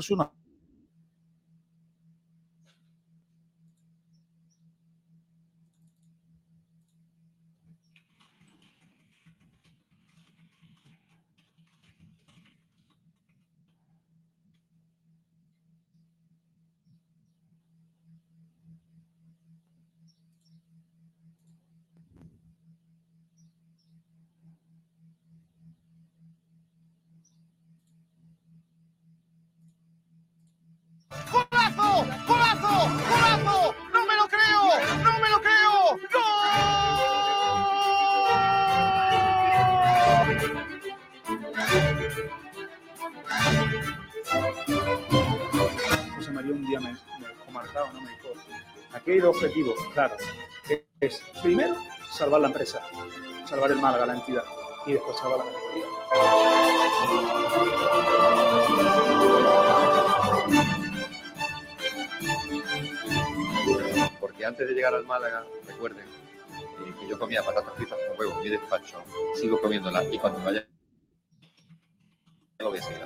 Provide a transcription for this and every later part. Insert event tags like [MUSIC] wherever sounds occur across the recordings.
por objetivos, claro. que Es, primero, salvar la empresa, salvar el Málaga, la entidad, y después salvar la categoría. Porque antes de llegar al Málaga, recuerden eh, que yo comía patatas fritas con huevo en mi despacho, sigo comiéndolas y cuando vaya lo voy a seguir.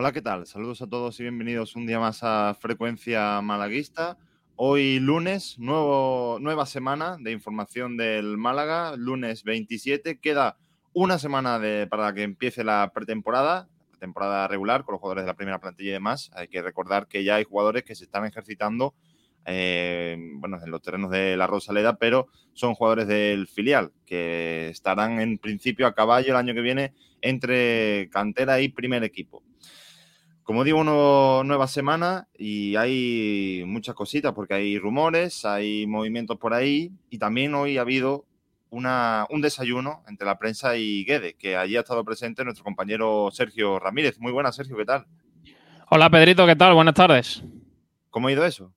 Hola, ¿qué tal? Saludos a todos y bienvenidos un día más a Frecuencia Malaguista. Hoy lunes, nueva semana de información del Málaga, lunes 27. Queda una semana de, para que empiece la pretemporada, temporada regular con los jugadores de la primera plantilla y demás. Hay que recordar que ya hay jugadores que se están ejercitando eh, bueno, en los terrenos de la Rosaleda, pero son jugadores del filial que estarán en principio a caballo el año que viene entre cantera y primer equipo. Como digo, uno, nueva semana y hay muchas cositas porque hay rumores, hay movimientos por ahí y también hoy ha habido una, un desayuno entre la prensa y Guede, que allí ha estado presente nuestro compañero Sergio Ramírez. Muy buenas, Sergio, ¿qué tal? Hola Pedrito, ¿qué tal? Buenas tardes. ¿Cómo ha ido eso?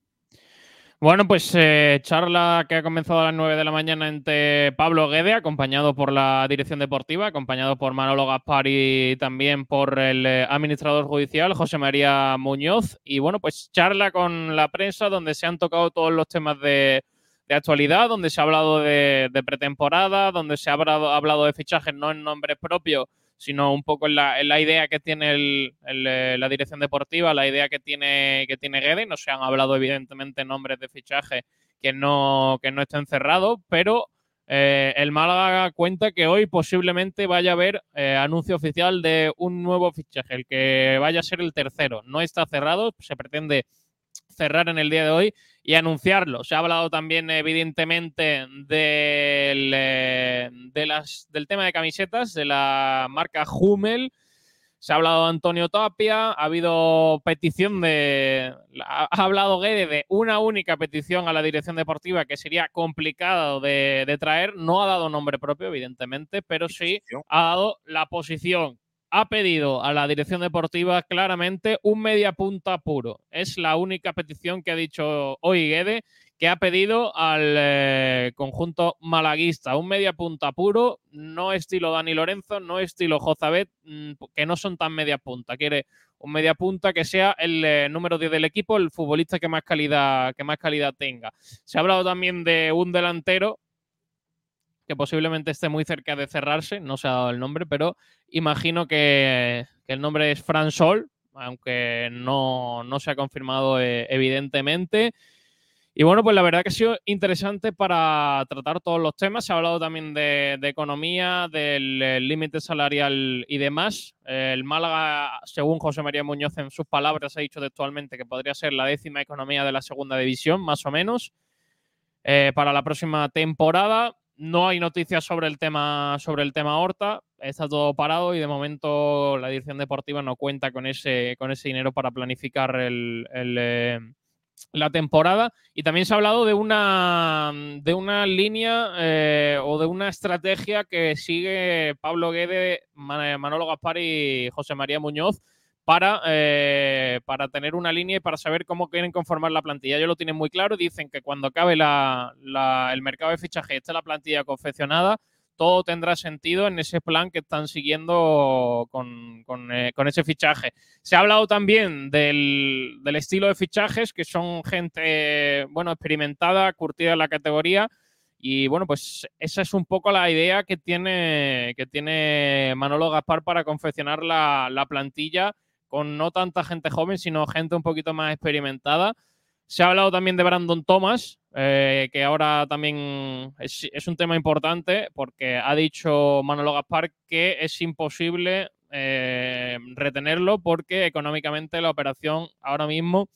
Bueno, pues eh, charla que ha comenzado a las 9 de la mañana entre Pablo Guede, acompañado por la dirección deportiva, acompañado por Manolo Gaspar y también por el eh, administrador judicial, José María Muñoz. Y bueno, pues charla con la prensa donde se han tocado todos los temas de, de actualidad, donde se ha hablado de, pretemporada, donde se ha hablado, hablado, de fichajes no en nombre propio, sino un poco en la, en la idea que tiene el, el, la dirección deportiva, la idea que tiene, que tiene Guede. No se han hablado, evidentemente, nombres de fichaje que no, que no estén cerrados, pero eh, el Málaga cuenta que hoy posiblemente vaya a haber eh, anuncio oficial de un nuevo fichaje, el que vaya a ser el tercero. No está cerrado, se pretende cerrar en el día de hoy y anunciarlo. Se ha hablado también, evidentemente, del, eh, de las, del tema de camisetas de la marca Hummel. Se ha hablado de Antonio Tapia, ha habido petición de. Ha hablado Guede de una única petición a la dirección deportiva que sería complicado de, de traer. No ha dado nombre propio, evidentemente, pero sí ha dado la posición ha pedido a la dirección deportiva claramente un media punta puro. Es la única petición que ha dicho hoy Guede, que ha pedido al eh, conjunto malaguista. Un media punta puro, no estilo Dani Lorenzo, no estilo Jozabet, mmm, que no son tan media punta. Quiere un media punta que sea el eh, número 10 del equipo, el futbolista que más calidad, que más calidad tenga. Se ha hablado también de un delantero que posiblemente esté muy cerca de cerrarse, no se ha dado el nombre, pero imagino que, el nombre es Fran Sol, aunque no, no se ha confirmado eh, evidentemente. Y bueno, pues la verdad que ha sido interesante para tratar todos los temas. Se ha hablado también de, de economía, del límite salarial y demás. El Málaga, según José María Muñoz en sus palabras, ha dicho textualmente que podría ser la décima economía de la segunda división, más o menos, eh, para la próxima temporada. No hay noticias sobre el tema sobre el tema Horta, está todo parado y de momento la dirección deportiva no cuenta con ese, con ese dinero para planificar el, eh, la temporada. Y también se ha hablado de una, de una línea eh, o de una estrategia que sigue Pablo Guede, Manolo Gaspar y José María Muñoz para, eh, para tener una línea y para saber cómo quieren conformar la plantilla. Ellos lo tienen muy claro, dicen que cuando acabe la, el mercado de fichaje esté la plantilla confeccionada, todo tendrá sentido en ese plan que están siguiendo con, con, eh, con ese fichaje. Se ha hablado también del, del, estilo de fichajes, que son gente, bueno, experimentada, curtida en la categoría. Y bueno, pues esa es un poco la idea que tiene, que tiene Manolo Gaspar para confeccionar la, la plantilla con no tanta gente joven, sino gente un poquito más experimentada. Se ha hablado también de Brandon Thomas, eh, que ahora también es, es, un tema importante porque ha dicho Manolo Gaspar que es imposible eh, retenerlo porque económicamente la operación ahora mismo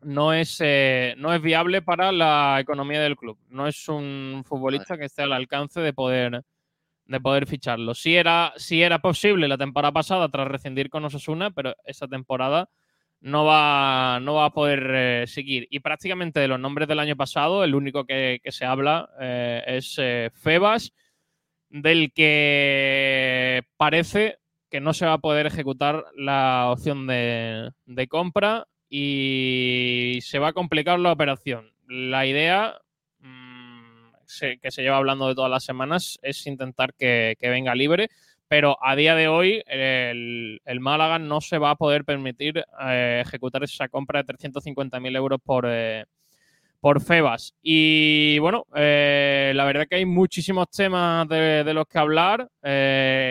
no es, eh, no es viable para la economía del club. No es un futbolista que esté al alcance de poder, de poder ficharlo. Sí era, era posible la temporada pasada tras rescindir con Osasuna, pero esa temporada no va, no va a poder eh, seguir. Y prácticamente de los nombres del año pasado, el único que, que se habla eh, es eh, Febas, del que parece que no se va a poder ejecutar la opción de, de compra y se va a complicar la operación. La idea que se lleva hablando de todas las semanas es intentar que, que venga libre, pero a día de hoy el, el, Málaga no se va a poder permitir eh, ejecutar esa compra de 350.000 euros por, eh, por Febas. Y bueno, eh, la verdad que hay muchísimos temas de, de los que hablar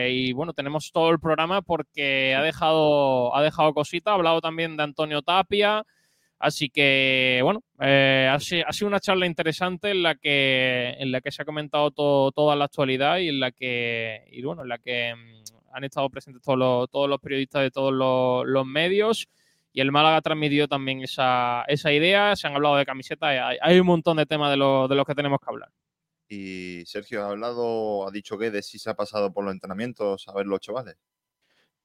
y bueno, tenemos todo el programa porque ha dejado, ha dejado cositas, ha hablado también de Antonio Tapia. Así que, bueno, eh, ha, sido, ha, una charla interesante en la que, en la que se ha comentado todo, toda la actualidad y en la que, y bueno, en la que mm, han estado presentes todos los, todos los periodistas de todos los, medios. Y el Málaga transmitió también esa, esa idea. Se han hablado de camisetas. Hay, hay, un montón de temas de, lo, de los que tenemos que hablar. Y Sergio ha hablado, ha dicho que de si se ha pasado por los entrenamientos a ver los chavales.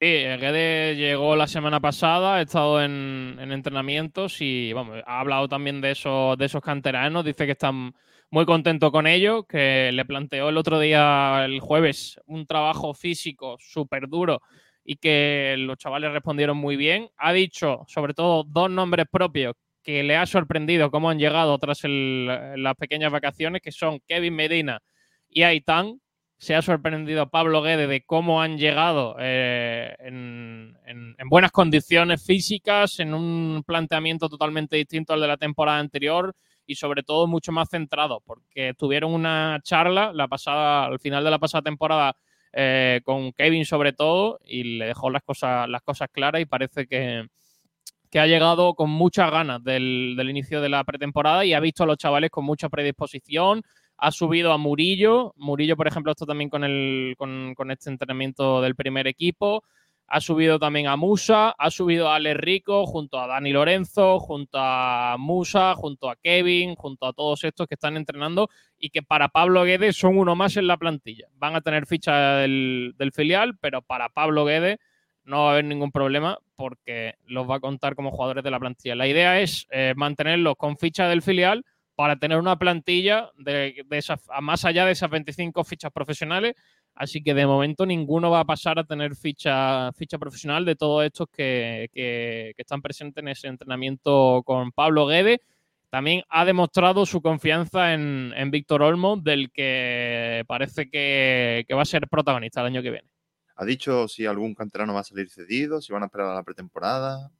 Sí, Guede llegó la semana pasada, ha estado en, en, entrenamientos y vamos, ha hablado también de esos, de esos canteranos, dice que están muy contento con ellos, que le planteó el otro día, el jueves, un trabajo físico súper duro y que los chavales respondieron muy bien. Ha dicho, sobre todo, dos nombres propios que le ha sorprendido cómo han llegado tras el, las pequeñas vacaciones, que son Kevin Medina y Aitán, se ha sorprendido Pablo Guede de cómo han llegado eh, en, en, en, buenas condiciones físicas, en un planteamiento totalmente distinto al de la temporada anterior y sobre todo mucho más centrado, porque tuvieron una charla la pasada, al final de la pasada temporada eh, con Kevin sobre todo y le dejó las cosas, las cosas claras y parece que, que ha llegado con muchas ganas del, del inicio de la pretemporada y ha visto a los chavales con mucha predisposición, ha subido a Murillo. Murillo, por ejemplo, esto también con, el, con, con, este entrenamiento del primer equipo. Ha subido también a Musa, ha subido a Ale Rico junto a Dani Lorenzo, junto a Musa, junto a Kevin, junto a todos estos que están entrenando y que para Pablo Guedes son uno más en la plantilla. Van a tener ficha del, del filial, pero para Pablo Guedes no va a haber ningún problema porque los va a contar como jugadores de la plantilla. La idea es eh, mantenerlos con ficha del filial para tener una plantilla de, esas, más allá de esas 25 fichas profesionales. Así que de momento ninguno va a pasar a tener ficha, ficha profesional de todos estos que, que, están presentes en ese entrenamiento con Pablo Guede. También ha demostrado su confianza en, en Víctor Olmo, del que parece que, que va a ser protagonista el año que viene. ¿Ha dicho si algún canterano va a salir cedido, si van a esperar a la pretemporada?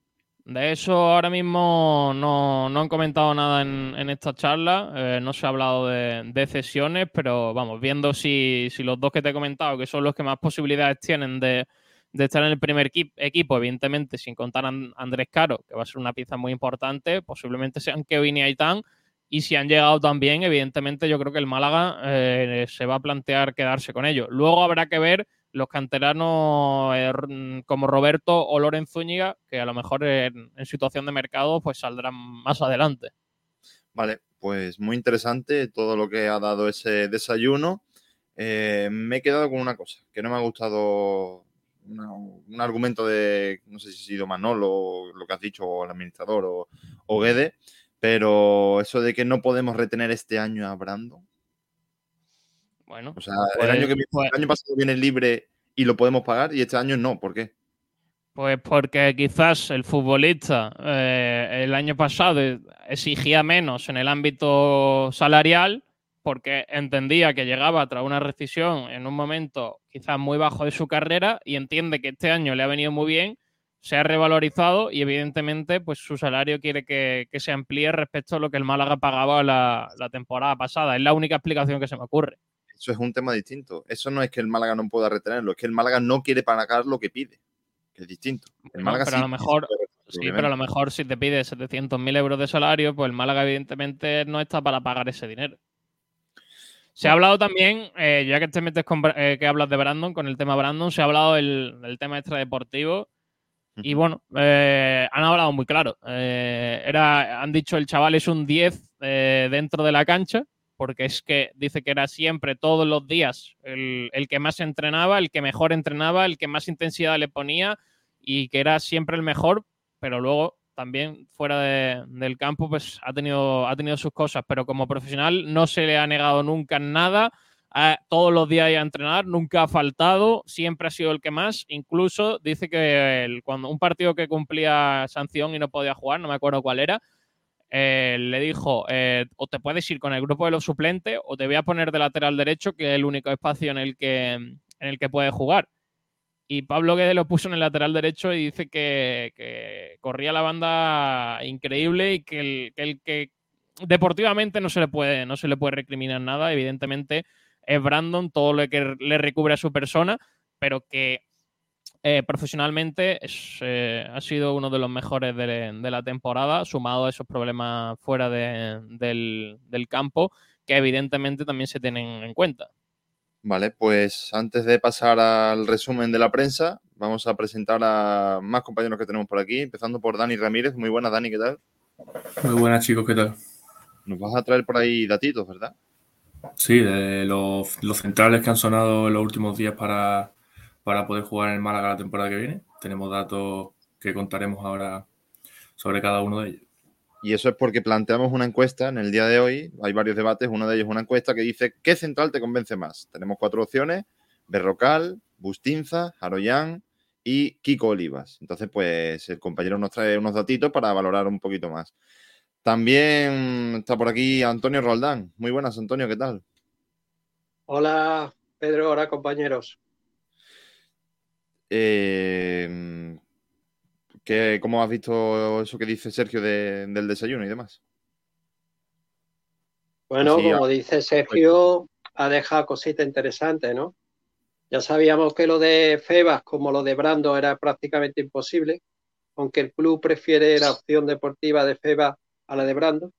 De eso ahora mismo no, no han comentado nada en, en esta charla, eh, no se ha hablado de, de, cesiones, pero vamos, viendo si, si, los dos que te he comentado, que son los que más posibilidades tienen de, de estar en el primer equip, equipo, evidentemente sin contar a Andrés Caro, que va a ser una pieza muy importante, posiblemente sean Kevin y Aitán, y si han llegado también, evidentemente yo creo que el Málaga eh, se va a plantear quedarse con ellos. Luego habrá que ver los canteranos eh, como Roberto o Loren Zúñiga, que a lo mejor en, situación de mercado pues saldrán más adelante. Vale, pues muy interesante todo lo que ha dado ese desayuno. Eh, me he quedado con una cosa, que no me ha gustado un argumento de, no sé si ha sido Manolo, lo que has dicho, o el administrador, o, o Guede, pero eso de que no podemos retener este año a Brandon, bueno, o sea, pues, el, año que, pues, el año pasado viene libre y lo podemos pagar y este año no, ¿por qué? Pues porque quizás el futbolista eh, el año pasado exigía menos en el ámbito salarial porque entendía que llegaba tras una rescisión en un momento quizás muy bajo de su carrera y entiende que este año le ha venido muy bien, se ha revalorizado y evidentemente pues su salario quiere que, se amplíe respecto a lo que el Málaga pagaba la, la, temporada pasada. Es la única explicación que se me ocurre. Eso es un tema distinto. Eso no es que el Málaga no pueda retenerlo, es que el Málaga no quiere pagar lo que pide, que es distinto. El Málaga pero a lo mejor... Sí, pero a lo mejor si te pide 700.000 euros de salario, pues el Málaga evidentemente no está para pagar ese dinero. Se ha hablado también, eh, ya que te metes con eh, que hablas de Brandon, con el tema Brandon, se ha hablado del, tema extradeportivo. Y bueno, eh, han hablado muy claro. era, han dicho el chaval es un 10 dentro de la cancha, porque es que dice que era siempre, todos los días, el, el, que más entrenaba, el que mejor entrenaba, el que más intensidad le ponía y que era siempre el mejor, pero luego también fuera del campo, pues ha tenido, ha tenido sus cosas, pero como profesional no se le ha negado nunca nada. todos los días a entrenar, nunca ha faltado, siempre ha sido el que más. Incluso dice que cuando un partido que cumplía sanción y no podía jugar, no me acuerdo cuál era, eh, le dijo, eh, o te puedes ir con el grupo de los suplentes o te voy a poner de lateral derecho, que es el único espacio en el que, en el que puedes jugar. Y Pablo Guede lo puso en el lateral derecho y dice que, corría la banda increíble y que el, que deportivamente no se le puede, no se le puede recriminar nada. Evidentemente es Brandon, todo lo que le recubre a su persona, pero que eh, profesionalmente eh, ha sido uno de los mejores de, la temporada, sumado a esos problemas fuera del, del campo, que evidentemente también se tienen en cuenta. Vale, pues antes de pasar al resumen de la prensa, vamos a presentar a más compañeros que tenemos por aquí, empezando por Dani Ramírez. Muy buenas, Dani, ¿qué tal? Muy buenas, chicos, ¿qué tal? Nos vas a traer por ahí datitos, ¿verdad? Sí, de los, centrales que han sonado en los últimos días para, para poder jugar en Málaga la temporada que viene. Tenemos datos que contaremos ahora sobre cada uno de ellos. Y eso es porque planteamos una encuesta en el día de hoy. Hay varios debates. Uno de ellos es una encuesta que dice: ¿Qué central te convence más? Tenemos cuatro opciones: Berrocal, Bustinza, Aroyán y Kiko Olivas. Entonces, pues el compañero nos trae unos datitos para valorar un poquito más. También está por aquí Antonio Roldán. Muy buenas, Antonio, ¿qué tal? Hola, Pedro, hola, compañeros. Eh, ¿Cómo has visto eso que dice Sergio del desayuno y demás? Bueno, como dice Sergio, ha dejado cositas interesantes, ¿no? Ya sabíamos que lo de Febas como lo de Brando era prácticamente imposible, aunque el club prefiere la opción deportiva de Febas a la de Brando.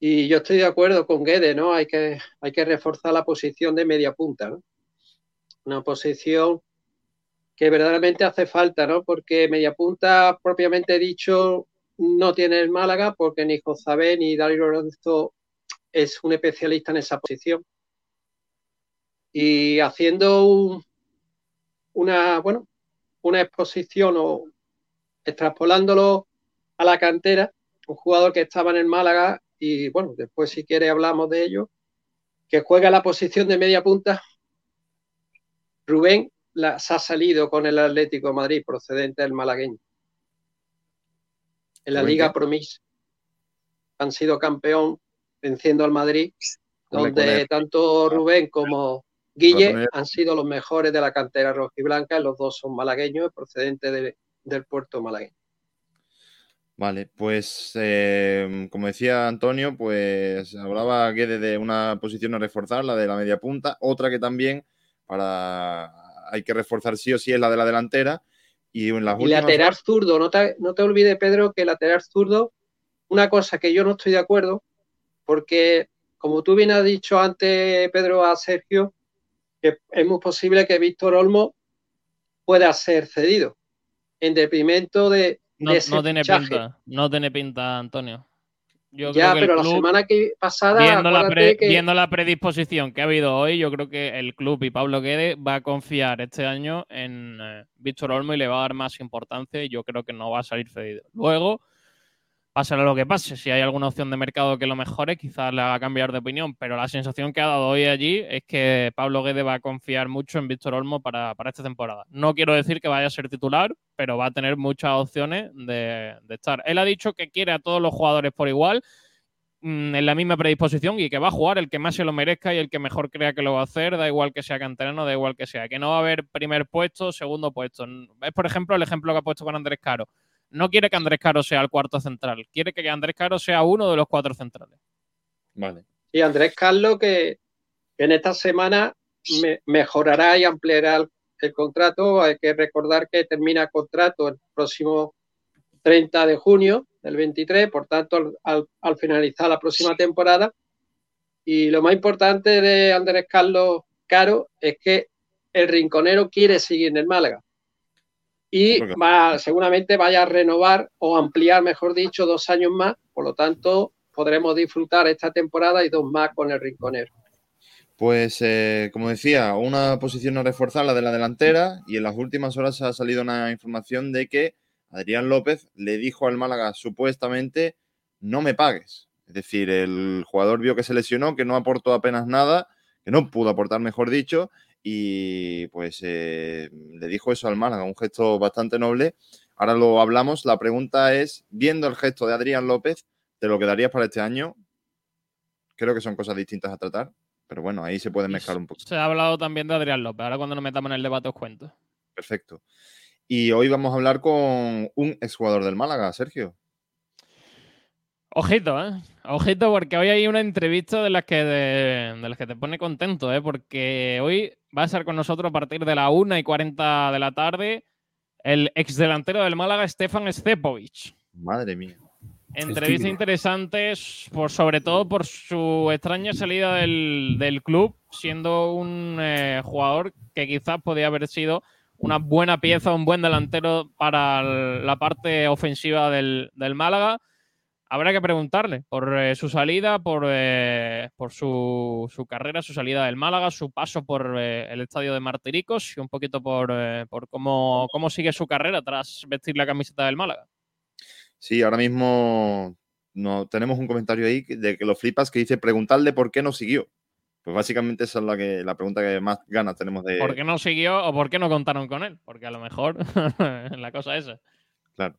Y yo estoy de acuerdo con Guede, ¿no? Hay que, hay que reforzar la posición de media punta, ¿no? Una posición que verdaderamente hace falta, ¿no? Porque media punta, propiamente dicho, no tiene el Málaga, porque ni Josabé ni Darío Lorenzo es un especialista en esa posición. Y haciendo una, bueno, una exposición o extrapolándolo a la cantera, un jugador que estaba en el Málaga, y bueno, después si quiere hablamos de ello, que juega la posición de media punta, Rubén se ha salido con el Atlético de Madrid procedente del malagueño. En la Liga Promis han sido campeón venciendo al Madrid, donde tanto Rubén como Guille han sido los mejores de la cantera rojiblanca, los dos son malagueños procedentes del puerto malagueño. Vale, pues eh, como decía Antonio, pues hablaba Guede de una posición a reforzar, la de la media punta, otra que también para hay que reforzar sí o sí es la de la delantera. Y, en las y lateral zurdo, no te, no te olvides, Pedro, que lateral zurdo, una cosa que yo no estoy de acuerdo, porque como tú bien has dicho antes, Pedro, a Sergio, que es muy posible que Víctor Olmo pueda ser cedido en deprimento de, no, no tiene pinta, no tiene pinta, Antonio ya, pero la semana que pasada. Viendo la, predisposición que ha habido hoy, yo creo que el club y Pablo Guede va a confiar este año en eh, Víctor Olmo y le va a dar más importancia y yo creo que no va a salir cedido. Luego, pasará lo que pase. Si hay alguna opción de mercado que lo mejore, quizás le haga cambiar de opinión. Pero la sensación que ha dado hoy allí es que Pablo Guede va a confiar mucho en Víctor Olmo para, para esta temporada. No quiero decir que vaya a ser titular, pero va a tener muchas opciones de, de estar. Él ha dicho que quiere a todos los jugadores por igual mm, en la misma predisposición y que va a jugar el que más se lo merezca y el que mejor crea que lo va a hacer, da igual que sea canterano, da igual que sea, que no va a haber primer puesto, segundo puesto. Es, por ejemplo, el ejemplo que ha puesto con Andrés Caro. No quiere que Andrés Caro sea el cuarto central, quiere que Andrés Caro sea uno de los cuatro centrales. Vale. Y Andrés Carlos, que en esta semana me- mejorará y ampliará el, el contrato. Hay que recordar que termina contrato el próximo 30 de junio del 23, por tanto, al- al, al finalizar la próxima temporada. Y lo más importante de Andrés Carlos Caro es que el rinconero quiere seguir en el Málaga. Y va, seguramente vaya a renovar o ampliar, mejor dicho, dos años más. Por lo tanto, podremos disfrutar esta temporada y dos más con el rinconero. Pues, eh, como decía, una posición a reforzar, la de la delantera, y en las últimas horas ha salido una información de que Adrián López le dijo al Málaga supuestamente no me pagues. Es decir, el jugador vio que se lesionó, que no aportó apenas nada, que no pudo aportar, mejor dicho, y pues eh, le dijo eso al Málaga, un gesto bastante noble. Ahora lo hablamos. La pregunta es, viendo el gesto de Adrián López, ¿te lo quedarías para este año? Creo que son cosas distintas a tratar, pero bueno, ahí se puede mezclar un poco. Se ha hablado también de Adrián López. Ahora cuando nos metamos en el debate os cuento. Perfecto. Y hoy vamos a hablar con un exjugador del Málaga, Sergio. Ojito, ¿eh? Ojito, porque hoy hay una entrevista de las que, de, de las que te pone contento, ¿eh? Porque hoy va a estar con nosotros a partir de la 1 y 40 de la tarde el exdelantero del Málaga, Stefan Stepovic. Madre mía. Entrevista interesante, por, sobre todo por su extraña salida del, del club, siendo un eh, jugador que quizás podía haber sido una buena pieza, un buen delantero para la parte ofensiva del, del Málaga. Habrá que preguntarle por eh, su salida, por, eh, por su, su carrera, su salida del Málaga, su paso por eh, el estadio de Martiricos y un poquito por, por cómo, cómo sigue su carrera tras vestir la camiseta del Málaga. Sí, ahora mismo no, tenemos un comentario ahí de que lo flipas que dice preguntarle por qué no siguió. Pues básicamente esa es la, que, la pregunta que más ganas tenemos de... ¿Por qué no siguió o por qué no contaron con él? Porque a lo mejor [LAUGHS] la cosa es esa. Claro.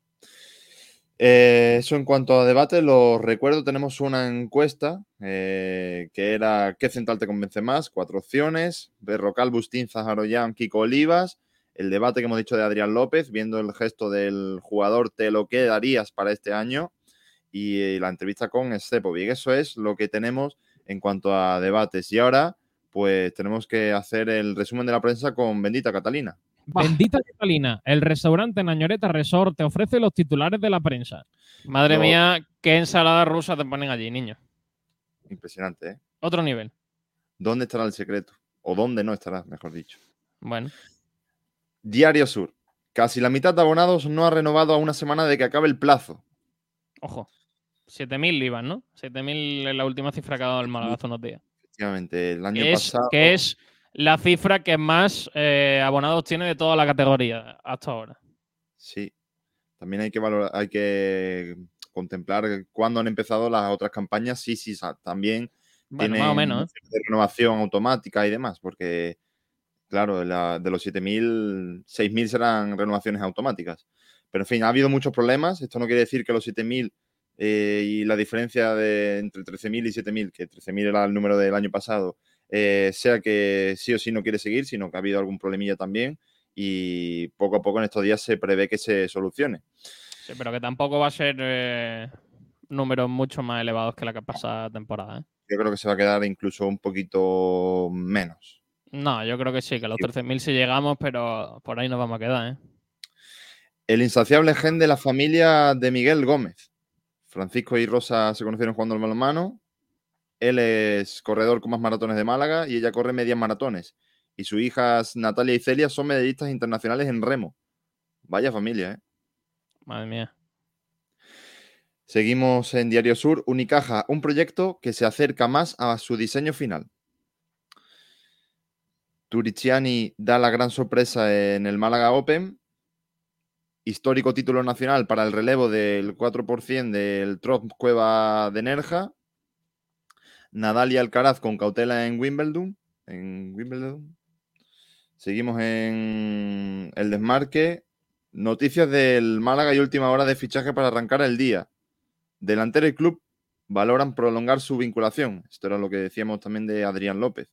Eh, eso en cuanto a debate, lo recuerdo, tenemos una encuesta eh, que era ¿qué central te convence más? Cuatro opciones, Berrocal, Bustín, Zaharoyan, Kiko Olivas, el debate que hemos dicho de Adrián López, viendo el gesto del jugador, ¿te lo quedarías para este año? Y, eh, la entrevista con Stepovic. Eso es lo que tenemos en cuanto a debates. Y ahora, pues tenemos que hacer el resumen de la prensa con Bendita Catalina. Bendita Catalina, el restaurante Nañoreta Resort te ofrece los titulares de la prensa. Madre mía, qué ensalada rusa te ponen allí, niño. Impresionante, ¿eh? Otro nivel. ¿Dónde estará el secreto? O dónde no estará, mejor dicho. Bueno, Diario Sur. Casi la mitad de abonados no ha renovado a una semana de que acabe el plazo. ojo. 7.000 iban, ¿no? 7.000 es la última cifra que ha dado el Málaga hace unos días. Efectivamente, el año Que es, pasado. que es la cifra que más eh, abonados tiene de toda la categoría hasta ahora. Sí. También hay que valorar, hay que contemplar cuándo han empezado las otras campañas. Sí, sí, también Bueno, tienen más o menos, ¿eh? de renovación automática y demás, porque, claro, de, la- de los 7.000, 6.000 serán renovaciones automáticas. Pero, en fin, ha habido muchos problemas. Esto no quiere decir que los 7.000 eh, y la diferencia de entre 13.000 y 7.000, que 13.000 era el número del año pasado, eh, sea que sí o sí no quiere seguir, sino que ha habido algún problemilla también y poco a poco en estos días se prevé que se solucione. Sí, pero que tampoco va a ser eh, números mucho más elevados que la que pasada temporada, ¿eh? Yo creo que se va a quedar incluso un poquito menos. No, yo creo que sí, que los Sí. 13.000 sí llegamos, pero por ahí nos vamos a quedar, ¿eh? El insaciable gen de la familia de Miguel Gómez. Francisco y Rosa se conocieron jugando al balonmano. Él es corredor con más maratones de Málaga y ella corre medias maratones. Y sus hijas Natalia y Celia son medallistas internacionales en remo. Vaya familia, ¿eh? Madre mía. Seguimos en Diario Sur. Unicaja, un proyecto que se acerca más a su diseño final. Turiziani da la gran sorpresa en el Málaga Open. histórico título nacional para el relevo del 4% del Trop Cueva de Nerja. Nadal y Alcaraz con cautela en Wimbledon. En Wimbledon. Seguimos en el desmarque. Noticias del Málaga y última hora de fichaje para arrancar el día. Delantero y club valoran prolongar su vinculación. Esto era lo que decíamos también de Adrián López.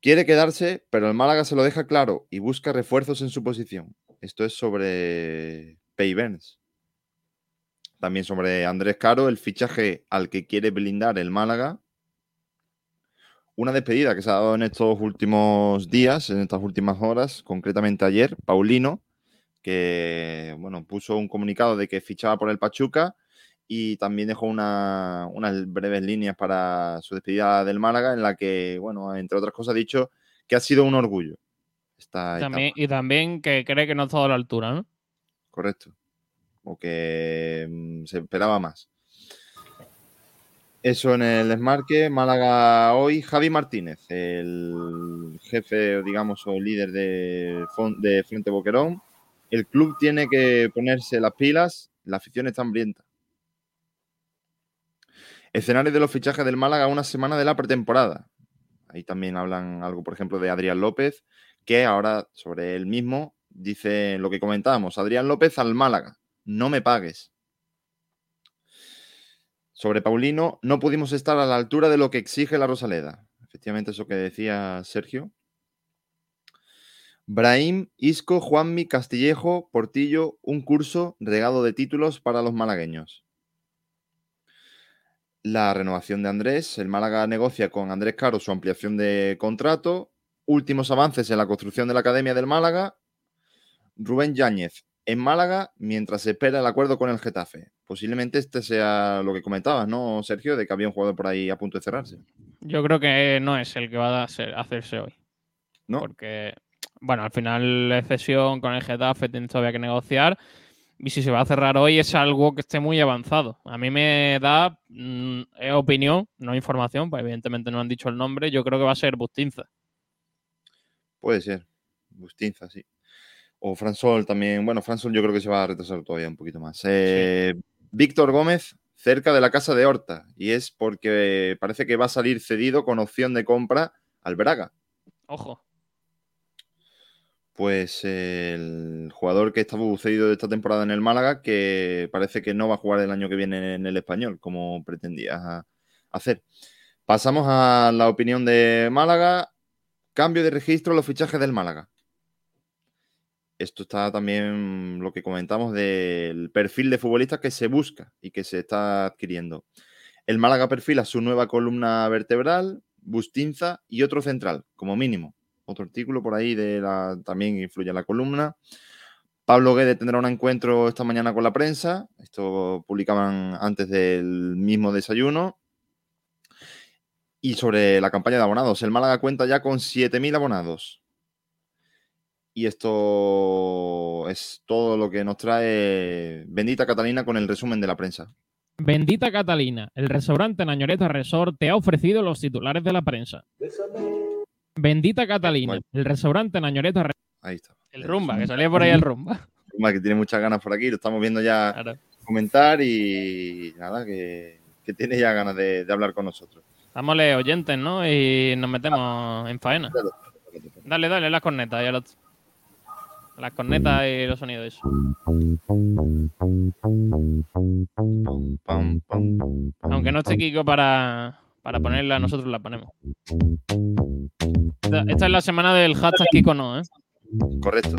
Quiere quedarse, pero el Málaga se lo deja claro y busca refuerzos en su posición. Esto es sobre Pay. También sobre Andrés Caro, el fichaje al que quiere blindar el Málaga. Una despedida que se ha dado en estos últimos días, en estas últimas horas, concretamente ayer, Paulino, que bueno, puso un comunicado de que fichaba por el Pachuca y también dejó una- unas breves líneas para su despedida del Málaga, en la que, bueno, entre otras cosas, ha dicho que ha sido un orgullo. Esta También, y también que cree que no ha estado a la altura, ¿no? Correcto. O que mm, se esperaba más. Eso en el desmarque. Málaga hoy. Javi Martínez, el jefe, digamos, o líder de, de Frente Boquerón. El club tiene que ponerse las pilas. La afición está hambrienta. Escenario de los fichajes del Málaga una semana de la pretemporada. Ahí también hablan algo, por ejemplo, de Adrián López, que ahora sobre él mismo dice lo que comentábamos. Adrián López al Málaga. No me pagues. Sobre Paulino, no pudimos estar a la altura de lo que exige la Rosaleda. Efectivamente, eso que decía Sergio. Brahim, Isco, Juanmi, Castillejo, Portillo, un curso regado de títulos para los malagueños. La renovación de Andrés. El Málaga negocia con Andrés Caro su ampliación de contrato. Últimos avances en la construcción de la Academia del Málaga. Rubén Yáñez en Málaga mientras se espera el acuerdo con el Getafe. Posiblemente este sea lo que comentabas, ¿no, Sergio? De que había un jugador por ahí a punto de cerrarse. Yo creo que no es el que va a hacerse hoy. ¿No? Porque, bueno, al final la cesión con el Getafe tiene todavía que negociar. Y si se va a cerrar hoy es algo que esté muy avanzado. A mí me da mm, opinión, no información, pues evidentemente no han dicho el nombre. Yo creo que va a ser Bustinza. Puede ser. Bustinza, sí. O Fransol también. Bueno, Fransol yo creo que se va a retrasar todavía un poquito más. Eh, Víctor Gómez, cerca de la casa de Horta. Y es porque parece que va a salir cedido con opción de compra al Braga. Ojo. Pues el jugador que está cedido de esta temporada en el Málaga, que parece que no va a jugar el año que viene en el español, como pretendía hacer. Pasamos a la opinión de Málaga. Cambio de registro los fichajes del Málaga. Esto está también lo que comentamos del perfil de futbolistas que se busca y que se está adquiriendo. El Málaga perfila su nueva columna vertebral, Bustinza y otro central, como mínimo. Otro artículo por ahí de la, también influye en la columna. Pablo Guede tendrá un encuentro esta mañana con la prensa. Esto publicaban antes del mismo desayuno. Y sobre la campaña de abonados, el Málaga cuenta ya con 7.000 abonados. Y esto es todo lo que nos trae Bendita Catalina con el resumen de la prensa. Bendita Catalina, el restaurante Nañoreta Resort te ha ofrecido los titulares de la prensa. Bendita Catalina, Bueno. el restaurante Nañoreta Resort. Ahí está. El rumba, que salía por ahí el rumba. Rumba, que tiene muchas ganas por aquí, lo estamos viendo ya Claro. comentar y nada, que, que tiene ya ganas de, de hablar con nosotros. Dámosle oyentes, ¿no? Y nos metemos en faena. Dale, dale, las cornetas. Ya los- Las cornetas y los sonidos. Eso. Aunque no esté Kiko para, para ponerla, nosotros la ponemos. Esta, esta es la semana del hashtag Kiko no, ¿eh? Correcto.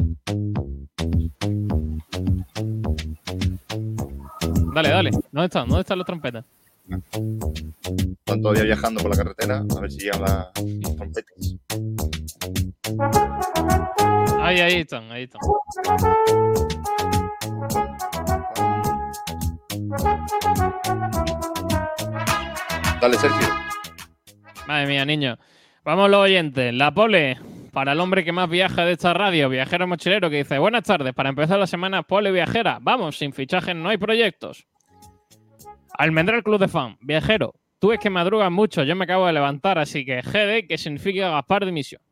Dale, dale. ¿Dónde están? ¿Dónde están las trompetas? Están todavía viajando por la carretera, a ver si llegan las trompetas. Ahí, ahí están, ahí están. Dale, Sergio. Madre mía, niño. Vamos los oyentes. La pole para el hombre que más viaja de esta radio, viajero mochilero, que dice, buenas tardes, para empezar la semana pole viajera. Vamos, sin fichajes no hay proyectos. Almendral Club de Fan, viajero. Tú es que madrugas mucho, yo me acabo de levantar, así que GD, que significa Gaspar de misión.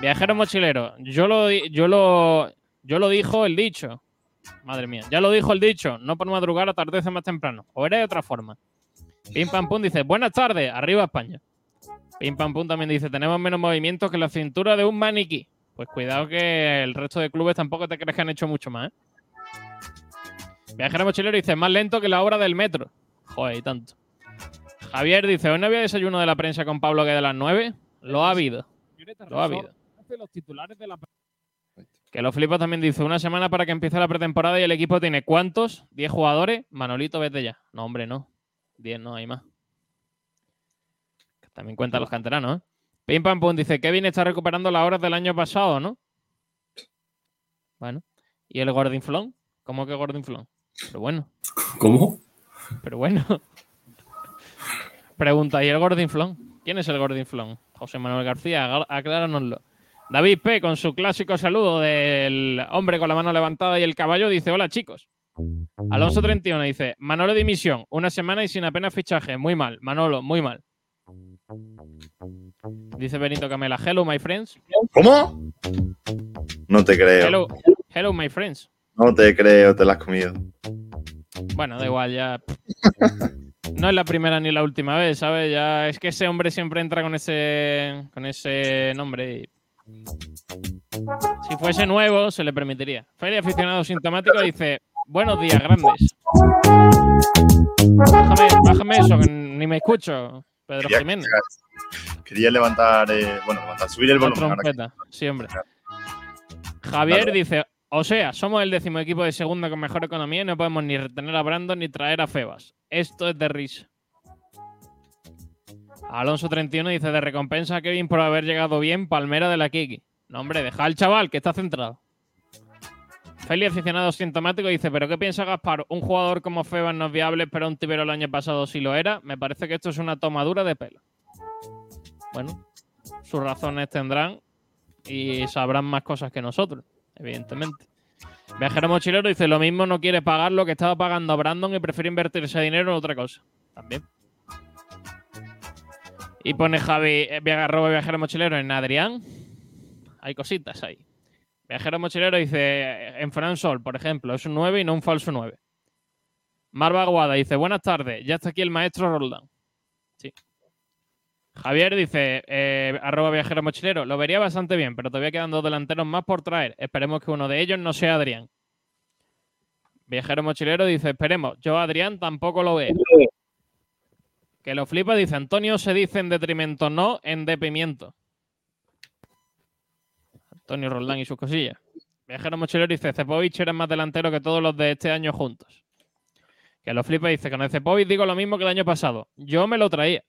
Viajero mochilero, yo lo, yo lo, Yo lo dijo el dicho. Madre mía, ya lo dijo el dicho. No por madrugar atardece más temprano. O era de otra forma. Pim Pam Pum dice, buenas tardes, arriba España. Pim Pam Pum también dice, tenemos menos movimiento que la cintura de un maniquí. Pues cuidado que el resto de clubes tampoco te crees que han hecho mucho más, ¿eh? Viajero Mochilero dice, más lento que la obra del metro. Joder, y tanto. Javier dice, ¿hoy no había desayuno de la prensa con Pablo que de las 9? Lo ha habido. Lo ha habido. Que lo flipa también dice, una semana para que empiece la pretemporada y el equipo tiene ¿cuántos? ¿10 jugadores? Manolito, vete ya. No, hombre, no. 10 no hay más. También cuenta los canteranos, ¿eh? Pim Pam Pum dice, Kevin está recuperando las horas del año pasado, ¿no? Bueno. ¿Y el Gordinflón? ¿Cómo que Gordinflón? Pero bueno. ¿Cómo? Pero bueno. Pregunta, ¿y el Gordinflón? ¿Quién es el Gordinflón? José Manuel García, acláranoslo. David P., con su clásico saludo del hombre con la mano levantada y el caballo, dice: Hola chicos. Alonso 31 dice: Manolo dimisión, una semana y sin apenas fichaje. Muy mal, Manolo, muy mal. Dice Benito Camela: Hello, my friends. ¿Cómo? No te creo. Hello, hello, my friends. No te creo, te la has comido. Bueno, da igual, ya. No es la primera ni la última vez, ¿sabes? Ya es que ese hombre siempre entra con ese con ese nombre y si fuese nuevo se le permitiría. Fede aficionado sintomático dice, "Buenos días, grandes." Bájame, bájame eso, que ni me escucho, Pedro Quería, Jiménez. quería levantar, eh, bueno, levantar, subir el La volumen. trompeta, siempre. Javier Claro. dice, o sea, somos el décimo equipo de segunda con mejor economía y no podemos ni retener a Brandon ni traer a Febas. Esto es de risa. Alonso 31 dice, de recompensa a Kevin por haber llegado bien, Palmera de la Kiki. No, hombre, deja al chaval que está centrado. Feli, aficionado sintomático, dice, ¿pero qué piensa Gaspar? Un jugador como Febas no es viable, pero un tibero el año pasado sí lo era. Me parece que esto es una tomadura de pelo. Bueno, sus razones tendrán y sabrán más cosas que nosotros, evidentemente. Viajero Mochilero dice, lo mismo no quiere pagar lo que estaba pagando a Brandon y prefiere invertir ese dinero en otra cosa. También. Y pone Javi, eh, arroba viajero mochilero en Adrián. Hay cositas ahí. Viajero mochilero dice, eh, en Fran Sol, por ejemplo, es un 9 y no un falso 9. Marva Aguada dice, buenas tardes, ya está aquí el maestro Roldán. Sí. Javier dice, eh, arroba viajero mochilero, lo vería bastante bien, pero todavía quedan dos delanteros más por traer. Esperemos que uno de ellos no sea Adrián. Viajero mochilero dice, esperemos, yo Adrián tampoco lo veo. Que lo flipa, dice, Antonio se dice en detrimento, no en de pimiento. Antonio Roldán y sus cosillas. Viajero mochilero dice, Cepovic era más delantero que todos los de este año juntos. Que lo flipa dice, con el Cepovic digo lo mismo que el año pasado. Yo me lo traía.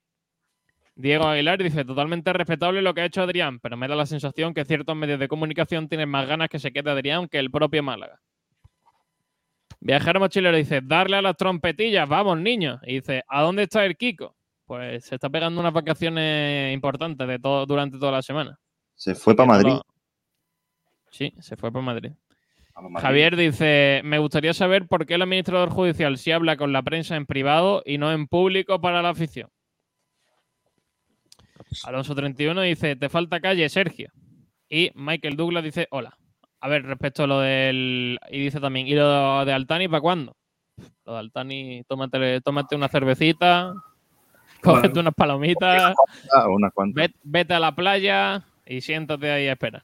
Diego Aguilar dice, totalmente respetable lo que ha hecho Adrián, pero me da la sensación que ciertos medios de comunicación tienen más ganas que se quede Adrián que el propio Málaga. Viajero mochilero dice, darle a las trompetillas, vamos niños. Y dice, ¿a dónde está el Kiko? Pues se está pegando unas vacaciones importantes de todo, durante toda la semana. Se fue para Madrid. lo- Sí, se fue para Madrid. Madrid. Javier dice, me gustaría saber por qué el administrador judicial sí habla con la prensa en privado y no en público para la afición. Alonso 31 dice, te falta calle, Sergio. Y Michael Douglas dice, hola. A ver, respecto a lo del... Y dice también, ¿y lo de Altani para cuándo? Lo de Altani, tómate, tómate una cervecita, cógete unas palomitas, Ah, unas cuantas. Vet- vete a la playa y siéntate ahí a esperar.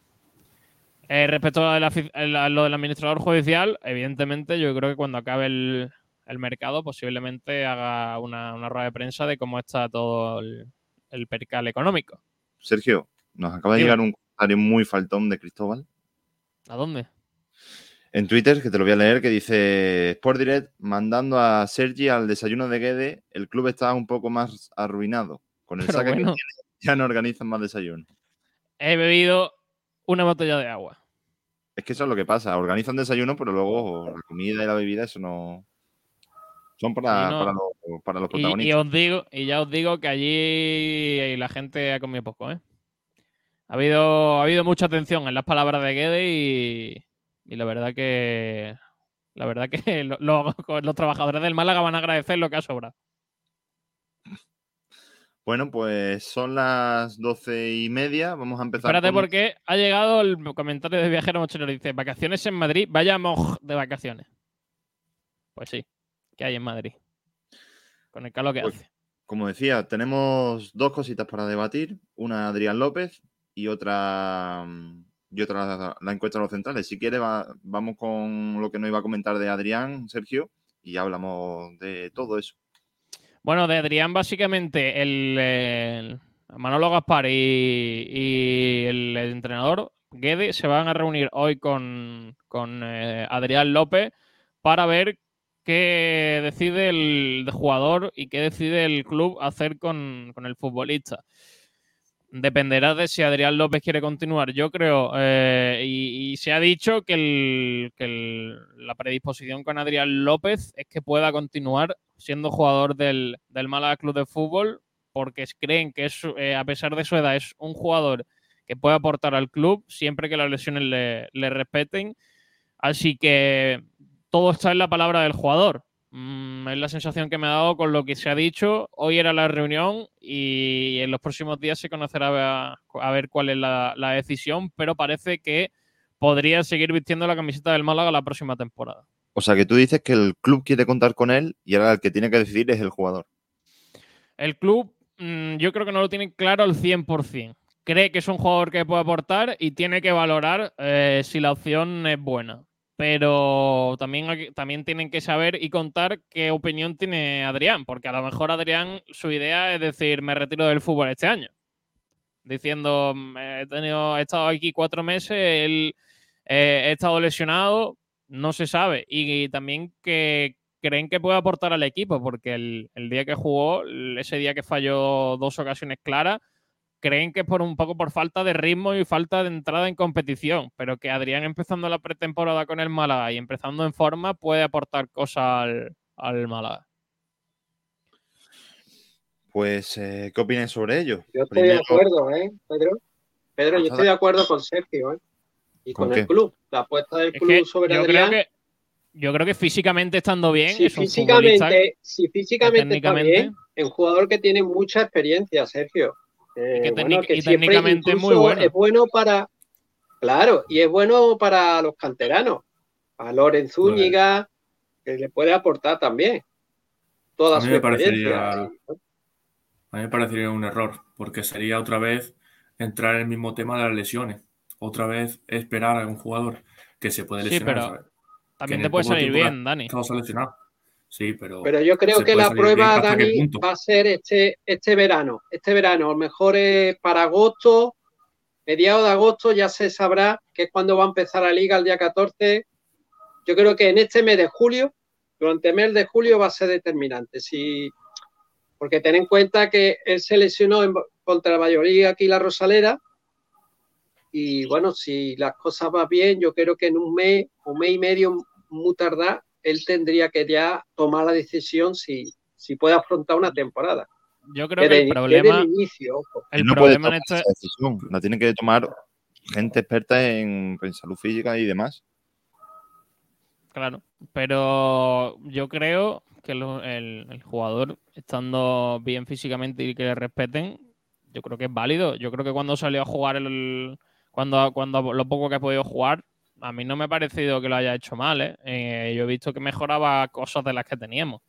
Eh, respecto a, la a lo del administrador judicial, evidentemente yo creo que cuando acabe el, el mercado posiblemente haga una, una rueda de prensa de cómo está todo el, el percal económico. Sergio, nos acaba de llegar un comentario muy faltón de Cristóbal ¿A dónde? en Twitter, que te lo voy a leer, que dice Sport Direct mandando a Sergi al desayuno de Guede, el club está un poco más arruinado. Con el saque bueno. que tiene, ya no organizan más desayuno. He bebido una botella de agua. Es que eso es lo que pasa, organizan desayuno, pero luego la comida y la bebida, eso no... Son para, no- para los, para los Y, y protagonistas. os digo, y ya os digo que allí la gente ha comido poco, ¿eh? Ha habido, ha habido mucha atención en las palabras de Guede y, y la verdad que la verdad que [LAUGHS] lo- lo- los trabajadores del Málaga van a agradecer lo que ha sobrado. Bueno, pues son las doce y media. Vamos a empezar. Espérate, con- porque ha llegado el comentario de Viajero Mochilero. Dice: Vacaciones en Madrid, vaya moj de vacaciones. Pues sí, que hay en Madrid. Con el calor que Pues, hace. Como decía, tenemos dos cositas para debatir. Una Adrián López y otra mm, y otra la, la encuesta de los centrales. Si quiere, va- vamos con lo que nos iba a comentar de Adrián, Sergio, y ya hablamos de todo eso. Bueno, de Adrián, básicamente, el, Manolo Gaspar y, y el entrenador Guede se van a reunir hoy con, con, eh, Adrián López para ver qué decide el jugador y qué decide el club hacer con, con el futbolista. Dependerá de si Adrián López quiere continuar. Yo creo, eh, y, se ha dicho que, la predisposición con Adrián López es que pueda continuar siendo jugador del, Málaga Club de Fútbol, porque creen que eh, a pesar de su edad es un jugador que puede aportar al club siempre que las lesiones le, le respeten. Así que todo está en la palabra del jugador. Mm, es la sensación que me ha dado con lo que se ha dicho. Hoy era la reunión y en los próximos días se conocerá a, a ver cuál es la, la decisión, pero parece que podría seguir vistiendo la camiseta del Málaga la próxima temporada. O sea, que tú dices que el club quiere contar con él y ahora el que tiene que decidir es el jugador. El club, mm, yo creo que no lo tiene claro al 100%. Cree que es un jugador que puede aportar y tiene que valorar eh, si la opción es buena. Pero también, también tienen que saber y contar qué opinión tiene Adrián, porque a lo mejor Adrián, su idea es decir, me retiro del fútbol este año. Diciendo, "Mm, he, tenido, he estado aquí cuatro meses, él, eh, he estado lesionado, no se sabe. Y, también que creen que puede aportar al equipo, porque el, día que jugó, ese día que falló dos ocasiones claras, creen que es por un poco por falta de ritmo y falta de entrada en competición, pero que Adrián empezando la pretemporada con el Málaga y empezando en forma puede aportar cosas al, al Málaga. Pues, eh, ¿qué opinas sobre ello? Yo estoy de acuerdo, ¿eh, Pedro? Pedro, yo Pues estoy de acuerdo con Sergio, ¿eh? Y ¿Con el club. La apuesta del Es club que sobre yo Adrián. creo que yo creo que físicamente estando bien si es un futbolista físicamente, si físicamente está bien, es un jugador que tiene mucha experiencia, Sergio. Eh, que bueno, técnic- que y técnicamente es muy bueno. Es bueno para, claro, y es bueno para los canteranos, a Loren Zúñiga, que le puede aportar también toda A mí su me parecería- A mí me parecería un error, porque sería otra vez entrar en el mismo tema de las lesiones. Otra vez esperar a un jugador que se puede Sí, lesionar. pero ¿sabes? también te puede salir bien, Dani. Estado seleccionado. Sí, pero, Pero yo creo que la prueba, Dani, va a ser este, este verano. Este verano, a lo mejor es para agosto, mediados de agosto, ya se sabrá que es cuando va a empezar la liga el día 14. Yo creo que en este mes de julio, durante el mes de julio, va a ser determinante. Si, porque ten en cuenta que él se lesionó en- contra la mayoría aquí la Rosalera. Y bueno, si las cosas van bien, yo creo que en un mes, un mes y medio, muy tardar, él tendría que ya tomar la decisión si, si puede afrontar una temporada. Yo creo que el problema, el inicio, ojo. el no puede problema en tomar este, esa decisión. La tiene que tomar gente experta en, en salud física y demás. Claro, pero yo creo que lo- el, el jugador, estando bien físicamente y que le respeten, yo creo que es válido. Yo creo que cuando salió a jugar, el, cuando, cuando lo poco que ha podido jugar, a mí no me ha parecido que lo haya hecho mal. ¿eh? Eh, yo he visto que mejoraba cosas de las que teníamos.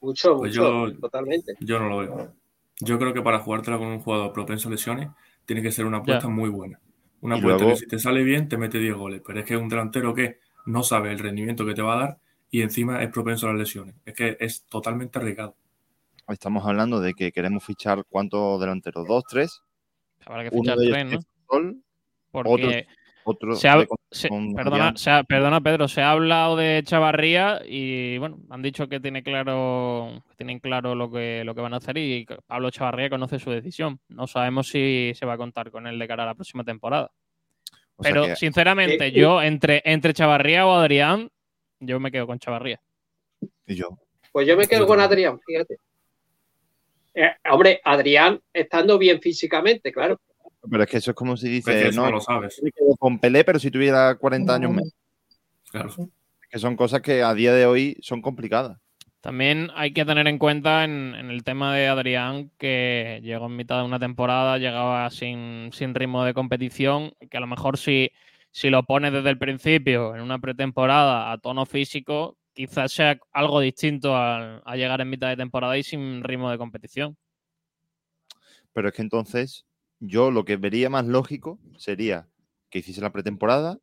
Mucho, Pues mucho, yo- totalmente. Yo no lo veo. Yo creo que para jugártela con un jugador propenso a lesiones, tiene que ser una apuesta Ya. muy buena. Una Y apuesta luego- que si te sale bien, te mete 10 goles. Pero es que es un delantero que no sabe el rendimiento que te va a dar y encima es propenso a las lesiones. Es que es totalmente arriesgado. Estamos hablando de que queremos fichar cuántos delanteros, dos, tres, Habrá que uno fichar tres, ¿no? Porque otro se ha- de- se- con perdona, Adrián. se ha- perdona, Pedro, se ha hablado de Chavarría y bueno, han dicho que tiene claro, que tienen claro lo que, lo que van a hacer y Pablo Chavarría conoce su decisión. No sabemos si se va a contar con él de cara a la próxima temporada. O Pero que- sinceramente, Eh, yo entre, entre Chavarría o Adrián, yo me quedo con Chavarría. y yo. Pues yo me quedo Yo con. Adrián, fíjate. Eh, hombre, Adrián estando bien físicamente, claro. Pero es que eso es como si Es que dice, eso no, no lo sabes. yo me quedo con Pelé, pero si tuviera 40 años menos. Claro. Que son cosas que a día de hoy son complicadas. También hay que tener en cuenta en, el tema de Adrián que llegó en mitad de una temporada, llegaba sin, sin ritmo de competición, que a lo mejor si, si lo pones desde el principio en una pretemporada a tono físico, quizás sea algo distinto a, llegar en mitad de temporada y sin ritmo de competición. Pero es que entonces yo lo que vería más lógico sería que hiciese la pretemporada,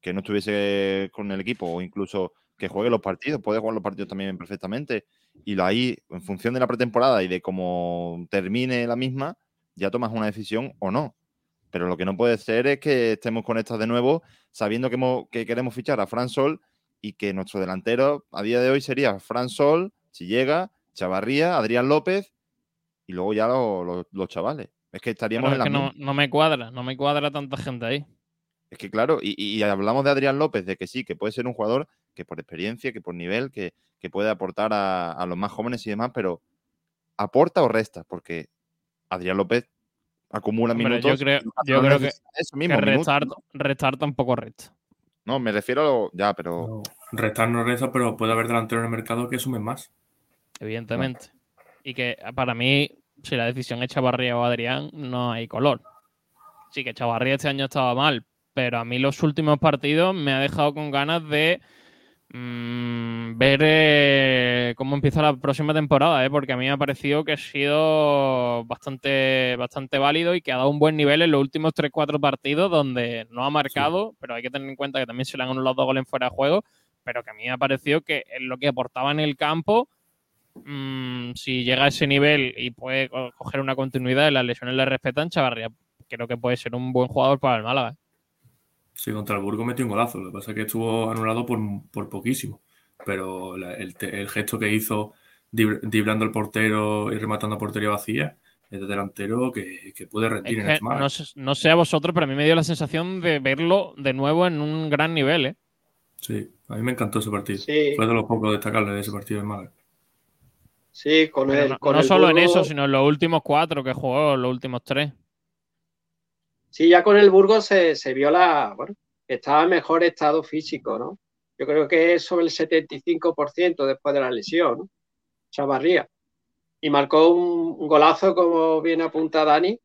que no estuviese con el equipo o incluso que juegue los partidos, puede jugar los partidos también perfectamente. Y ahí, en función de la pretemporada y de cómo termine la misma, ya tomas una decisión o no. Pero lo que no puede ser es que estemos con estas de nuevo, sabiendo que, que queremos fichar a Fran Sol y que nuestro delantero a día de hoy sería Fran Sol, si llega, Chavarría, Adrián López y luego ya los, chavales. Es que estaríamos en la. que no, no, me cuadra, no me cuadra tanta gente ahí. Es que claro, y, hablamos de Adrián López, de que sí, que puede ser un jugador que por experiencia, que por nivel, que, puede aportar a, los más jóvenes y demás, pero ¿aporta o resta? Porque Adrián López acumula minutos. Yo creo, que, eso mismo, restar, tampoco resta. No, me refiero ya, pero. restar no resta, pero puede haber delantero en el mercado que sumen más. Evidentemente. Y que para mí, si la decisión es Chavarría o Adrián, no hay color. Sí que Chavarría este año estaba mal, pero a mí los últimos partidos me ha dejado con ganas de mm, ver eh, cómo empieza la próxima temporada, ¿eh? porque a mí me ha parecido que ha sido bastante, bastante válido y que ha dado un buen nivel en los últimos 3-4 partidos donde no ha marcado, pero hay que tener en cuenta que también se le han anulado dos goles fuera de juego, pero que a mí me ha parecido que lo que aportaba en el campo, mm, si llega a ese nivel y puede coger una continuidad y las lesiones le respetan, Chavarría creo que puede ser un buen jugador para el Málaga. Sí, contra el Burgo metió un golazo. Lo que pasa es que estuvo anulado por, poquísimo. Pero el, gesto que hizo diblando el portero y rematando a portería vacía es de delantero que, puede rendir en este no, sé, no sé a vosotros, pero a mí me dio la sensación de verlo de nuevo en un gran nivel. ¿eh? Sí, a mí me encantó ese partido. Fue de los pocos destacables de ese partido en Málaga. Sí, con el, no, con no solo en eso, sino en los últimos cuatro que jugó, los últimos tres. Sí, ya con el Burgos se, vio la, bueno, estaba en mejor estado físico, ¿no? Yo creo que es sobre el 75% después de la lesión, ¿no? Chavarría. Y marcó un, golazo, como bien apunta Dani.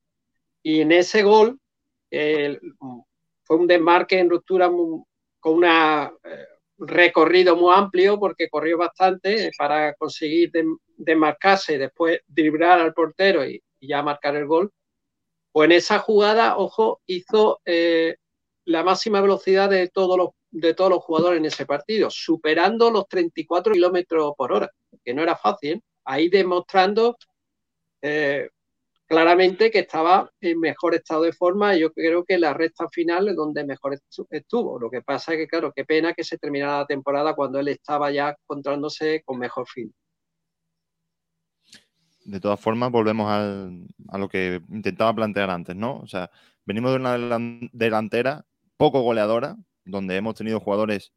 Y en ese gol fue un desmarque en ruptura con un eh, recorrido muy amplio porque corrió bastante para conseguir desmarcarse y después driblar al portero y, ya marcar el gol pues en esa jugada, ojo, hizo eh, la máxima velocidad de todos, los, de todos los jugadores en ese partido, superando los 34 kilómetros por hora, que no era fácil. Ahí demostrando eh, claramente que estaba en mejor estado de forma. Y yo creo que la recta final es donde mejor estuvo. Lo que pasa es que, claro, qué pena que se terminara la temporada cuando él estaba ya encontrándose con mejor fin de todas formas, volvemos a lo que intentaba plantear antes, ¿no? O sea, venimos de una delantera poco goleadora, donde hemos tenido jugadores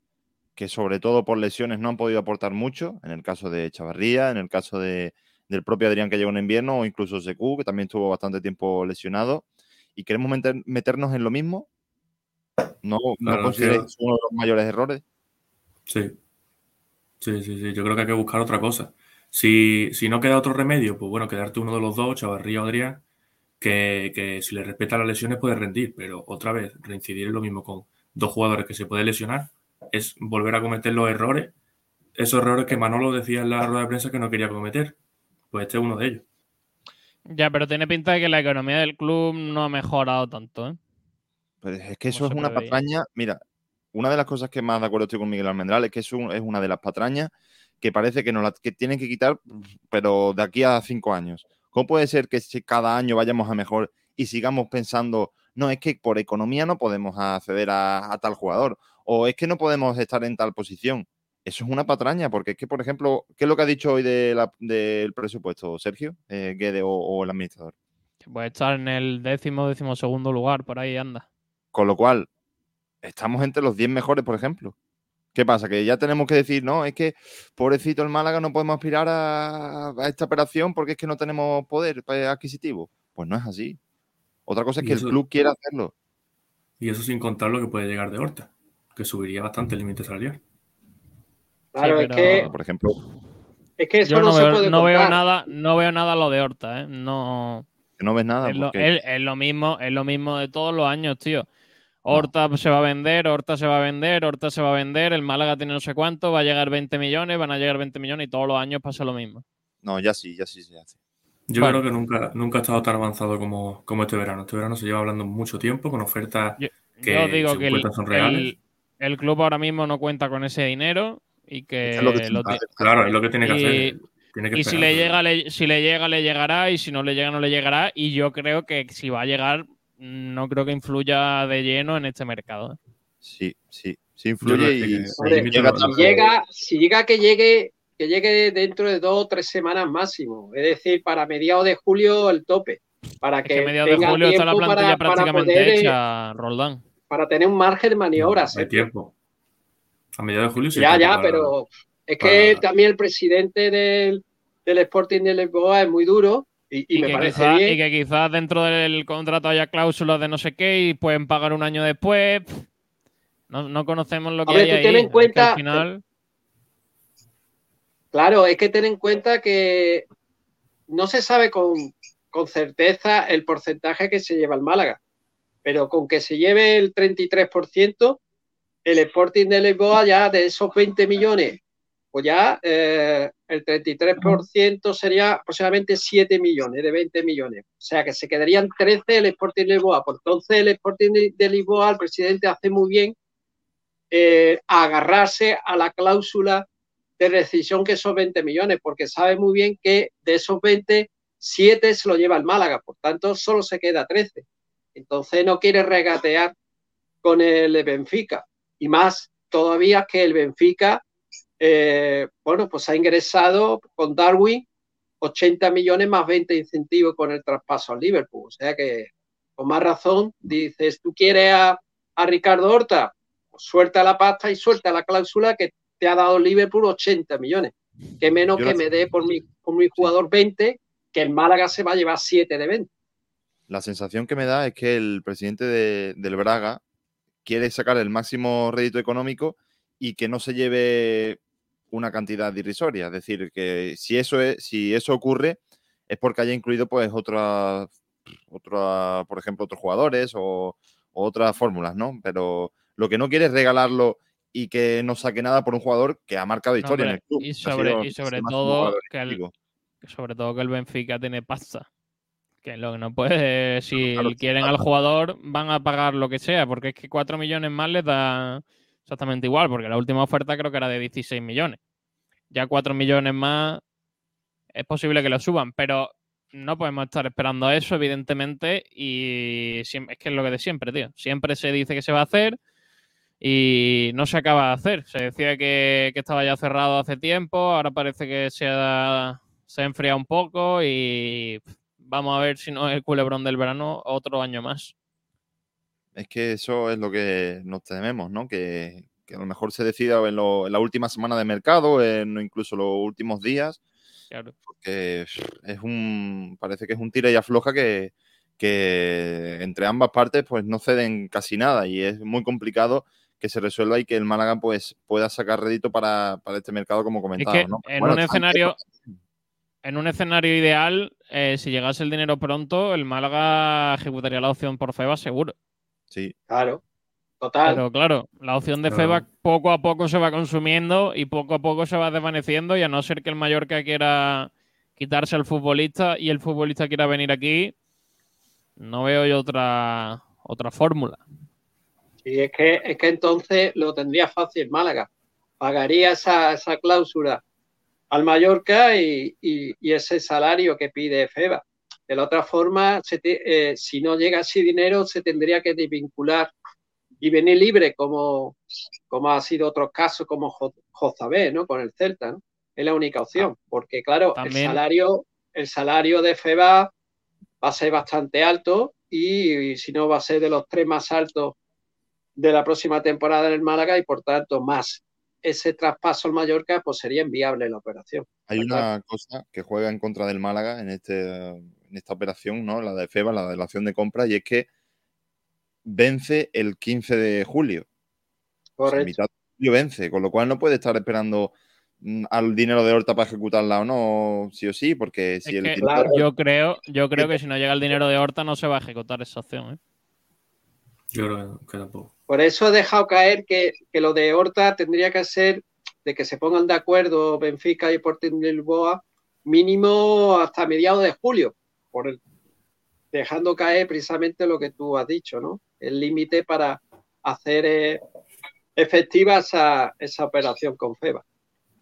que sobre todo por lesiones no han podido aportar mucho, en el caso de Chavarría, en el caso de, del propio Adrián que llegó en invierno, o incluso Secu, que también estuvo bastante tiempo lesionado, y queremos meternos en lo mismo. ¿No, ¿no consideráis uno de los mayores errores? Sí. Sí, sí, sí. Yo creo que hay que buscar otra cosa. Si, no queda otro remedio, pues bueno, quedarte uno de los dos, Chavarría o Adrián, que, si le respeta las lesiones puede rendir, pero otra vez reincidir en lo mismo con dos jugadores que se pueden lesionar, es volver a cometer los errores, esos errores que Manolo decía en la rueda de prensa que no quería cometer. Pues este es uno de ellos. Ya, pero tiene pinta de que la economía del club no ha mejorado tanto, ¿eh? Pues es que eso es una patraña. Mira, una de las cosas que más de acuerdo estoy con Miguel Almendral es que eso es una de las patrañas que parece que nos la que tienen que quitar, pero de aquí a cinco años. ¿Cómo puede ser que cada año vayamos a mejor y sigamos pensando, no, es que por economía no podemos acceder a, tal jugador, o es que no podemos estar en tal posición? Eso es una patraña, porque es que, por ejemplo, ¿qué es lo que ha dicho hoy del presupuesto, Sergio, eh, Guede o, el administrador? Que puede estar en el décimo, décimo segundo lugar, por ahí anda. Con lo cual, estamos entre los 10 mejores, por ejemplo. ¿Qué pasa? Que ya tenemos que decir, no, es que pobrecito el Málaga no podemos aspirar a, esta operación porque es que no tenemos poder adquisitivo. Pues no es así. Otra cosa es que el club quiera hacerlo. Y eso sin contar lo que puede llegar de Horta, que subiría bastante el límite salarial. Claro, es que. Por ejemplo. Es que eso Yo no, no, se veo, puede no veo nada, no veo nada lo de Horta, ¿eh? No. No ves nada. Es lo, porque- es- es lo mismo, es lo mismo de todos los años, tío. Horta se va a vender, Horta se va a vender, Horta se va a vender, el Málaga tiene no sé cuánto, va a llegar 20 millones, van a llegar 20 millones y todos los años pasa lo mismo. No, ya sí, ya sí se hace. Yo Bueno. creo que nunca, nunca ha estado tan avanzado como, como este verano. Este verano se lleva hablando mucho tiempo con ofertas Yo- que Yo digo según que el, cuentan son reales. el- el club ahora mismo no cuenta con ese dinero y que, Es lo que lo Claro, es lo que tiene que Y- hacer. Tiene que y si le llega, le- si le llega, le llegará, y si no le llega, no le llegará. Y yo creo que si va a llegar, no creo que influya de lleno en este mercado. ¿eh? Sí, sí, sí influye que- y que Hombre, llega. Si llega, si llega que llegue, que llegue dentro de dos o tres semanas máximo. Es decir, para mediados de julio el tope. Para Es que, que a mediados de julio está la tiempo plantilla para, para prácticamente poder, eh, hecha, Roldán. para tener un margen de maniobra. No, hay Sergio. tiempo. A mediados de julio sí. ya, ya, para- pero es que para- también el presidente del, del Sporting de Lisboa es muy duro y, y Y, me que parece quizás, bien. y que quizás dentro del contrato haya cláusulas de no sé qué y pueden pagar un año después. No, no conocemos lo que Hombre, hay tú ahí. en Es que cuenta- al final, Claro, es que ten en cuenta que no se sabe con, con certeza el porcentaje que se lleva el Málaga, pero con que se lleve el 33%, el Sporting de Lisboa ya de esos 20 millones, pues ya eh, el 33% sería aproximadamente 7 millones de 20 millones. O sea que se quedarían 13 el Sporting de Lisboa. Por entonces el Sporting de- de Lisboa, el presidente hace muy bien eh, agarrarse a la cláusula de rescisión que son 20 millones, porque sabe muy bien que de esos 20, 7 se lo lleva el Málaga, por tanto solo se queda 13. Entonces no quiere regatear con el Benfica. Y más todavía que el Benfica, eh, bueno, pues ha ingresado con Darwin 80 millones más 20 incentivos con el traspaso al Liverpool. O sea que, con más razón, dices, tú quieres a, a Ricardo Horta, pues suelta la pasta y suelta la cláusula que te ha dado Liverpool 80 millones. Que menos Yo que me dé por mi, por mi jugador 20, que el Málaga se va a llevar 7 de 20. La sensación que me da es que el presidente de- del Braga quiere sacar el máximo rédito económico y que no se lleve una cantidad irrisoria. Es decir, que si eso, es, si eso ocurre es porque haya incluido pues otra, otra por ejemplo, otros jugadores o, o otras fórmulas, ¿no? Pero lo que no quiere es regalarlo y que no saque nada por un jugador que ha marcado No, historia en el club. y sobre- y sobre todo que el- sobre todo que el Benfica tiene pasta. Que lo que no puede, si claro, quieren claro. al jugador, van a pagar lo que sea, porque es que 4 millones más les da exactamente igual, porque la última oferta creo que era de 16 millones. Ya 4 millones más es posible que lo suban, pero no podemos estar esperando a eso, evidentemente, y es que es lo que de siempre, tío. Siempre se dice que se va a hacer y no se acaba de hacer. Se decía que, que estaba ya cerrado hace tiempo, ahora parece que se ha, se ha enfriado un poco y pff, vamos a ver si no es el culebrón del verano otro año más. Es que eso es lo que nos tememos, ¿no? Que, que a lo mejor se decida en, lo- en la última semana de mercado, en incluso los últimos días, Claro. porque es un, parece que es un tira y afloja que, que entre ambas partes pues no ceden casi nada y es muy complicado que se resuelva y que el Málaga pues pueda sacar rédito para, para este mercado como comentaba, que ¿no? en Bueno, un escenario- En un escenario ideal, eh, si llegase el dinero pronto, el Málaga ejecutaría la opción por Feba seguro. Sí, Claro, total. Pero claro, la opción de Claro. Feba poco a poco se va consumiendo y poco a poco se va desvaneciendo y a no ser que el Mallorca quiera quitarse al futbolista y el futbolista quiera venir aquí, no veo yo otra, otra fórmula. Y es que, es que entonces lo tendría fácil Málaga. Pagaría esa, esa cláusula al Mallorca y, y- y ese salario que pide FEBA. De la otra forma, se te- eh, si no llega ese dinero, se tendría que desvincular y venir libre, como, como ha sido otros casos, como Jo- Jozabé, ¿no? Con el Celta, ¿no? Es la única opción, porque claro, el También- salario, el salario de FEBA va a ser bastante alto y, y si no va a ser de los tres más altos de la próxima temporada en el Málaga y por tanto más ese traspaso al Mallorca pues sería inviable la operación. Hay una cosa que juega en contra del Málaga en, este, en esta operación, ¿no? La de FEBA, la de la opción de compra, y es que vence el 15 de julio. O sea, Correcto. mitad de julio vence, con lo cual no puede estar esperando mm, al dinero de Horta para ejecutarla o no, sí o sí, porque si Es el que yo creo, yo creo que si no llega el dinero de Horta no se va a ejecutar esa opción. ¿eh? Por eso he dejado caer que, que lo de Horta tendría que ser de que se pongan de acuerdo Benfica y Sporting de Lisboa mínimo hasta mediados de julio, por el- dejando caer precisamente lo que tú has dicho, ¿no? El límite para hacer eh, efectiva esa, esa operación con FEBA.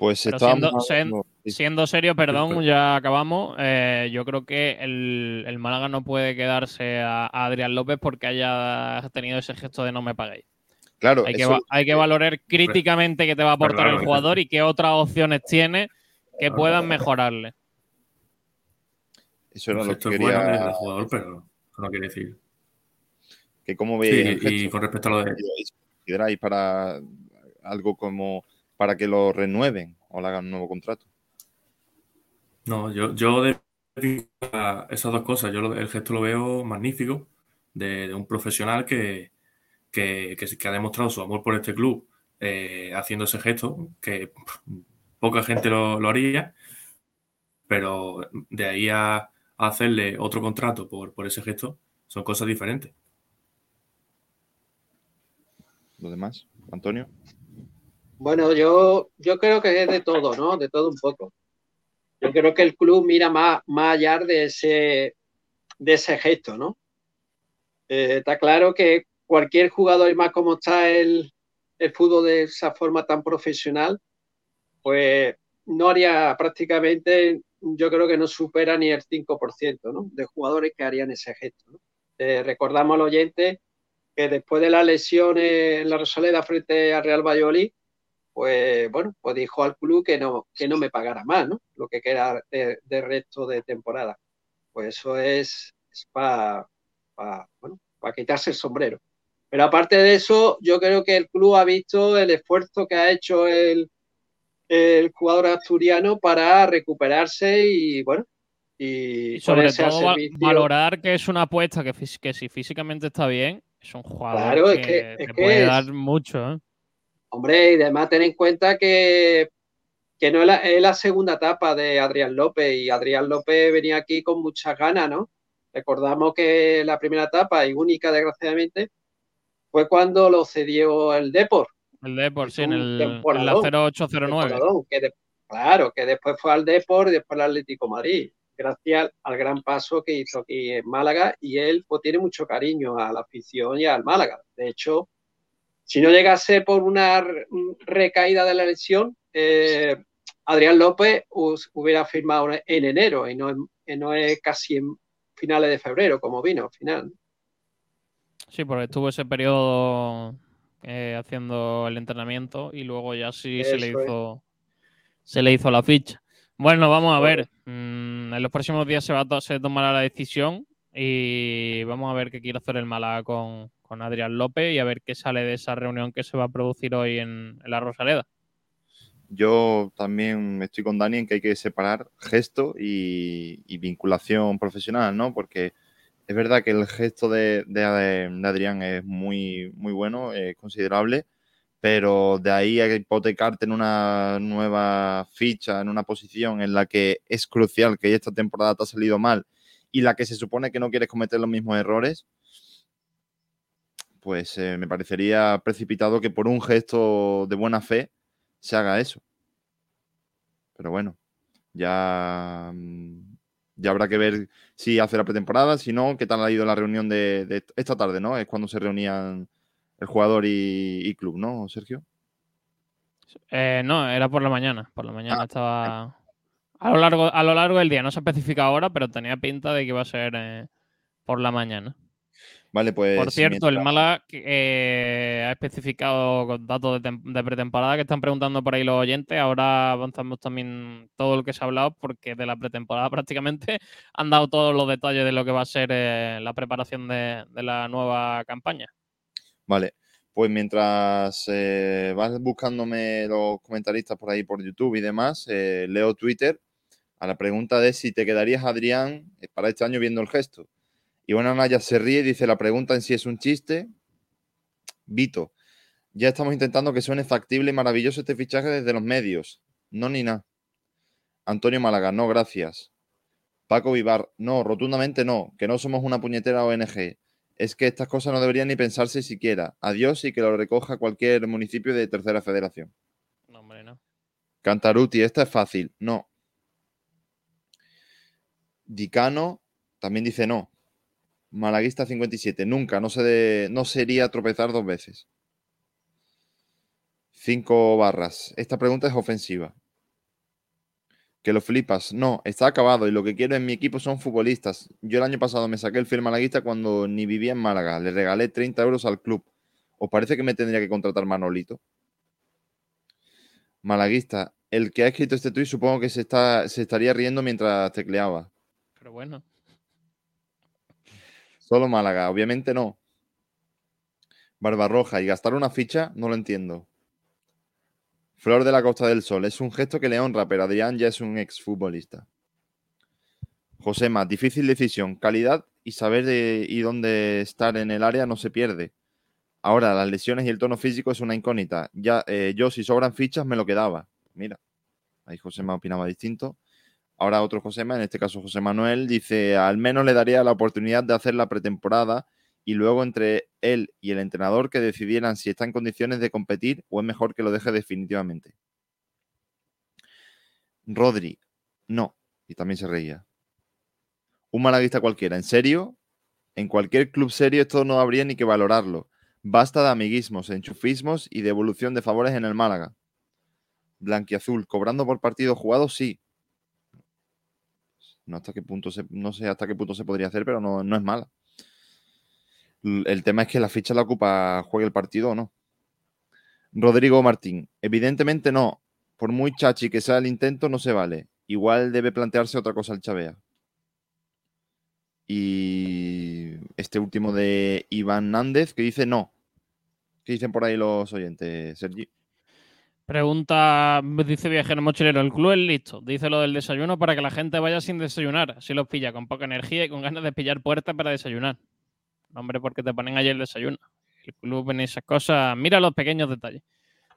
Pues Pero estábamos siendo- sí, Siendo serio, perdón, pero- ya acabamos. eh, yo creo que el, el Málaga no puede quedarse a, a Adrián López porque haya tenido ese gesto de no me paguéis. claro, Hay que, eso- hay que valorar críticamente qué te va a aportar claro, el jugador y qué otras opciones tiene que Claro. puedan mejorarle. eso era lo que quería. bueno del jugador, pero eso no quiere decir. que cómo Sí, veis el y con respecto a lo de. consideráis para algo como para que lo renueven o le hagan un nuevo contrato? No, yo, yo de esas dos cosas, yo lo- el gesto lo veo magnífico de, de un profesional que, que, que, que ha demostrado su amor por este club eh, haciendo ese gesto, que poca gente lo, lo haría, pero de ahí a, a hacerle otro contrato por, por ese gesto son cosas diferentes. ¿Lo demás? Antonio. Bueno, yo, yo creo que es de todo, ¿no? De todo un poco. Yo creo que el club mira más, más allá de ese, de ese gesto, ¿no? Eh, está claro que cualquier jugador, y más como está el, el fútbol de esa forma tan profesional, pues no haría prácticamente, yo creo que no supera ni el 5%, ¿no? De jugadores que harían ese gesto, ¿no? Eh, recordamos al oyente que después de la lesión en la Rosaleda frente al Real Valladolid, pues bueno, pues dijo al club que no, que no me pagara más, ¿no? Lo que queda de, de resto de temporada. Pues eso es, es para bueno, pa quitarse el sombrero. Pero aparte de eso, yo creo que el club ha visto el esfuerzo que ha hecho el, el jugador asturiano para recuperarse y bueno, y, Y sobre todo va- valorar que es una apuesta que, que si físicamente está bien, es un jugador Claro, es que, es puede es- dar mucho. ¿eh? Hombre, y además ten en cuenta que, que no es la, es la segunda etapa de Adrián López y Adrián López venía aquí con muchas ganas, ¿no? Recordamos que la primera etapa y única, desgraciadamente, fue cuando lo cedió el Depor. El Depor, sí, en, el, en la temporadón, 0809. Temporadón, que de- claro, que después fue al Depor y después al Atlético de Madrid, gracias al gran paso que hizo aquí en Málaga y él pues tiene mucho cariño a la afición y al Málaga. De hecho, si no llegase por una re- recaída de la lesión, eh, Adrián López hubiera firmado en enero y no, en- no es casi en finales de febrero como vino al final. Sí, porque estuvo ese periodo eh, haciendo el entrenamiento y luego ya sí se le es. hizo se le hizo la ficha. Bueno, vamos a ver. Mm, en los próximos días se va a to- se tomará la decisión y vamos a ver qué quiere hacer el Málaga con, con Adrián López y a ver qué sale de esa reunión que se va a producir hoy en, en la Rosaleda. Yo también estoy con Dani en que hay que separar gesto y, vinculación profesional, ¿no? Porque es verdad que el gesto de, de- de Adrián es muy, muy bueno, es considerable, pero de ahí a hipotecarte en una nueva ficha, en una posición en la que es crucial que esta temporada te ha salido mal y la que se supone que no quieres cometer los mismos errores, pues eh, me parecería precipitado que por un gesto de buena fe se haga eso. Pero bueno, ya, mm, ya habrá que ver si hace la pretemporada, si no, qué tal ha ido la reunión de, de esta tarde, ¿no? Es cuando se reunían el jugador y, y club, ¿no, Sergio? Eh, no, era por la mañana. Por la mañana Ah, estaba a lo largo a lo largo del día. No se especifica ahora, pero tenía pinta de que iba a ser eh, por la mañana. Vale, pues. Por cierto, el Málaga eh, ha especificado con datos de, tem- de pretemporada que están preguntando por ahí los oyentes. Ahora avanzamos también todo lo que se ha hablado porque de la pretemporada [LAUGHS] prácticamente han dado todos los detalles de lo que va a ser eh, la preparación de, de la nueva campaña. Vale, pues mientras eh, vas buscándome los comentaristas por ahí por YouTube y demás, leo Twitter a la pregunta de si te quedarías, Adrián, eh, para este año viendo el gesto. Iván Anaya se ríe y dice, la pregunta en sí es un chiste. Vito, ya estamos intentando que suene factible y maravilloso este fichaje desde los medios. No ni nada. Antonio Málaga, no, gracias. Paco Vivar, no, rotundamente no, que no somos una puñetera ONG. Es que estas cosas no deberían ni pensarse siquiera. Adiós y que lo recoja cualquier municipio de tercera federación. No, hombre, no. Cantaruti, esta es fácil. No. Dicano también dice no. Malaguista 57, nunca, no, se de- no sería tropezar dos veces. Cinco barras. Esta pregunta es ofensiva. Que lo flipas. No, está acabado y lo que quiero en mi equipo son futbolistas. Yo el año pasado me saqué el film malaguista cuando ni vivía en Málaga. Le regalé 30 euros al club. ¿Os parece que me tendría que contratar Manolito? Malaguista, el que ha escrito este tuit supongo que se, está, se estaría riendo mientras tecleaba. Pero bueno. Solo Málaga, obviamente no. Barbarroja, y gastar una ficha, no lo entiendo. Flor de la Costa del Sol, es un gesto que le honra, pero Adrián ya es un exfutbolista. Josema, difícil decisión. Calidad y saber de, y dónde estar en el área no se pierde. Ahora, las lesiones y el tono físico es una incógnita. Ya, eh, yo, si sobran fichas, me lo quedaba. Mira, ahí Josema opinaba distinto. Ahora otro Josema, en este caso José Manuel, dice, al menos le daría la oportunidad de hacer la pretemporada y luego entre él y el entrenador que decidieran si está en condiciones de competir o es mejor que lo deje definitivamente. Rodri, no, y también se reía. Un malaguista cualquiera, ¿en serio? En cualquier club serio esto no habría ni que valorarlo. Basta de amiguismos, enchufismos y devolución de favores en el Málaga. Blanquiazul, cobrando por partido jugado, sí. No, hasta qué punto no sé hasta qué punto se podría hacer, pero no, no es mala. El tema es que la ficha la ocupa, juegue el partido o no. Rodrigo Martín, evidentemente no. Por muy chachi que sea el intento, no se vale. Igual debe plantearse otra cosa el Chavea. Y este último de Iván Nández que dice no. ¿Qué dicen por ahí los oyentes, Sergi? Pregunta, dice Viajero Mochilero, el club es listo. Dice lo del desayuno para que la gente vaya sin desayunar. Así los pilla, con poca energía y con ganas de pillar puertas para desayunar. Hombre, porque te ponen ayer el desayuno. El club en esas cosas, mira los pequeños detalles.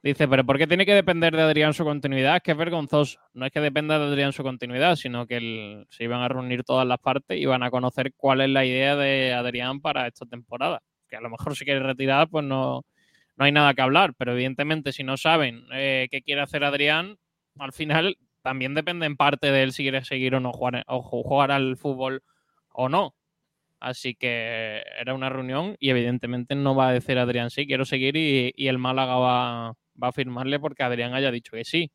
Dice, pero ¿por qué tiene que depender de Adrián su continuidad? Es que es vergonzoso. No es que dependa de Adrián su continuidad, sino que se iban a reunir todas las partes y van a conocer cuál es la idea de Adrián para esta temporada. Que a lo mejor si quiere retirar, pues no, no hay nada que hablar, pero evidentemente si no saben eh, qué quiere hacer Adrián, al final también depende en parte de él si quiere seguir o no jugar, al fútbol o no. Así que era una reunión y evidentemente no va a decir Adrián sí, quiero seguir y, y el Málaga va, va a firmarle porque Adrián haya dicho que sí.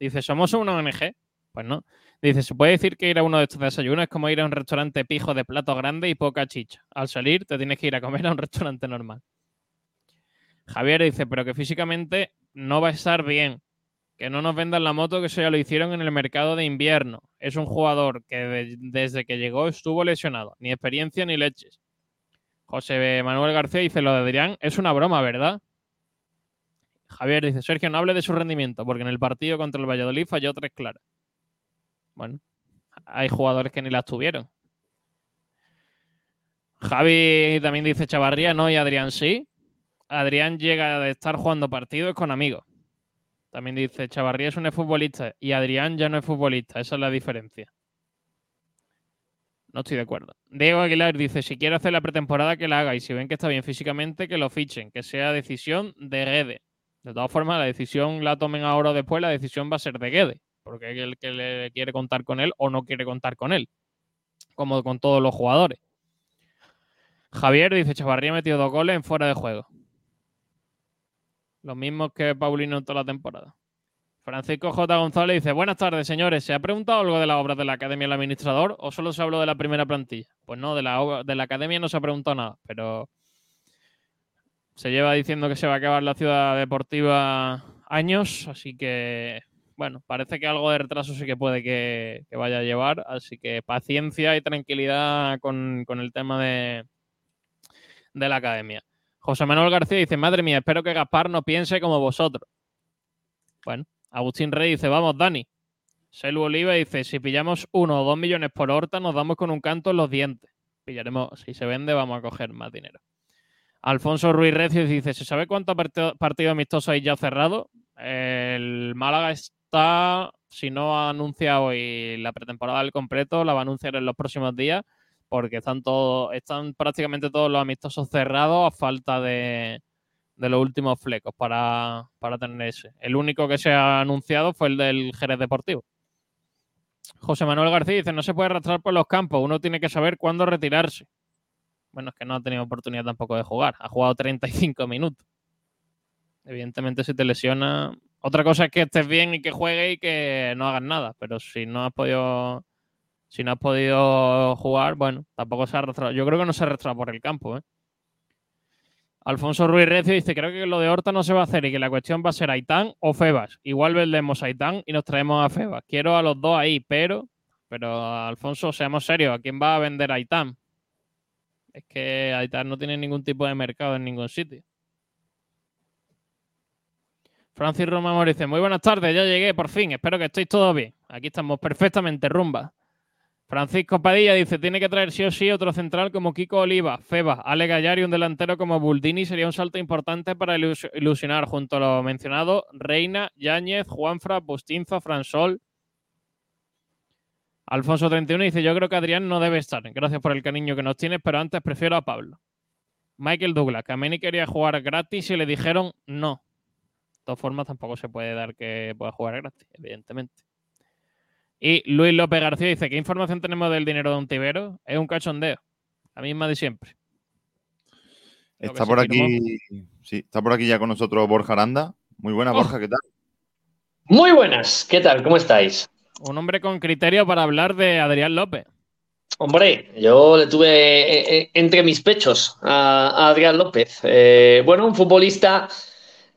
Dice, ¿somos una ONG? Pues no. Dice, se puede decir que ir a uno de estos desayunos es como ir a un restaurante pijo de plato grande y poca chicha. Al salir te tienes que ir a comer a un restaurante normal. Javier dice, pero que físicamente no va a estar bien. Que no nos vendan la moto, que eso ya lo hicieron en el mercado de invierno. Es un jugador que de- desde que llegó estuvo lesionado. Ni experiencia ni leches. José Manuel García dice, lo de Adrián es una broma, ¿verdad? Javier dice, Sergio, no hable de su rendimiento, porque en el partido contra el Valladolid falló tres claras. Bueno, hay jugadores que ni las tuvieron. Javi también dice Chavarría, no, y Adrián sí. Adrián llega de estar jugando partidos con amigos. También dice, Chavarría es un futbolista y Adrián ya no es futbolista. Esa es la diferencia. No estoy de acuerdo. Diego Aguilar dice, si quiere hacer la pretemporada, que la haga. Y si ven que está bien físicamente, que lo fichen. Que sea decisión de Guede. De todas formas, la decisión la tomen ahora o después, la decisión va a ser de Guede. Porque es el que le quiere contar con él o no quiere contar con él. Como con todos los jugadores. Javier dice, Chavarría ha metido dos goles en fuera de juego. Los mismos que Paulino en toda la temporada. Francisco J. González dice, buenas tardes, señores. ¿Se ha preguntado algo de las obras de la Academia del Administrador o solo se habló de la primera plantilla? Pues no, de la, de la Academia no se ha preguntado nada, pero se lleva diciendo que se va a acabar la ciudad deportiva años, así que, bueno, parece que algo de retraso sí que puede que, que vaya a llevar, así que paciencia y tranquilidad con, con el tema de, de la Academia. José Manuel García dice, madre mía, espero que Gaspar no piense como vosotros. Bueno, Agustín Rey dice, vamos, Dani. Selu Oliva dice, si pillamos uno o dos millones por horta, nos damos con un canto en los dientes. Pillaremos, si se vende, vamos a coger más dinero. Alfonso Ruiz Recio dice, ¿se sabe cuántos partidos amistosos hay ya cerrados? El Málaga está, si no ha anunciado hoy la pretemporada al completo, la va a anunciar en los próximos días, porque están todos, están prácticamente todos los amistosos cerrados a falta de, de los últimos flecos para, para tener ese. El único que se ha anunciado fue el del Jerez Deportivo. José Manuel García dice, no se puede arrastrar por los campos, uno tiene que saber cuándo retirarse. Bueno, es que no ha tenido oportunidad tampoco de jugar, ha jugado 35 minutos. Evidentemente si te lesiona... Otra cosa es que estés bien y que juegue y que no hagas nada, pero si no has podido... Si no has podido jugar, bueno, tampoco se ha arrastrado. Yo creo que no se ha por el campo, ¿eh? Alfonso Ruiz Recio dice, creo que lo de Horta no se va a hacer y que la cuestión va a ser Aitán o Febas. Igual vendemos a Aitán y nos traemos a Febas. Quiero a los dos ahí, pero, pero Alfonso, seamos serios, ¿a quién va a vender a Aitán? Es que Aitán no tiene ningún tipo de mercado en ningún sitio. Francis Roma dice, muy buenas tardes, ya llegué por fin, espero que estéis todos bien. Aquí estamos perfectamente rumba. Francisco Padilla dice, tiene que traer sí o sí otro central como Kiko Oliva, Feba, Ale Gallar y un delantero como Buldini sería un salto importante para ilusionar junto a lo mencionado Reina, Yáñez, Juanfra, Bustinza, Fransol. Alfonso 31 dice, yo creo que Adrián no debe estar. Gracias por el cariño que nos tienes, pero antes prefiero a Pablo. Michael Douglas, que a Meni quería jugar gratis y le dijeron no. De todas formas, tampoco se puede dar que pueda jugar gratis, evidentemente. Y Luis López García dice, ¿qué información tenemos del dinero de un tibero? Es un cachondeo, la misma de siempre. Está por aquí, sí, está por aquí ya con nosotros Borja Aranda. Muy buena, oh. Borja, ¿qué tal? Muy buenas, ¿qué tal? ¿Cómo estáis? Un hombre con criterio para hablar de Adrián López. Hombre, yo le tuve eh, eh, entre mis pechos a, Adrián López. Eh, bueno, un futbolista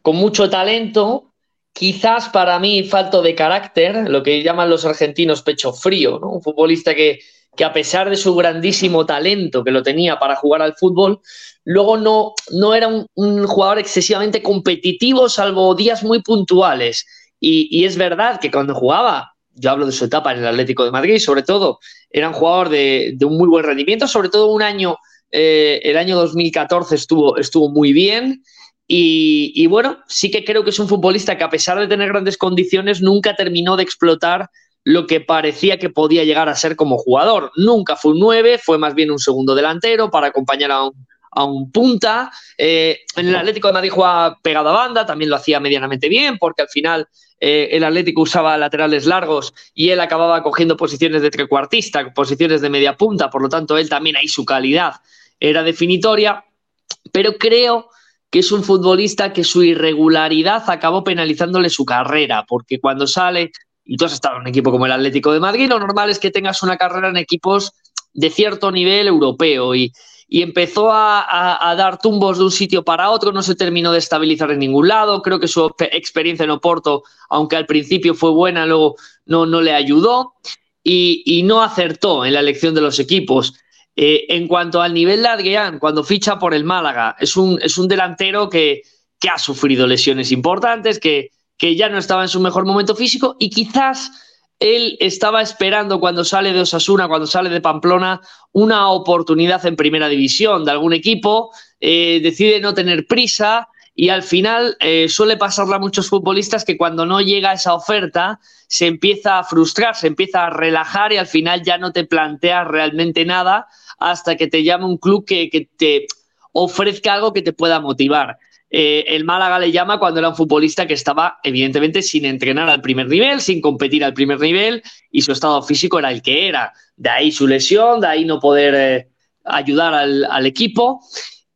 con mucho talento, quizás para mí falto de carácter, lo que llaman los argentinos pecho frío. Un futbolista que, que a pesar de su grandísimo talento que lo tenía para jugar al fútbol, luego no, no era un, jugador excesivamente competitivo, salvo días muy puntuales. Y, es verdad que cuando jugaba, yo hablo de su etapa en el Atlético de Madrid, sobre todo, era un jugador de, un muy buen rendimiento, sobre todo un año, eh, el año 2014 estuvo, estuvo muy bien. Y, bueno, sí que creo que es un futbolista que a pesar de tener grandes condiciones, nunca terminó de explotar lo que parecía que podía llegar a ser como jugador. Nunca fue un 9, fue más bien un segundo delantero para acompañar a un, punta. Eh, en el Atlético de Madrid jugaba pegado a banda, también lo hacía medianamente bien, porque al final eh, el Atlético usaba laterales largos y él acababa cogiendo posiciones de trecuartista, posiciones de media punta, por lo tanto él también ahí su calidad era definitoria. Pero creo que es un futbolista que su irregularidad acabó penalizándole su carrera, porque cuando sale, y tú has estado en un equipo como el Atlético de Madrid, lo normal es que tengas una carrera en equipos de cierto nivel europeo y, empezó a, dar tumbos de un sitio para otro, no se terminó de estabilizar en ningún lado, creo que su experiencia en Oporto, aunque al principio fue buena, luego no, le ayudó y no acertó en la elección de los equipos. Eh, en cuanto al nivel de Adrián, cuando ficha por el Málaga, es un, es un delantero que, ha sufrido lesiones importantes, que, que ya no estaba en su mejor momento físico y quizás él estaba esperando cuando sale de Osasuna, cuando sale de Pamplona, una oportunidad en primera división de algún equipo, eh, decide no tener prisa y al final eh, suele pasarle a muchos futbolistas que cuando no llega esa oferta se empieza a frustrar, se empieza a relajar y al final ya no te planteas realmente nada hasta que te llame un club que, te ofrezca algo que te pueda motivar. Eh, el Málaga le llama cuando era un futbolista que estaba evidentemente sin entrenar al primer nivel, sin competir al primer nivel y su estado físico era el que era. De ahí su lesión, de ahí no poder eh, ayudar al, equipo.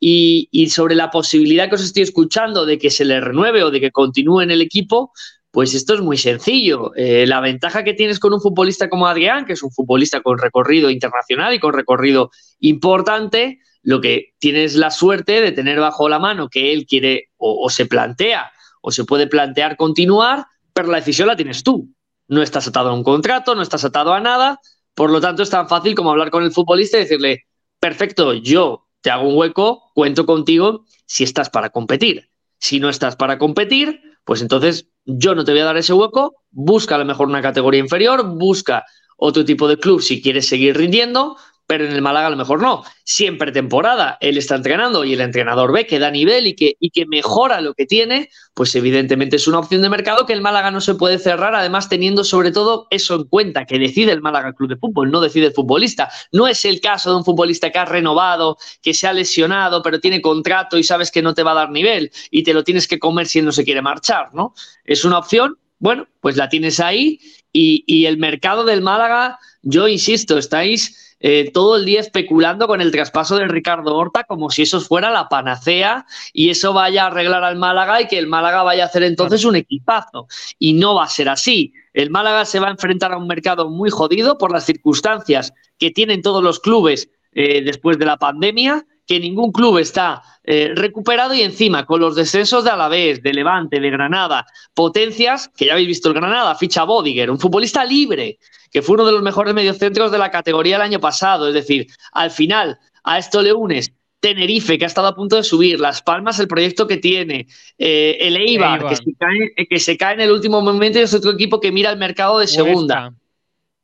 Y, sobre la posibilidad que os estoy escuchando de que se le renueve o de que continúe en el equipo, pues esto es muy sencillo. Eh, la ventaja que tienes con un futbolista como Adrián, que es un futbolista con recorrido internacional y con recorrido importante, lo que tienes la suerte de tener bajo la mano que él quiere o, se plantea o se puede plantear continuar, pero la decisión la tienes tú. No estás atado a un contrato, no estás atado a nada, por lo tanto es tan fácil como hablar con el futbolista y decirle, perfecto, yo te hago un hueco, cuento contigo si estás para competir. Si no estás para competir, pues entonces yo no te voy a dar ese hueco, busca a lo mejor una categoría inferior, busca otro tipo de club si quieres seguir rindiendo, pero en el Málaga a lo mejor no. Siempre temporada, él está entrenando y el entrenador ve que da nivel y que, y que mejora lo que tiene, pues evidentemente es una opción de mercado que el Málaga no se puede cerrar, además teniendo sobre todo eso en cuenta, que decide el Málaga Club de Fútbol, no decide el futbolista. No es el caso de un futbolista que ha renovado, que se ha lesionado, pero tiene contrato y sabes que no te va a dar nivel y te lo tienes que comer si él no se quiere marchar, ¿no? Es una opción, bueno, pues la tienes ahí y, y el mercado del Málaga, yo insisto, estáis eh, todo el día especulando con el traspaso de Ricardo Horta como si eso fuera la panacea y eso vaya a arreglar al Málaga y que el Málaga vaya a hacer entonces un equipazo. Y no va a ser así. El Málaga se va a enfrentar a un mercado muy jodido por las circunstancias que tienen todos los clubes eh, después de la pandemia, que ningún club está eh, recuperado y encima con los descensos de Alavés, de Levante, de Granada, potencias, que ya habéis visto el Granada, ficha Bodiger, un futbolista libre, que fue uno de los mejores mediocentros de la categoría el año pasado. Es decir, al final, a esto le unes Tenerife, que ha estado a punto de subir, Las Palmas, el proyecto que tiene, eh, el Eibar, Que, se cae, que se cae en el último momento y es otro equipo que mira el mercado de segunda.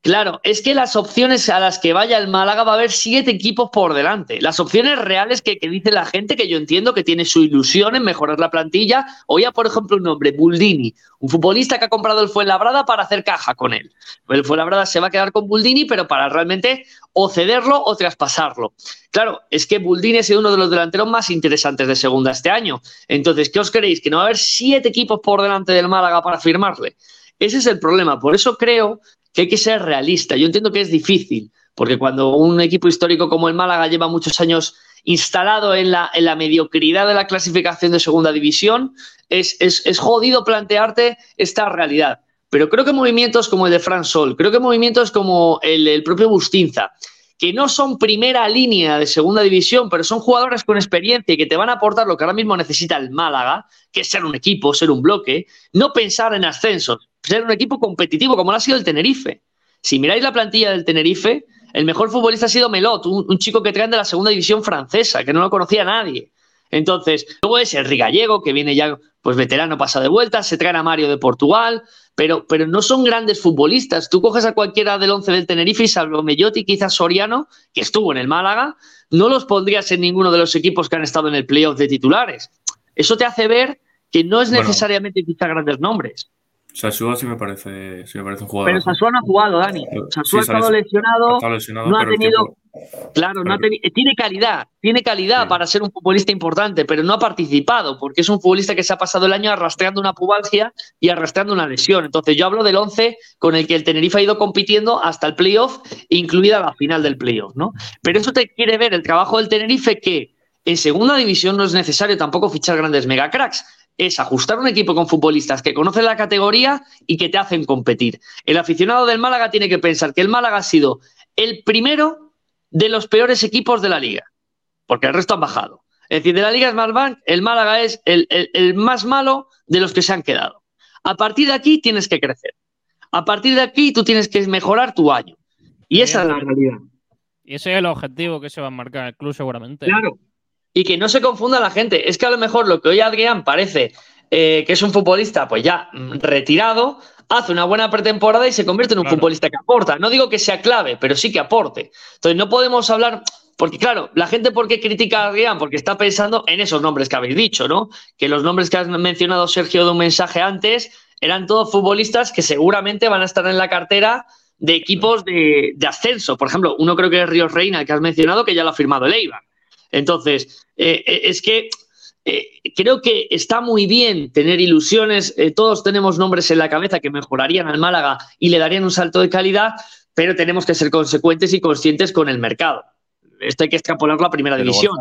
Claro, es que las opciones a las que vaya el Málaga va a haber siete equipos por delante. Las opciones reales que, dice la gente, que yo entiendo que tiene su ilusión en mejorar la plantilla. Oía, por ejemplo, un nombre, Buldini, un futbolista que ha comprado el Fuenlabrada para hacer caja con él. El Fuenlabrada se va a quedar con Buldini, pero para realmente o cederlo o traspasarlo. Claro, es que Buldini es uno de los delanteros más interesantes de segunda este año. Entonces, ¿qué os creéis? ¿Que no va a haber siete equipos por delante del Málaga para firmarle? Ese es el problema. Por eso creo que hay que ser realista. Yo entiendo que es difícil, porque cuando un equipo histórico como el Málaga lleva muchos años instalado en la, mediocridad de la clasificación de segunda división, es, es, jodido plantearte esta realidad. Pero creo que movimientos como el de Fran Sol, creo que movimientos como el, el propio Bustinza, que no son primera línea de segunda división, pero son jugadores con experiencia y que te van a aportar lo que ahora mismo necesita el Málaga, que es ser un equipo, ser un bloque, no pensar en ascensos, ser un equipo competitivo como lo ha sido el Tenerife. Si miráis la plantilla del Tenerife, el mejor futbolista ha sido Melot, un, chico que traen de la segunda división francesa, que no lo conocía nadie. Entonces, luego es el Gallego, que viene ya, pues veterano, pasa de vuelta, se traen a Mario de Portugal, pero, pero no son grandes futbolistas. Tú coges a cualquiera del once del Tenerife y salvo Mellotti, quizás Soriano, que estuvo en el Málaga, no los pondrías en ninguno de los equipos que han estado en el playoff de titulares. Eso te hace ver que no es necesariamente quizá grandes nombres. Sasua sí me parece, sí me parece un jugador. Pero Sasua no ha jugado, Dani. Sasua ha estado lesionado, no ha tenido. Claro, no ha tiene calidad, tiene calidad para ser un futbolista importante, pero no ha participado, porque es un futbolista que se ha pasado el año arrastrando una pubalgia y arrastrando una lesión. Entonces, yo hablo del 11 con el que el Tenerife ha ido compitiendo hasta el playoff, incluida la final del playoff, ¿no? Pero eso te quiere ver el trabajo del Tenerife que en segunda división no es necesario tampoco fichar grandes megacracks es ajustar un equipo con futbolistas que conocen la categoría y que te hacen competir. El aficionado del Málaga tiene que pensar que el Málaga ha sido el primero de los peores equipos de la liga, porque el resto han bajado. Es decir, de la Liga Smartbank, el Málaga es el, más malo de los que se han quedado. A partir de aquí tienes que crecer. A partir de aquí tú tienes que mejorar tu año. Y esa es la realidad. Y ese es el objetivo que se va a marcar el club seguramente. Claro, y que no se confunda la gente. Es que a lo mejor lo que hoy Adrián parece eh, que es un futbolista, pues ya mm, retirado, hace una buena pretemporada y se convierte en un futbolista que aporta. No digo que sea clave, pero sí que aporte. Entonces no podemos hablar, porque claro, la gente por qué critica a Adrián, porque está pensando en esos nombres que habéis dicho, ¿no? Que los nombres que has mencionado Sergio de un mensaje antes eran todos futbolistas que seguramente van a estar en la cartera de equipos de, de ascenso. Por ejemplo, uno creo que es Ríos Reina, que has mencionado, que ya lo ha firmado el Eibar. Entonces, eh, eh, es que eh, creo que está muy bien tener ilusiones. todos tenemos nombres en la cabeza que mejorarían al Málaga y le darían un salto de calidad, pero tenemos que ser consecuentes y conscientes con el mercado. Esto hay que extrapolarlo a primera división.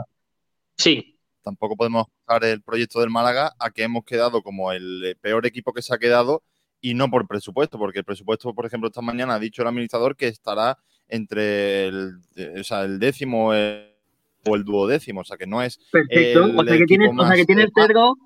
sí. Tampoco podemos usar el proyecto del Málaga a que hemos quedado como el peor equipo que se ha quedado y no por presupuesto, porque el presupuesto, por ejemplo, esta mañana ha dicho el administrador que estará entre el, o sea, el décimo, o el duodécimo, o sea que no es. Perfecto, o sea que tienes, o sea que tienes Pedro,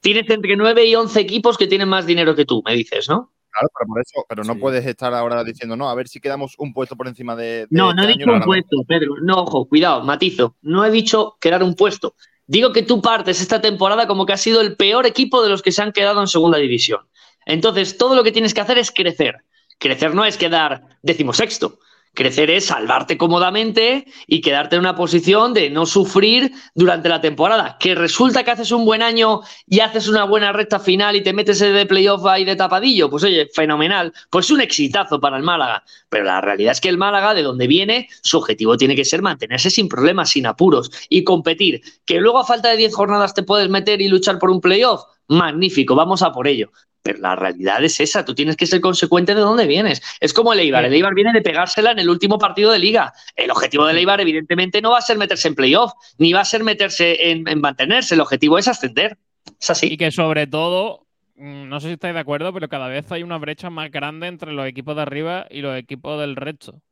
tienes entre 9 y 11 equipos que tienen más dinero que tú, me dices, ¿no? Claro, pero por eso, pero no puedes estar ahora diciendo, no, a ver si quedamos un puesto por encima de. no, no he este dicho un puesto, Pedro. No, ojo, cuidado, matizo. No he dicho quedar un puesto. Digo que tú partes esta temporada como que has sido el peor equipo de los que se han quedado en segunda división. Entonces, todo lo que tienes que hacer es crecer. Crecer no es quedar decimosexto. Crecer es salvarte cómodamente y quedarte en una posición de no sufrir durante la temporada. Que resulta que haces un buen año y haces una buena recta final y te metes de playoff ahí de tapadillo. Pues oye, fenomenal. Pues un exitazo para el Málaga. Pero la realidad es que el Málaga, de donde viene, su objetivo tiene que ser mantenerse sin problemas, sin apuros y competir. Que luego a falta de 10 jornadas te puedes meter y luchar por un playoff. Magnífico, vamos a por ello. Pero la realidad es esa, tú tienes que ser consecuente de dónde vienes. Es como el Eibar, el Eibar viene de pegársela en el último partido de liga. El objetivo del Eibar evidentemente no va a ser meterse en playoff, ni va a ser meterse en, en mantenerse, el objetivo es ascender. Es así. Y que sobre todo, mm, no sé si estáis de acuerdo, pero cada vez hay una brecha más grande entre los equipos de arriba y los equipos del resto.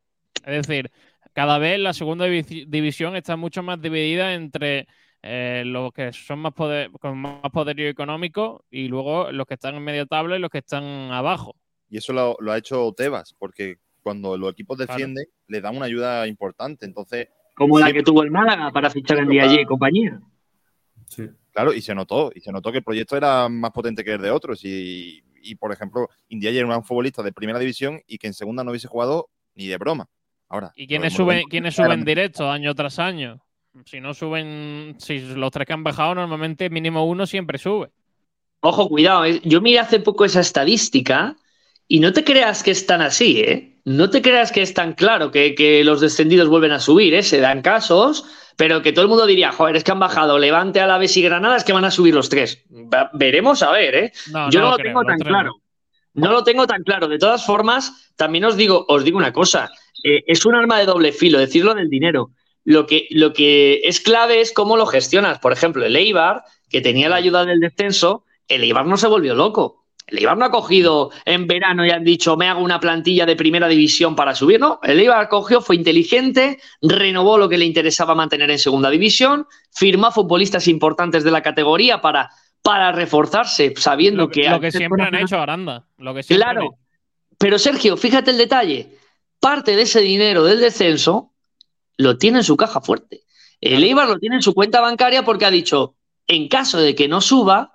Es decir, cada vez la segunda divi- división está mucho más dividida entre eh, los que son más poder, con más poderío económico y luego los que están en medio tabla y los que están abajo. Y eso lo, lo ha hecho Tebas, porque cuando los equipos defienden, le dan una ayuda importante. Entonces, Como la que tuvo el Málaga para fichar en Diallé y compañía. Sí. Claro, y se notó, y se notó que el proyecto era más potente que el de otros. Y, y, por ejemplo, Indiaye era un futbolista de primera división y que en segunda no hubiese jugado ni de broma. Ahora, ¿Y quiénes suben, quiénes suben directo año tras año? Si no suben, si los tres que han bajado, normalmente mínimo uno siempre sube. Ojo, cuidado. eh. Yo miré hace poco esa estadística y no te creas que es tan así, ¿eh? No te creas que es tan claro que, que los descendidos vuelven a subir, ¿eh? Se dan casos, pero que todo el mundo diría, joder, es que han bajado Levante, Alavés y Granada, es que van a subir los tres. Va- veremos a ver, ¿eh? No, Yo no, no lo creo, tengo tan claro. No lo tengo tan claro. De todas formas, también os digo, os digo una cosa. eh, es un arma de doble filo, decirlo del dinero. Lo que, lo que es clave es cómo lo gestionas. Por ejemplo, el Eibar, que tenía la ayuda del descenso, el Eibar no se volvió loco. El Eibar no ha cogido en verano y han dicho, me hago una plantilla de primera división para subir. No, el Eibar cogió, fue inteligente, renovó lo que le interesaba mantener en segunda división, firmó a futbolistas importantes de la categoría para, para reforzarse, sabiendo Lo, que... lo que siempre han hecho Aranda. Lo que han Claro. Pero Sergio, fíjate el detalle. Parte de ese dinero del descenso lo tiene en su caja fuerte. El Eibar lo tiene en su cuenta bancaria porque ha dicho, en caso de que no suba,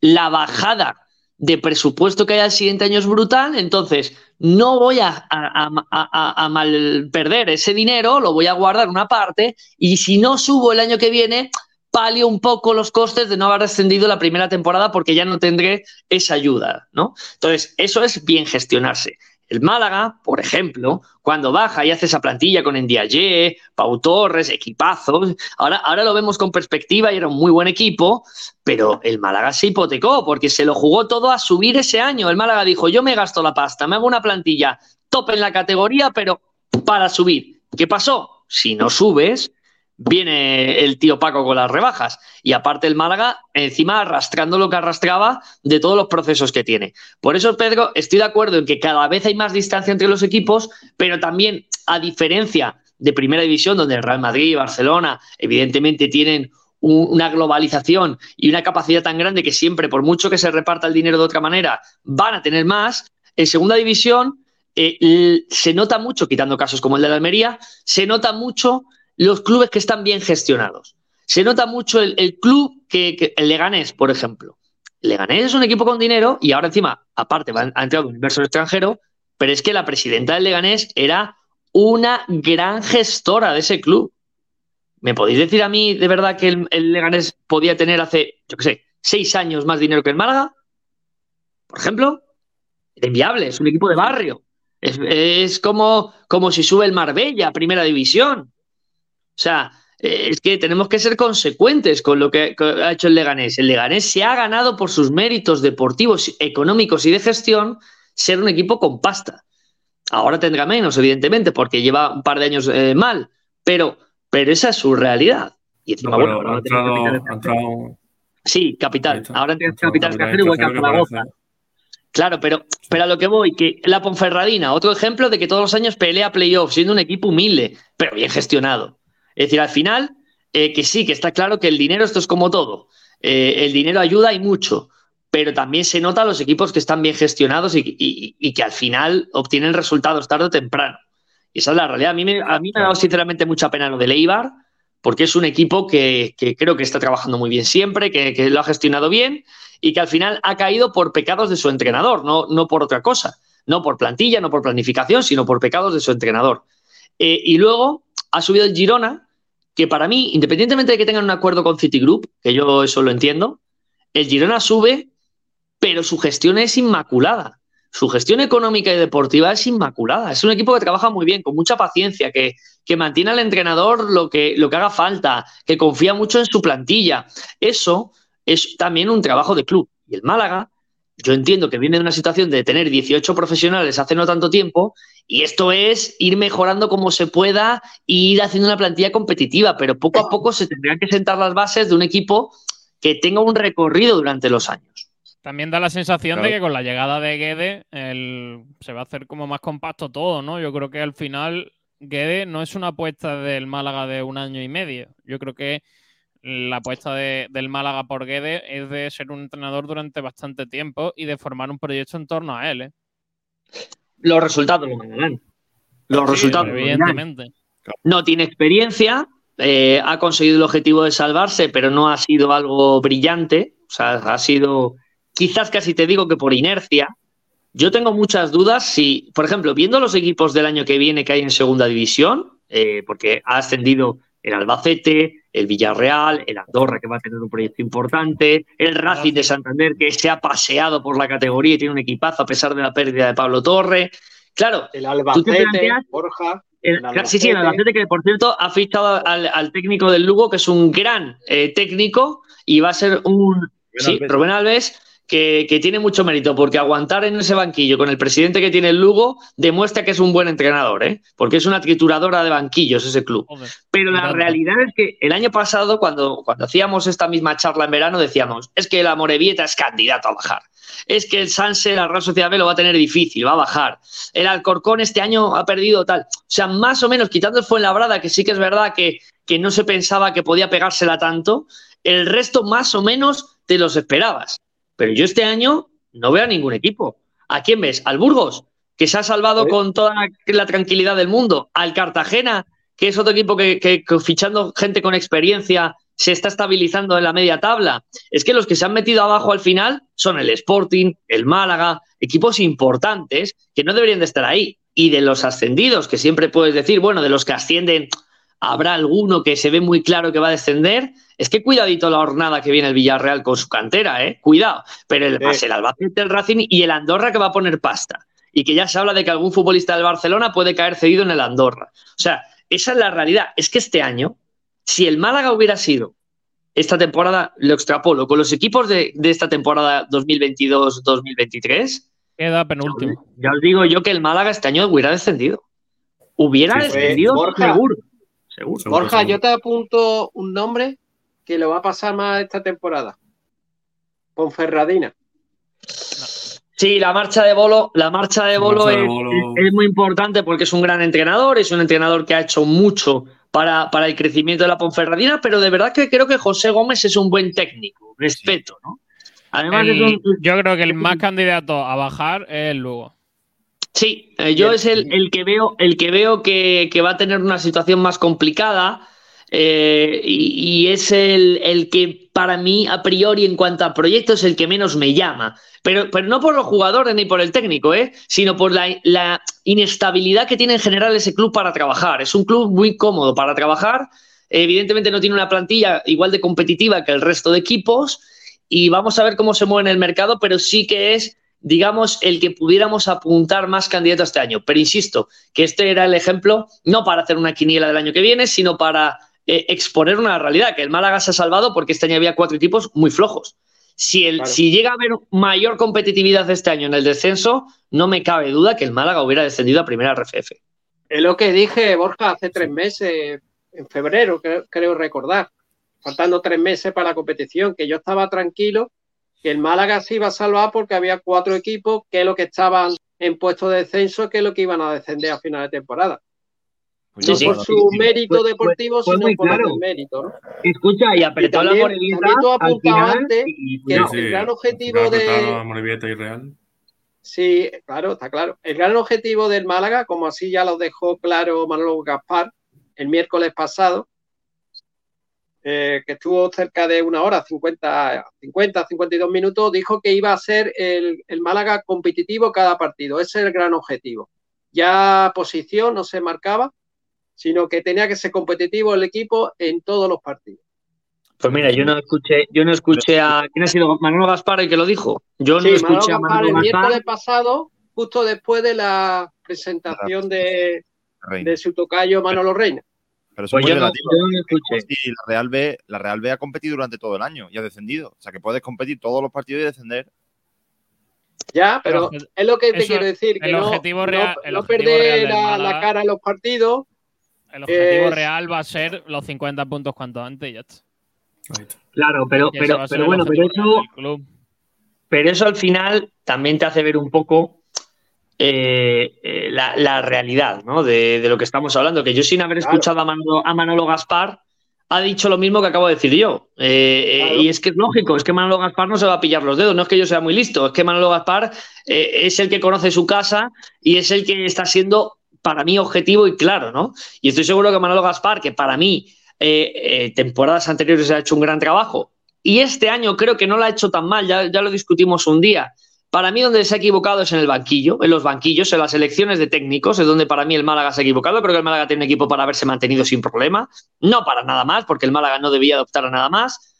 la bajada de presupuesto que haya el siguiente año es brutal, entonces no voy a, a- a- a- a mal perder ese dinero, lo voy a guardar una parte y si no subo el año que viene, palio un poco los costes de no haber descendido la primera temporada porque ya no tendré esa ayuda, ¿no? Entonces, eso es bien gestionarse. El Málaga, por ejemplo, cuando baja y hace esa plantilla con Ndiaye, Pau Torres, equipazos, ahora, ahora lo vemos con perspectiva y era un muy buen equipo, pero el Málaga se hipotecó porque se lo jugó todo a subir ese año. El Málaga dijo, yo me gasto la pasta, me hago una plantilla top en la categoría, pero para subir. ¿Qué pasó? Si no subes, viene el tío Paco con las rebajas. Y aparte el Málaga, encima arrastrando lo que arrastraba de todos los procesos que tiene. Por eso, Pedro, estoy de acuerdo en que cada vez hay más distancia entre los equipos, pero también, a diferencia de Primera División, donde Real Madrid y Barcelona, evidentemente, tienen un- una globalización y una capacidad tan grande que siempre, por mucho que se reparta el dinero de otra manera, van a tener más. En Segunda División eh, se nota mucho, quitando casos como el de la Almería, se nota mucho los clubes que están bien gestionados. Se nota mucho el, el club que, el Leganés, por ejemplo. Leganés es un equipo con dinero y ahora encima, aparte, ha entrado un inversor extranjero, pero es que la presidenta del Leganés era una gran gestora de ese club. ¿Me podéis decir a mí de verdad que el, el Leganés podía tener hace, yo qué sé, seis años más dinero que el Málaga? Por ejemplo, era inviable, es un equipo de barrio. Es, es como, como si sube el Marbella a primera división. O sea, eh, es que tenemos que ser consecuentes con lo que, ha hecho el Leganés. El Leganés se ha ganado por sus méritos deportivos, económicos y de gestión ser un equipo con pasta. Ahora tendrá menos, evidentemente, porque lleva un par de años eh, mal, pero, pero esa es su realidad. Y encima, No, bueno, pero ahora entrado, capital entrado, Sí, capital. Ahora ha tiene entrado capital extranjero igual que Claro, pero, pero a lo que voy, que la Ponferradina, otro ejemplo de que todos los años pelea playoffs, siendo un equipo humilde, pero bien gestionado. Es decir, al final, eh, que sí, que está claro que el dinero, esto es como todo. Eh, el dinero ayuda y mucho, pero también se nota a los equipos que están bien gestionados y, que al final obtienen resultados tarde o temprano. Y esa es la realidad. A mí me, ha dado sinceramente mucha pena lo de Eibar, porque es un equipo que, creo que está trabajando muy bien siempre, que, lo ha gestionado bien y que al final ha caído por pecados de su entrenador, no, no por otra cosa, no por plantilla, no por planificación, sino por pecados de su entrenador. Eh, y luego ha subido el Girona, que para mí, independientemente de que tengan un acuerdo con Citigroup, que yo eso lo entiendo, el Girona sube, pero su gestión es inmaculada. Su gestión económica y deportiva es inmaculada. Es un equipo que trabaja muy bien, con mucha paciencia, que, que mantiene al entrenador lo que, lo que haga falta, que confía mucho en su plantilla. Eso es también un trabajo de club. Y el Málaga, yo entiendo que viene de una situación de tener 18 profesionales hace no tanto tiempo, y esto es ir mejorando como se pueda e ir haciendo una plantilla competitiva, pero poco a poco se tendrían que sentar las bases de un equipo que tenga un recorrido durante los años. También da la sensación de que con la llegada de Guede el, se va a hacer como más compacto todo, ¿no? Yo creo que al final Guede no es una apuesta del Málaga de un año y medio. Yo creo que la apuesta de, del Málaga por Guede es de ser un entrenador durante bastante tiempo y de formar un proyecto en torno a él. ¿eh? Los resultados lo mandarán. Los Sí, resultados. lo evidentemente. No tiene experiencia, eh, ha conseguido el objetivo de salvarse, pero no ha sido algo brillante. O sea, ha sido quizás casi te digo que por inercia. Yo tengo muchas dudas si, por ejemplo, viendo los equipos del año que viene que hay en segunda división, eh, porque ha ascendido el Albacete, el Villarreal, el Andorra, que va a tener un proyecto importante, el Racing de Santander, que se ha paseado por la categoría y tiene un equipazo a pesar de la pérdida de Pablo Torre. Claro, El Albacete, Borja. el- el sí, sí, el Albacete que por cierto ha fichado al, al técnico del Lugo, que es un gran eh, técnico y va a ser un sí, Alves. Rubén Alves, que, que tiene mucho mérito, porque aguantar en ese banquillo con el presidente que tiene el Lugo demuestra que es un buen entrenador, ¿eh? porque es una trituradora de banquillos ese club. Pero la realidad es que el año pasado, cuando, cuando hacíamos esta misma charla en verano, decíamos, es que la Morevieta es candidato a bajar. Es que el Sanse, la Real Sociedad B, lo va a tener difícil, va a bajar. El Alcorcón este año ha perdido tal. O sea, más o menos, quitando el Fuenlabrada, que sí que es verdad que, que no se pensaba que podía pegársela tanto, el resto más o menos te los esperabas. Pero yo este año no veo a ningún equipo. ¿A quién ves? ¿Al Burgos, que se ha salvado con toda la, la tranquilidad del mundo? ¿Al Cartagena, que es otro equipo que, que- que fichando gente con experiencia se está estabilizando en la media tabla? Es que los que se han metido abajo al final son el Sporting, el Málaga, equipos importantes que no deberían de estar ahí. Y de los ascendidos, que siempre puedes decir, bueno, de los que ascienden, habrá alguno que se ve muy claro que va a descender. Es que cuidadito la jornada que viene el Villarreal con su cantera, ¿eh? Cuidado. Pero el, Sí. más el Albacete, el Racing y el Andorra que va a poner pasta. Y que ya se habla de que algún futbolista del Barcelona puede caer cedido en el Andorra. O sea, esa es la realidad. Es que este año, si el Málaga hubiera sido esta temporada, lo extrapolo, con los equipos de, de esta temporada 2022-2023, Queda penúltimo. ya os digo yo que el Málaga este año hubiera descendido. Hubiera Sí, sí. descendido Borja. seguro. Seguro. Seguro, Borja, seguro. yo te apunto un nombre que lo va a pasar más esta temporada. Ponferradina. Sí, la marcha de Bolo, la marcha de La Bolo, marcha de es, Bolo. es- es muy importante porque es un gran entrenador, es un entrenador que ha hecho mucho para, para el crecimiento de la Ponferradina, pero de verdad que creo que José Gómez es un buen técnico, respeto, ¿no? Además El- es un- yo creo que el más candidato a bajar es el Lugo. Sí, eh, yo es el, el que veo, el que veo que, que va a tener una situación más complicada eh, y, y es el, el que para mí, a priori, en cuanto a proyectos, es el que menos me llama. Pero, pero no por los jugadores ni por el técnico, ¿eh? sino por la, la inestabilidad que tiene en general ese club para trabajar. Es un club muy cómodo para trabajar. Evidentemente no tiene una plantilla igual de competitiva que el resto de equipos y vamos a ver cómo se mueve en el mercado, pero sí que es digamos, el que pudiéramos apuntar más candidatos este año. Pero insisto, que este era el ejemplo, no para hacer una quiniela del año que viene, sino para eh, exponer una realidad, que el Málaga se ha salvado porque este año había cuatro equipos muy flojos. Si, el, Claro. si llega a haber mayor competitividad este año en el descenso, no me cabe duda que el Málaga hubiera descendido a primera RFF. Es lo que dije, Borja, hace tres meses, en febrero, creo, creo recordar, faltando tres meses para la competición, que yo estaba tranquilo, que el Málaga se iba a salvar porque había cuatro equipos que es lo que estaban en puesto de descenso, que es lo que iban a descender a final de temporada. Pues Sí, no sí. por su mérito deportivo, fue sino por claro. el mérito. ¿no? Escucha, y apretó también- la Morevieta también tú apuntado antes y- que Sí, el sí. gran objetivo de- y Real. Sí, claro, está claro. El gran objetivo del Málaga, como así ya lo dejó claro Manolo Gaspar el miércoles pasado, eh, que estuvo cerca de una hora, 50, 50, 52 minutos, dijo que iba a ser el, el Málaga competitivo cada partido. Ese es el gran objetivo. Ya posición no se marcaba, sino que tenía que ser competitivo el equipo en todos los partidos. Pues mira, yo no escuché, yo no escuché a. ¿Quién ha sido? Manolo Gaspar el que lo dijo. Yo Sí, no escuché Manolo a Gaspar, Manolo el Gaspar. miércoles pasado, justo después de la presentación de, de su tocayo Manolo Reina. Pero eso Pues es muy yo no, relativo. yo no escuché. Y la Real B, la Real B ha competido durante todo el año y ha descendido. O sea que puedes competir todos los partidos y descender. Ya, pero Pero es lo que te eso- quiero decir, que el no, objetivo no- real- el no objetivo real perder la, Málaga- la cara en los partidos. El objetivo Es- real va a ser los 50 puntos cuanto antes y ya está. Claro, pero, pero, pero bueno, pero eso, pero eso al final también te hace ver un poco eh, eh, la, la realidad ¿no? de, de lo que estamos hablando. Que yo, sin haber Claro. escuchado a Manolo, a Manolo Gaspar, ha dicho lo mismo que acabo de decir yo. Eh, eh, Claro. y es que es lógico, es que Manolo Gaspar no se va a pillar los dedos, no es que yo sea muy listo, es que Manolo Gaspar es el que conoce su casa y es el que está siendo, para mí, objetivo y claro, ¿no? Y estoy seguro que Manolo Gaspar, que para mí, temporadas anteriores ha hecho un gran trabajo, y este año creo que no lo ha hecho tan mal, ya, ya lo discutimos un día. Para mí, donde se ha equivocado es en el banquillo, en los banquillos, en las elecciones de técnicos, es donde para mí el Málaga se ha equivocado. Creo que el Málaga tiene equipo para haberse mantenido sin problema, no para nada más, porque el Málaga no debía adoptar a nada más,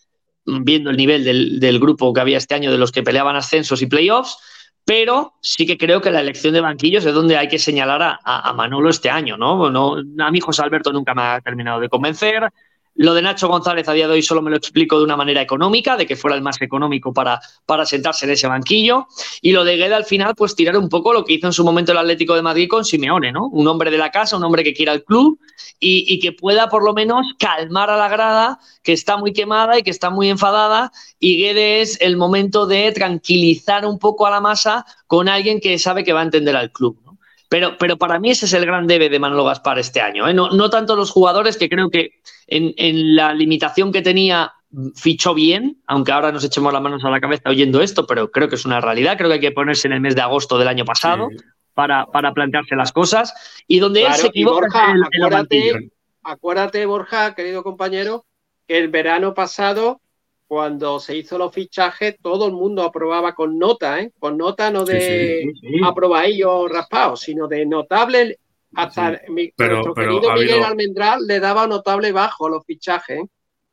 viendo el nivel del, grupo que había este año de los que peleaban ascensos y playoffs. Pero sí que creo que la elección de banquillos es donde hay que señalar a, a- a Manolo este año, ¿no? no a mí José Alberto nunca me ha terminado de convencer. Lo de Nacho González a día de hoy solo me lo explico de una manera económica, de que fuera el más económico para, para sentarse en ese banquillo. Y lo de Gueda al final, pues tirar un poco lo que hizo en su momento el Atlético de Madrid con Simeone, ¿no? Un hombre de la casa, un hombre que quiera el club y, y que pueda por lo menos calmar a la grada, que está muy quemada y que está muy enfadada. Y Guede es el momento de tranquilizar un poco a la masa con alguien que sabe que va a entender al club. Pero, pero para mí ese es el gran debe de Manolo Gaspar este año. ¿eh? No, no tanto los jugadores, que creo que en, en la limitación que tenía mm, fichó bien, aunque ahora nos echemos las manos a la cabeza oyendo esto, pero creo que es una realidad. Creo que hay que ponerse en el mes de agosto del año pasado Sí. para, para plantearse las cosas. Y donde él se equivoca Borja, en acuérdate, acuérdate, Borja, querido compañero, que el verano pasado, cuando se hizo los fichajes, todo el mundo aprobaba con nota, ¿eh? Con nota no de Sí, sí. aprobadillo raspado, sino de notable. Hasta mi- Pero- nuestro pero querido Miguel habido- Almendral le daba notable bajo a los fichajes, ¿eh?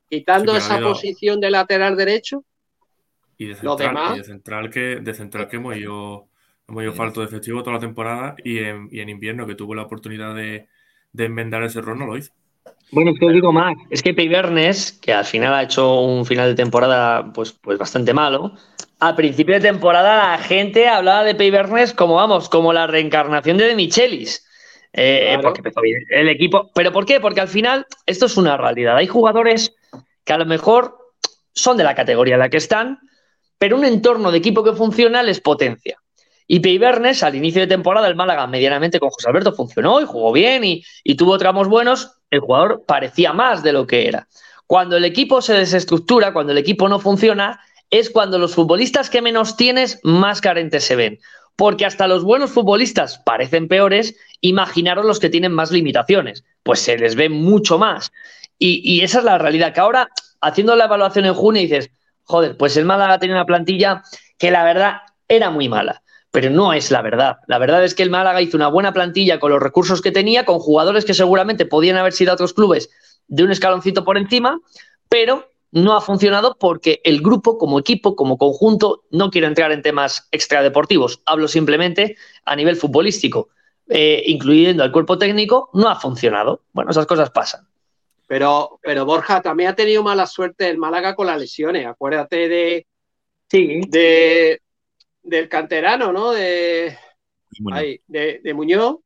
quitando esa habido- posición de lateral derecho. Y de central, demás. y de central que, de central que hemos ido, hemos ido falto de efectivo toda la temporada y en, y en invierno que tuvo la oportunidad de, de enmendar ese error no lo hizo. Bueno, es que os digo más, es que Peibernes, que al final ha hecho un final de temporada pues, pues bastante malo, a principio de temporada la gente hablaba de Peibernes como, vamos, como la reencarnación de De Michelis. Eh, Claro. Porque empezó bien el equipo. ¿Pero por qué? Porque al final esto es una realidad. Hay jugadores que a lo mejor son de la categoría en la que están, pero un entorno de equipo que funciona les potencia. Y Peibernes, al inicio de temporada, el Málaga medianamente con José Alberto funcionó y jugó bien y, tuvo tramos buenos. El jugador parecía más de lo que era. Cuando el equipo se desestructura, cuando el equipo no funciona, es cuando los futbolistas que menos tienes más carentes se ven. Porque hasta los buenos futbolistas parecen peores, imaginaros los que tienen más limitaciones. Pues se les ve mucho más. Y, y esa es la realidad, que ahora, haciendo la evaluación en junio, dices, joder, pues el Málaga tiene una plantilla que la verdad era muy mala. Pero no es la verdad. La verdad es que el Málaga hizo una buena plantilla con los recursos que tenía, con jugadores que seguramente podían haber sido a otros clubes de un escaloncito por encima, pero no ha funcionado porque el grupo, como equipo, como conjunto, no quiero entrar en temas extradeportivos. Hablo simplemente a nivel futbolístico, eh, incluyendo al cuerpo técnico, no ha funcionado. Bueno, esas cosas pasan. Pero, pero Borja también ha tenido mala suerte el Málaga con las lesiones. Acuérdate de, Sí, de del canterano, ¿no? De, Muñoz. Ahí, de, de Muñoz.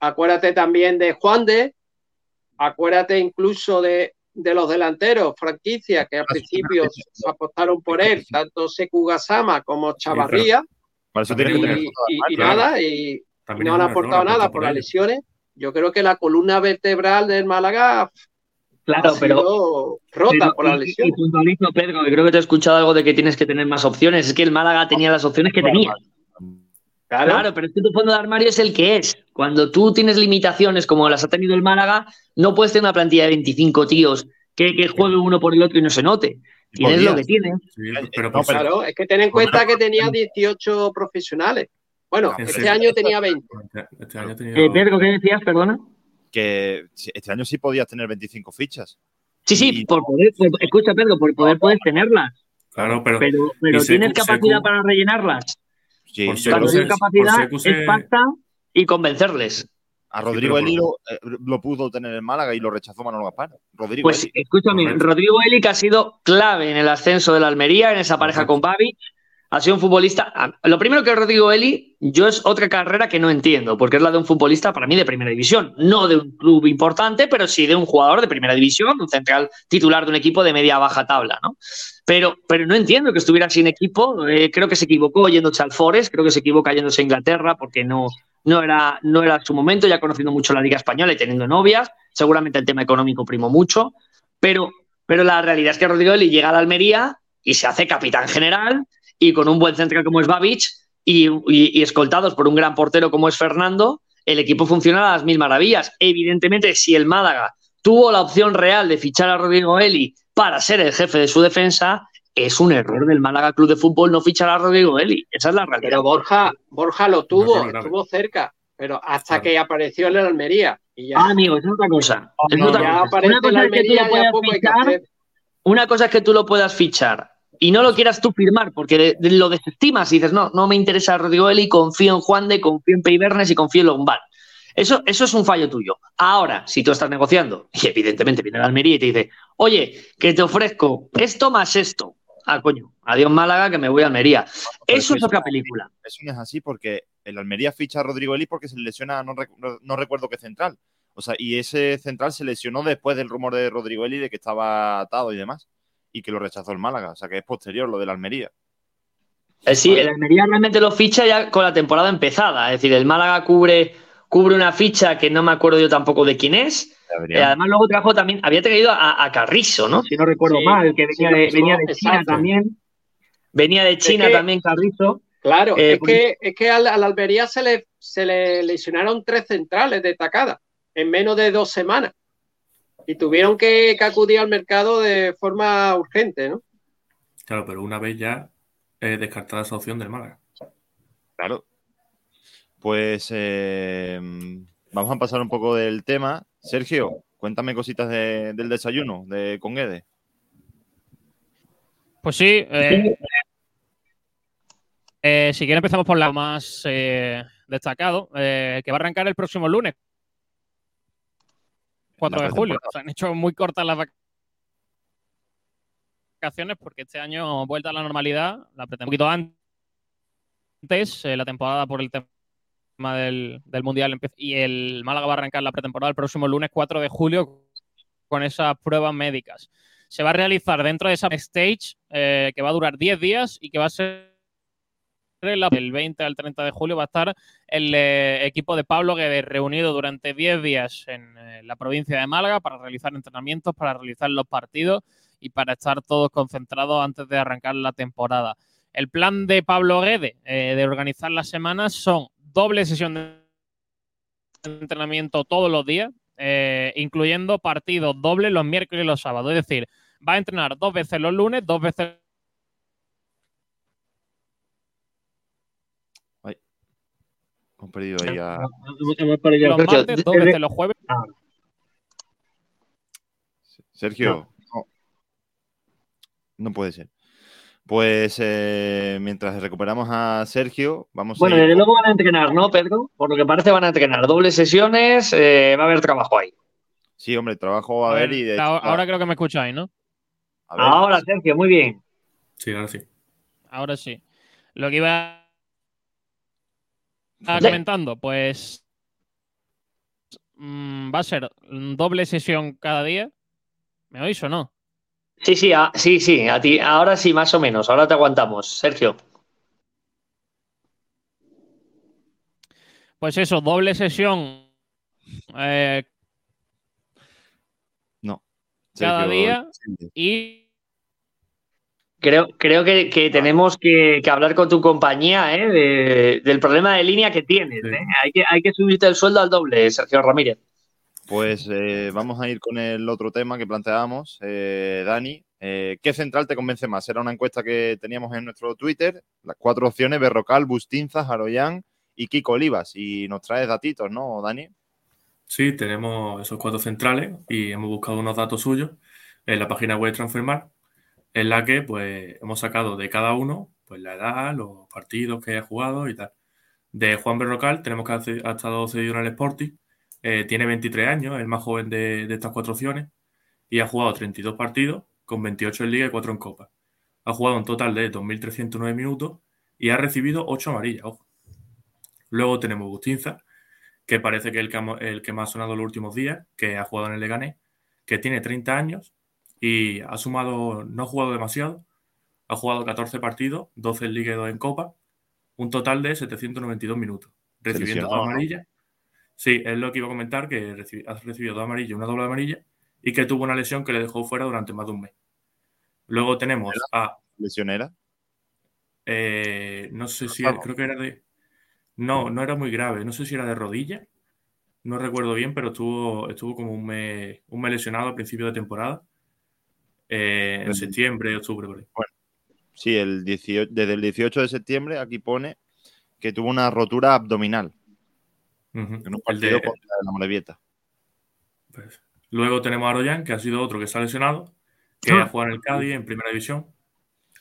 Acuérdate también de Juan de. Acuérdate incluso de, de los delanteros, franquicia, que al principio se apostaron por él, tanto Seku Gasama como Chavarría, Para eso y, tienes que tener y- y Ah, claro. nada, y También no han error aportado nada por las ellos. lesiones. Yo creo que la columna vertebral del Málaga claro, ha pero sido rota Pero- por las y- y Pedro, que creo que te he escuchado algo de que tienes que tener más opciones. Es que el Málaga tenía las opciones que tenía. Claro, Claro, pero es que tu fondo de armario es el que es. Cuando tú tienes limitaciones como las ha tenido el Málaga, no puedes tener una plantilla de 25 tíos que, que juegue uno por el otro y no se note. Tienes lo que tienes. Sí, pero No, ser- claro, es que ten en cuenta que tenía 18 profesionales. Bueno, este sí. año tenía 20. Este año ha tenido- Eh, Pedro, ¿qué decías? Perdona. Que este año sí podías tener 25 fichas. Sí, sí, Y- por poder, por- escucha Pedro, por poder puedes tenerlas, Claro, pero, pero, pero y Secu- ¿tienes capacidad Secu- para rellenarlas? Sí, Por sí, Cuando tienes capacidad Secu se- es pasta y convencerles. a Rodrigo pero Eli lo, eh, lo pudo tener en Málaga y lo rechazó Manolo Gaspar. Rodrigo Pues Eli. escúchame, Correcto. Rodrigo Eli que ha sido clave en el ascenso de la Almería, en esa pareja con Babi. Ha sido un futbolista. Lo primero que Rodrigo Eli, yo es otra carrera que no entiendo, porque es la de un futbolista para mí de primera división. No de un club importante, pero sí de un jugador de primera división, un central titular de un equipo de media baja tabla, ¿no? Pero, pero no entiendo que estuviera sin equipo. eh, creo que se equivocó yéndose al Forest, creo que se equivoca yéndose a Inglaterra porque no, no, era, no era su momento, ya conociendo mucho la Liga Española y teniendo novias. Seguramente el tema económico primó mucho, pero, pero la realidad es que Rodrigo Eli llega a la Almería y se hace capitán general y con un buen central como es Babich y, y- y escoltados por un gran portero como es Fernando, el equipo funciona a las mil maravillas. Evidentemente, si el Málaga tuvo la opción real de fichar a Rodrigo Eli para ser el jefe de su defensa, es un error del Málaga Club de Fútbol no fichar a Rodrigo Eli. Esa es la realidad. Pero Borja, Borja lo tuvo, error grave. estuvo cerca, pero hasta Claro. que apareció en la Almería. Y ya, Ah, amigo, es otra cosa. Es No, otra no, ya cosa. es que tú lo puedas fichar, una cosa es que tú lo puedas fichar y no lo quieras tú firmar porque lo desestimas y dices, no, no me interesa Rodrigo Eli, confío en Juan de, confío en Peibernes y confío en Lombard. Eso, eso es un fallo tuyo. Ahora, si tú estás negociando y evidentemente viene la Almería y te dice, oye, que te ofrezco esto más esto. Ah, coño, adiós Málaga, que me voy a Almería. Pero Eso es otra película. Eso no es así porque el Almería ficha a Rodrigo Eli porque se le lesiona, no, rec- no- no recuerdo qué central. O sea, y ese central se lesionó después del rumor de Rodrigo Eli de que estaba atado y demás. Y que lo rechazó el Málaga. O sea, que es posterior lo del Almería. Eh, sí, el Almería realmente lo ficha ya con la temporada empezada. Es decir, el Málaga cubre, cubre una ficha que no me acuerdo yo tampoco de quién es. Eh, además, luego trajo también, había traído a, a Carrizo, ¿no? Si no recuerdo Sí, mal, que venía, sí, de, venía de China exacto. también. Venía de China que- también Carrizo. Claro, Eh, es, pues- que, es que al, a la Almería se le, se le lesionaron tres centrales destacadas en menos de dos semanas. Y tuvieron que, que acudir al mercado de forma urgente, ¿no? Claro, pero una vez ya eh, descartada esa opción del Málaga. Claro. Pues eh, vamos a pasar un poco del tema. Sergio, cuéntame cositas de- del desayuno de Conguede. Pues sí. eh, eh, si quieren empezamos por lo más eh, destacado, eh, que va a arrancar el próximo lunes, 4 La de julio. Se han hecho muy cortas las vacaciones porque este año vuelta a la normalidad, la pretemporada un poquito antes, eh, la temporada por el tema del, del Mundial empieza- y el Málaga va a arrancar la pretemporada el próximo lunes 4 de julio con esas pruebas médicas. Se va a realizar dentro de esa stage eh, que va a durar 10 días y que va a ser del 20 al 30 de julio va a estar el eh, equipo de Pablo Guedes reunido durante 10 días en eh, la provincia de Málaga para realizar entrenamientos, para realizar los partidos y para estar todos concentrados antes de arrancar la temporada. El plan de Pablo Guedes eh, de organizar las semanas son doble sesión de entrenamiento todos los días, incluyendo partidos dobles los miércoles y los sábados. Es decir, va a entrenar dos veces los lunes, dos veces Hemos perdido ahí a... los Sergio, martes, dos veces los jueves. Sergio. No. No puede ser. Pues eh, mientras recuperamos a Sergio, vamos Bueno, a ir desde luego van a entrenar, ¿no, Pedro? Por lo que parece van a entrenar dobles sesiones, eh, va a haber trabajo ahí. Sí, hombre, trabajo a, A ver, y de ahora, hecho, ahora creo que me escucháis, ¿no? Ahora, Sergio, muy bien. Sí, ahora sí. Ahora sí. Lo que iba a Sí. comentando, pues mm, va a ser doble sesión cada día. ¿Me oís o no? Sí, sí, a- sí, sí, a ti, ahora sí, más o menos. Ahora te aguantamos, Sergio. Pues eso, doble sesión eh, cada Sergio, día. sí. y Creo, creo que, que tenemos que, que hablar con tu compañía ¿eh? de- del problema de línea que tienes. Sí. ¿eh? Hay, que, hay que subirte el sueldo al doble, Sergio Ramírez. Pues eh, vamos a ir con el otro tema que planteábamos, eh, Dani. Eh, ¿Qué central te convence más? Era una encuesta que teníamos en nuestro Twitter. Las cuatro opciones, Berrocal, Bustinza, Jaroyán y Kiko Olivas. Y nos traes datitos, ¿no, Dani? Sí, tenemos esos cuatro centrales y hemos buscado unos datos suyos en la página web de Transfermarkt, en la que pues hemos sacado de cada uno pues la edad, los partidos que haya jugado y tal. De Juan Berrocal tenemos que ha estado cedido en el Sporting, eh, tiene 23 años, el más joven de, de estas cuatro opciones y ha jugado 32 partidos con 28 en Liga y 4 en Copa. Ha jugado un total de 2.309 minutos y ha recibido 8 amarillas. Ojo. Luego tenemos Bustinza, que parece que es el que, el que más ha sonado los últimos días, que ha jugado en el Leganés, que tiene 30 años y ha sumado, no ha jugado demasiado, ha jugado 14 partidos, 12 en Liga y 2 en Copa, un total de 792 minutos, recibiendo dos amarillas. Sí, es lo que iba a comentar, que ha recibido dos amarillas una doble amarilla, y que tuvo una lesión que le dejó fuera durante más de un mes. Luego tenemos a... ¿Lesión era? Eh, no sé si, creo que era de... No, no era muy grave, no sé si era de rodilla, no recuerdo bien, pero estuvo, estuvo como un mes, un mes lesionado a principio de temporada, eh, en septiembre, octubre, por ahí. Bueno, sí, el desde el 18 de septiembre aquí pone que tuvo una rotura abdominal en un partido de, contra la Molevieta. Pues, luego tenemos a Aroyan, que ha sido otro que se ha lesionado, que ha jugado en el Cádiz en primera división,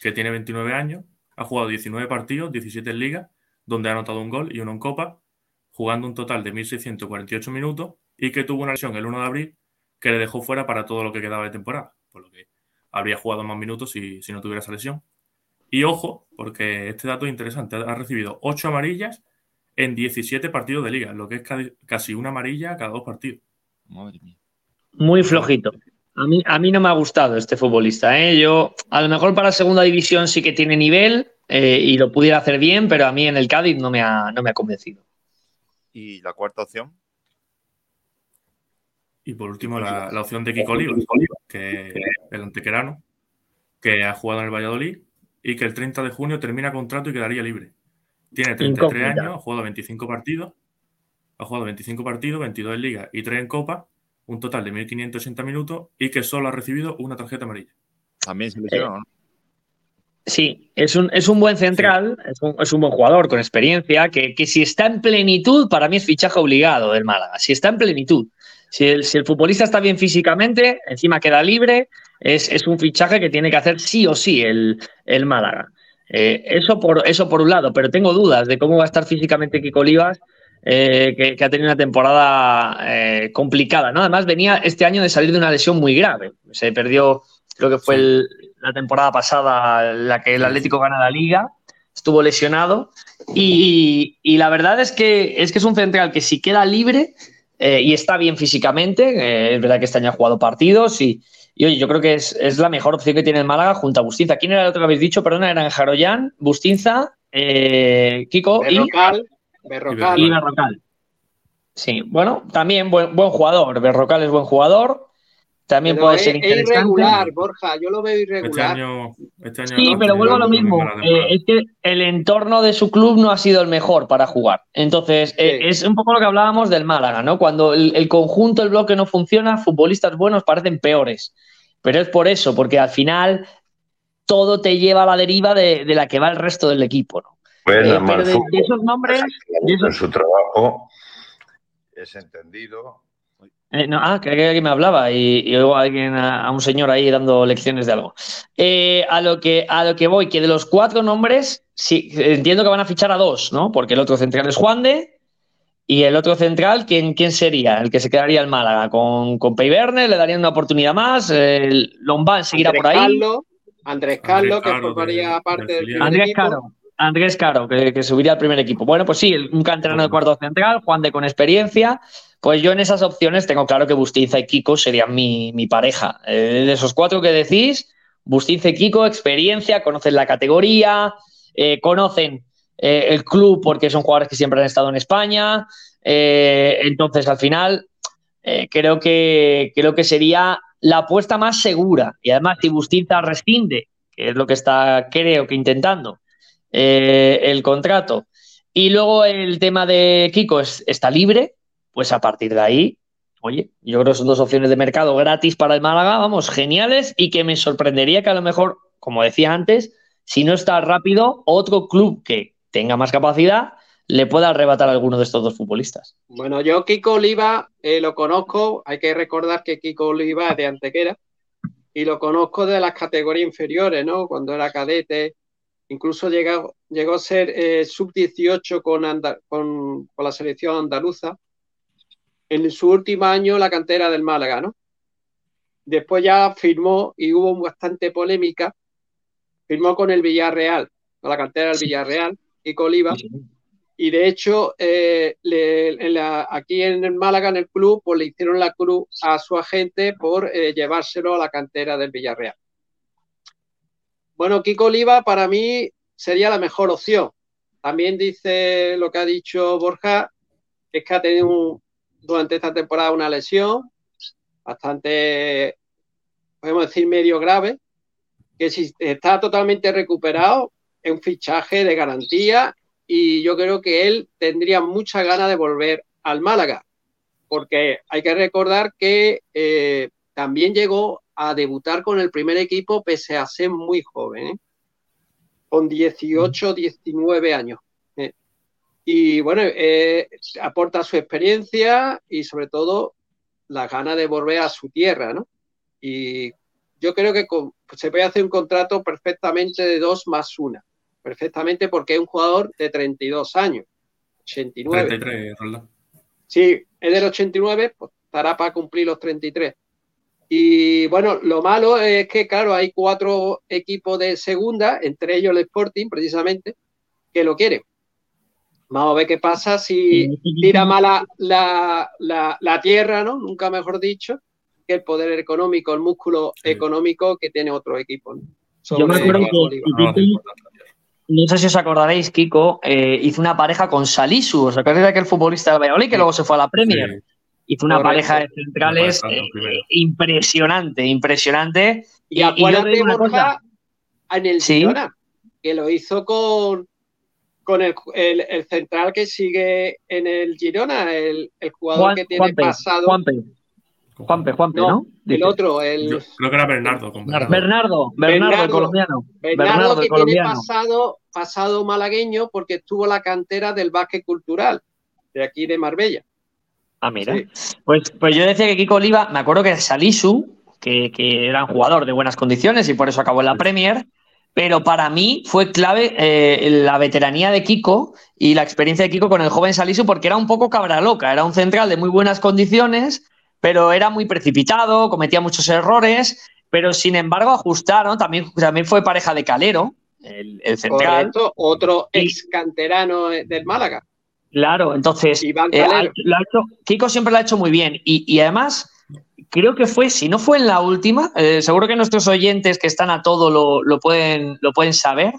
que tiene 29 años, ha jugado 19 partidos, 17 en liga, donde ha anotado un gol y uno en copa, jugando un total de 1.648 minutos y que tuvo una lesión el 1 de abril que le dejó fuera para todo lo que quedaba de temporada, por lo que habría jugado más minutos si, si no tuviera esa lesión. Y ojo, porque este dato es interesante, ha recibido 8 amarillas en 17 partidos de liga, lo que es casi una amarilla cada dos partidos. Madre mía. Muy flojito. A mí, a mí no me ha gustado este futbolista. ¿eh? Yo, a lo mejor para segunda división sí que tiene nivel eh, y lo pudiera hacer bien, pero a mí en el Cádiz no me ha, no me ha convencido. ¿Y la cuarta opción? Y por último, la, la opción de Kiko Oliva, que el antequerano, que ha jugado en el Valladolid y que el 30 de junio termina contrato y quedaría libre. Tiene 33 años, ha jugado 25 partidos, ha jugado 25 partidos, 22 en Liga y 3 en Copa, un total de 1.580 minutos y que solo ha recibido una tarjeta amarilla. También se lesionó, ¿no? Sí, es un, es un buen central, sí. es, un, es, un, buen jugador con experiencia, que, que, si está en plenitud, para mí es fichaje obligado del Málaga. Si está en plenitud, si el, si el futbolista está bien físicamente, encima queda libre, es, es, un fichaje que tiene que hacer sí o sí el, el Málaga. Eh, eso, por, eso por un lado, pero tengo dudas de cómo va a estar físicamente Kiko Olivas, eh, que, que, ha tenido una temporada eh, complicada. ¿no? Además, venía este año de salir de una lesión muy grave. Se perdió, creo que fue sí. el, la temporada pasada, la que el Atlético gana la liga, estuvo lesionado. Y, y la verdad es que, es que es un central que si queda libre eh, y está bien físicamente, eh, es verdad que este año ha jugado partidos y, y oye, yo creo que es, es, la mejor opción que tiene el Málaga junto a Bustinza. ¿Quién era el otro que habéis dicho? Perdona, eran Jaroyan, Bustinza, eh, Kiko Berrocal, y Berrocal. Y Berrocal. Sí, bueno, también buen, buen jugador. Berrocal es buen jugador. También pero puede es, ser interesante. Es irregular, Borja, yo lo veo irregular. Este año, este año sí, no, pero vuelvo a lo mismo. Eh, es que el entorno de su club no ha sido el mejor para jugar. Entonces, sí. eh, es un poco lo que hablábamos del Málaga, ¿no? Cuando el, el, conjunto, el bloque no funciona, futbolistas buenos parecen peores. Pero es por eso, porque al final todo te lleva a la deriva de, de la que va el resto del equipo, ¿no? Bueno, eh, pero de, de, esos nombres. De esos... su trabajo es entendido eh, no, ah, que alguien me hablaba y, y oigo a, alguien, a, a, un señor ahí dando lecciones de algo. Eh, a, lo que, a lo que voy, que de los cuatro nombres, sí, entiendo que van a fichar a dos, ¿no? Porque el otro central es Juan de y el otro central, ¿quién, quién sería? El que se quedaría en Málaga. ¿Con, con Pey Verne? ¿Le darían una oportunidad más? ¿El Lombán seguirá Andrés por ahí? Carlo, Andrés Carlo, que formaría parte del Andrés Caro. Andrés Caro, que, que, subiría al primer equipo. Bueno, pues sí, un canterano de cuarto central, Juan de con experiencia. Pues yo en esas opciones tengo claro que Bustinza y Kiko serían mi, mi pareja. Eh, de esos cuatro que decís, Bustinza y Kiko, experiencia, conocen la categoría, eh, conocen eh, el club porque son jugadores que siempre han estado en España. Entonces, al final, creo, que, creo que sería la apuesta más segura. Y además, si Bustinza rescinde, que es lo que está, creo que intentando, el contrato. Y luego el tema de Kiko es, está libre, pues a partir de ahí, oye, yo creo que son dos opciones de mercado gratis para el Málaga, vamos, geniales y que me sorprendería que a lo mejor, como decía antes, si no está rápido, otro club que tenga más capacidad le pueda arrebatar a alguno de estos dos futbolistas. Bueno, yo Kiko Oliva eh, lo conozco, hay que recordar que Kiko Oliva es de Antequera y lo conozco de las categorías inferiores, ¿no? Cuando era cadete, incluso llegó, llegó a ser eh, sub-18 con, con, con la selección andaluza. En su último año la cantera del Málaga, ¿no? Después ya firmó y hubo bastante polémica. Firmó con el Villarreal, con la cantera del Villarreal, y Oliva. Y de hecho, eh, aquí en el Málaga, en el club, pues le hicieron la cruz a su agente por eh, llevárselo a la cantera del Villarreal. Bueno, Kiko Oliva para mí sería la mejor opción. También dice lo que ha dicho Borja, es que ha tenido durante esta temporada una lesión, bastante, podemos decir, medio grave, que si está totalmente recuperado, es un fichaje de garantía y yo creo que él tendría mucha ganas de volver al Málaga, porque hay que recordar que eh, también llegó a debutar con el primer equipo pese a ser muy joven, ¿eh? con 18, 19 años. ¿Eh? Y bueno, aporta su experiencia y sobre todo la gana de volver a su tierra, ¿no? Y yo creo que se puede hacer un contrato perfectamente de dos más una, perfectamente porque es un jugador de 32 años, 89. 33, ¿verdad? Sí, es del 89, pues estará para cumplir los 33. Y bueno, lo malo es que, claro, hay cuatro equipos de segunda, entre ellos el Sporting, precisamente, que lo quieren. Vamos a ver qué pasa si tira mala la, la, tierra, ¿no? Nunca mejor dicho, que el poder económico, el músculo económico que tiene otro equipo. Yo me acuerdo que no sé si os acordaréis, Kiko eh, hizo una pareja con Salisu, ¿os acordáis de aquel futbolista del Valladolid que luego se fue a la Premier? Hizo una pareja de centrales eh, impresionante, impresionante. Y, acuérdate, Borja, en el ¿Sí? que lo hizo con, con el, el, central que sigue en el Girona, el, el jugador que tiene pasado. Juanpe. Juanpe, Juanpe, ¿no? El otro, el. creo que era Bernardo. Bernardo. Bernardo, Bernardo, el colombiano. Bernardo, que tiene pasado, pasado malagueño porque estuvo la cantera del básquet cultural de aquí de Marbella. Ah, mira. Pues, pues yo decía que Kiko Oliva, me acuerdo que Salisu, que, que era un jugador de buenas condiciones y por eso acabó en la Premier pero para mí fue clave eh, la veteranía de Kiko y la experiencia de Kiko con el joven Salisu porque era un poco cabra loca, era un central de muy buenas condiciones, pero era muy precipitado, cometía muchos errores, pero sin embargo ajustaron, también, también fue pareja de Calero, el, central. otro ex canterano del Málaga. Claro, entonces, eh, Kiko siempre lo ha hecho muy bien y, y además creo que fue, si no fue en la última, eh, seguro que nuestros oyentes que están a todo lo, pueden, lo pueden saber.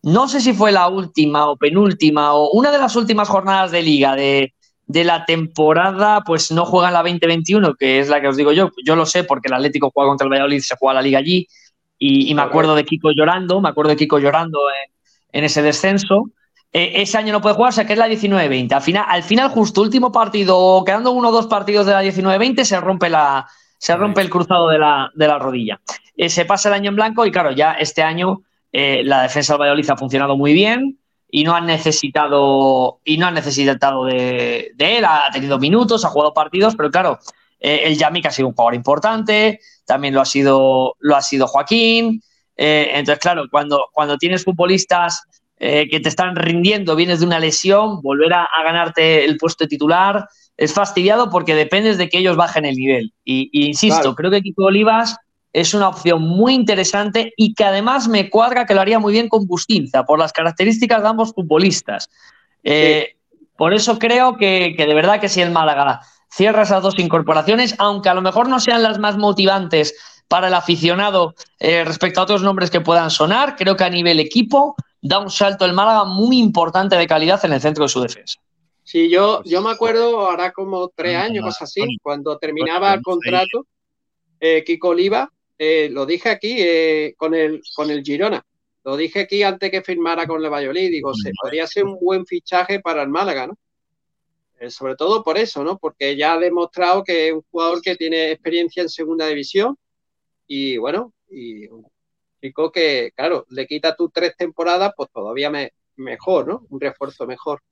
No sé si fue la última o penúltima o una de las últimas jornadas de liga de, la temporada, pues no juega en la 2021, que es la que os digo yo. Yo lo sé porque el Atlético juega contra el Valladolid, se juega la liga allí y, me acuerdo de Kiko llorando, me acuerdo de Kiko llorando en, ese descenso. Eh, ese año no puede jugar, o sea que es la 19-20. Al final, al final, justo último partido, quedando uno o dos partidos de la 19-20, se rompe la, se rompe el cruzado de la, de la rodilla. Eh, se pasa el año en blanco y claro, ya este año eh, la defensa del Valladolid ha funcionado muy bien y no han necesitado, y no han necesitado de, él, ha tenido minutos, ha jugado partidos, pero claro, el Yamik ha sido un jugador importante, también lo ha sido, lo ha sido Joaquín. entonces, claro, cuando, cuando tienes futbolistas eh, que te están rindiendo, vienes de una lesión, volver a, ganarte el puesto de titular es fastidiado porque dependes de que ellos bajen el nivel. Y, insisto, creo que Kiko Olivas es una opción muy interesante y que además me cuadra que lo haría muy bien con Bustinza, por las características de ambos futbolistas. Eh, por eso creo que, de verdad que si el Málaga cierra esas dos incorporaciones, aunque a lo mejor no sean las más motivantes para el aficionado eh, respecto a otros nombres que puedan sonar, creo que a nivel equipo da un salto el Málaga muy importante de calidad en el centro de su defensa. Sí, yo, yo me acuerdo ahora como tres años, cosas así, cuando terminaba el contrato, eh, Kiko Oliva, eh, lo dije aquí eh, con, el, con el Girona, lo dije aquí antes que firmara con el Valladolid, digo, se podría ser un buen fichaje para el Málaga, ¿no? sobre todo por eso, ¿no? Porque ya ha demostrado que es un jugador que tiene experiencia en segunda división y bueno, y que, claro, le quita tus tres temporadas, pues todavía me, mejor, ¿no? Un refuerzo mejor.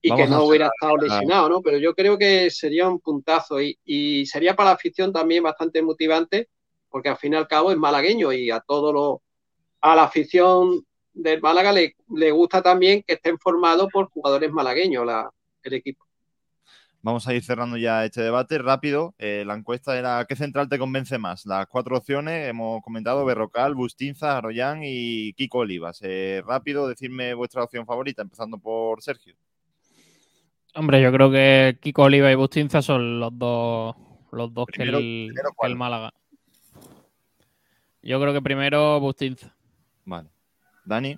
y Vamos que no hubiera estado lesionado, ¿no? Pero yo creo que sería un puntazo y, y sería para la afición también bastante motivante, porque al fin y al cabo es malagueño y a todo lo, a la afición del Málaga le, le gusta también que estén formados por jugadores malagueños la, el equipo. Vamos a ir cerrando ya este debate rápido. Eh, la encuesta era ¿qué central te convence más? Las cuatro opciones hemos comentado Berrocal, Bustinza, Aroyán y Kiko Olivas. Eh, rápido, decirme vuestra opción favorita, empezando por Sergio. Hombre, yo creo que Kiko Oliva y Bustinza son los dos, los dos Primero- que, el, primero, que ¿cuál? el Málaga. Yo creo que primero Bustinza. Vale. Dani,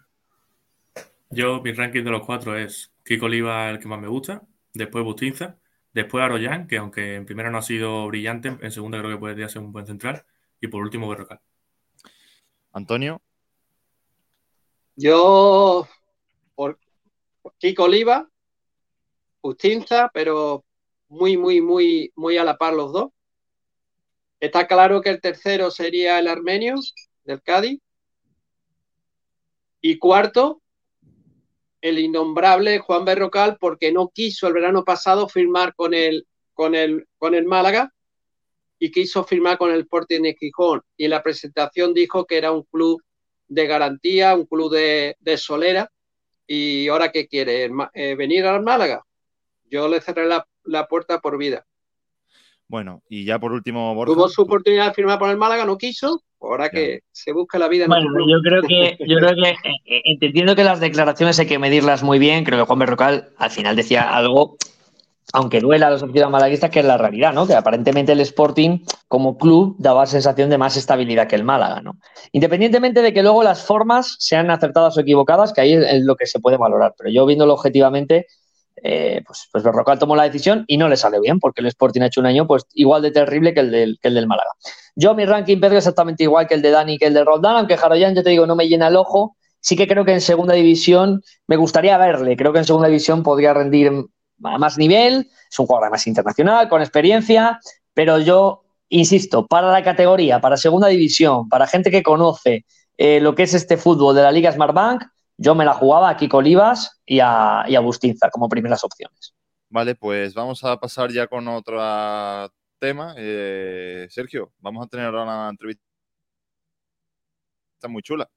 Yo, mi ranking de los cuatro es Kiko Oliva el que más me gusta, después Bustinza, después Aroyán, que aunque en primera no ha sido brillante, en segunda creo que podría ser un buen central, y por último Berrocal. Antonio, Yo, por Kiko Oliva, Justinza, pero muy, muy, muy, muy a la par los dos. Está claro que el tercero sería el armenio del Cádiz. Y cuarto, el innombrable Juan Berrocal, porque no quiso el verano pasado firmar con el, con el, con el Málaga y quiso firmar con el Sporting de Gijón. Y en la presentación dijo que era un club de garantía, un club de, de solera. ¿Y ahora qué quiere? ¿El Ma- eh, ¿Venir al Málaga? Yo le cerré la, la puerta por vida. bueno, y ya por último Borja. Tuvo su oportunidad de firmar por el Málaga, no quiso. Ahora que se busca la vida en Bueno, club. [LAUGHS] yo creo que, yo creo que eh, entendiendo que las declaraciones hay que medirlas muy bien, creo que Juan Berrocal al final decía algo, aunque duela a los aficionados malaguistas, que es la realidad, ¿no? Que aparentemente el Sporting como club daba sensación de más estabilidad que el Málaga, ¿no? Independientemente de que luego las formas sean acertadas o equivocadas, que ahí es lo que se puede valorar. Pero yo viéndolo objetivamente, eh, pues, pues Berrocal tomó la decisión y no le sale bien, porque el Sporting ha hecho un año pues igual de terrible que el del, Málaga. Yo mi ranking Pedro exactamente igual que el de Dani que el de Roldán, aunque Jaroyan, yo te digo, no me llena el ojo. Sí que creo que en segunda división me gustaría verle. Creo que en segunda división podría rendir a más nivel. Es un jugador además internacional, con experiencia. Pero yo, insisto, para la categoría, para segunda división, para gente que conoce eh, lo que es este fútbol de la Liga Smartbank, yo me la jugaba a Kiko Olivas y a, y a Bustinza como primeras opciones. Vale, pues vamos a pasar ya con otro tema. Eh, Sergio, vamos a tener ahora una entrevista muy chula.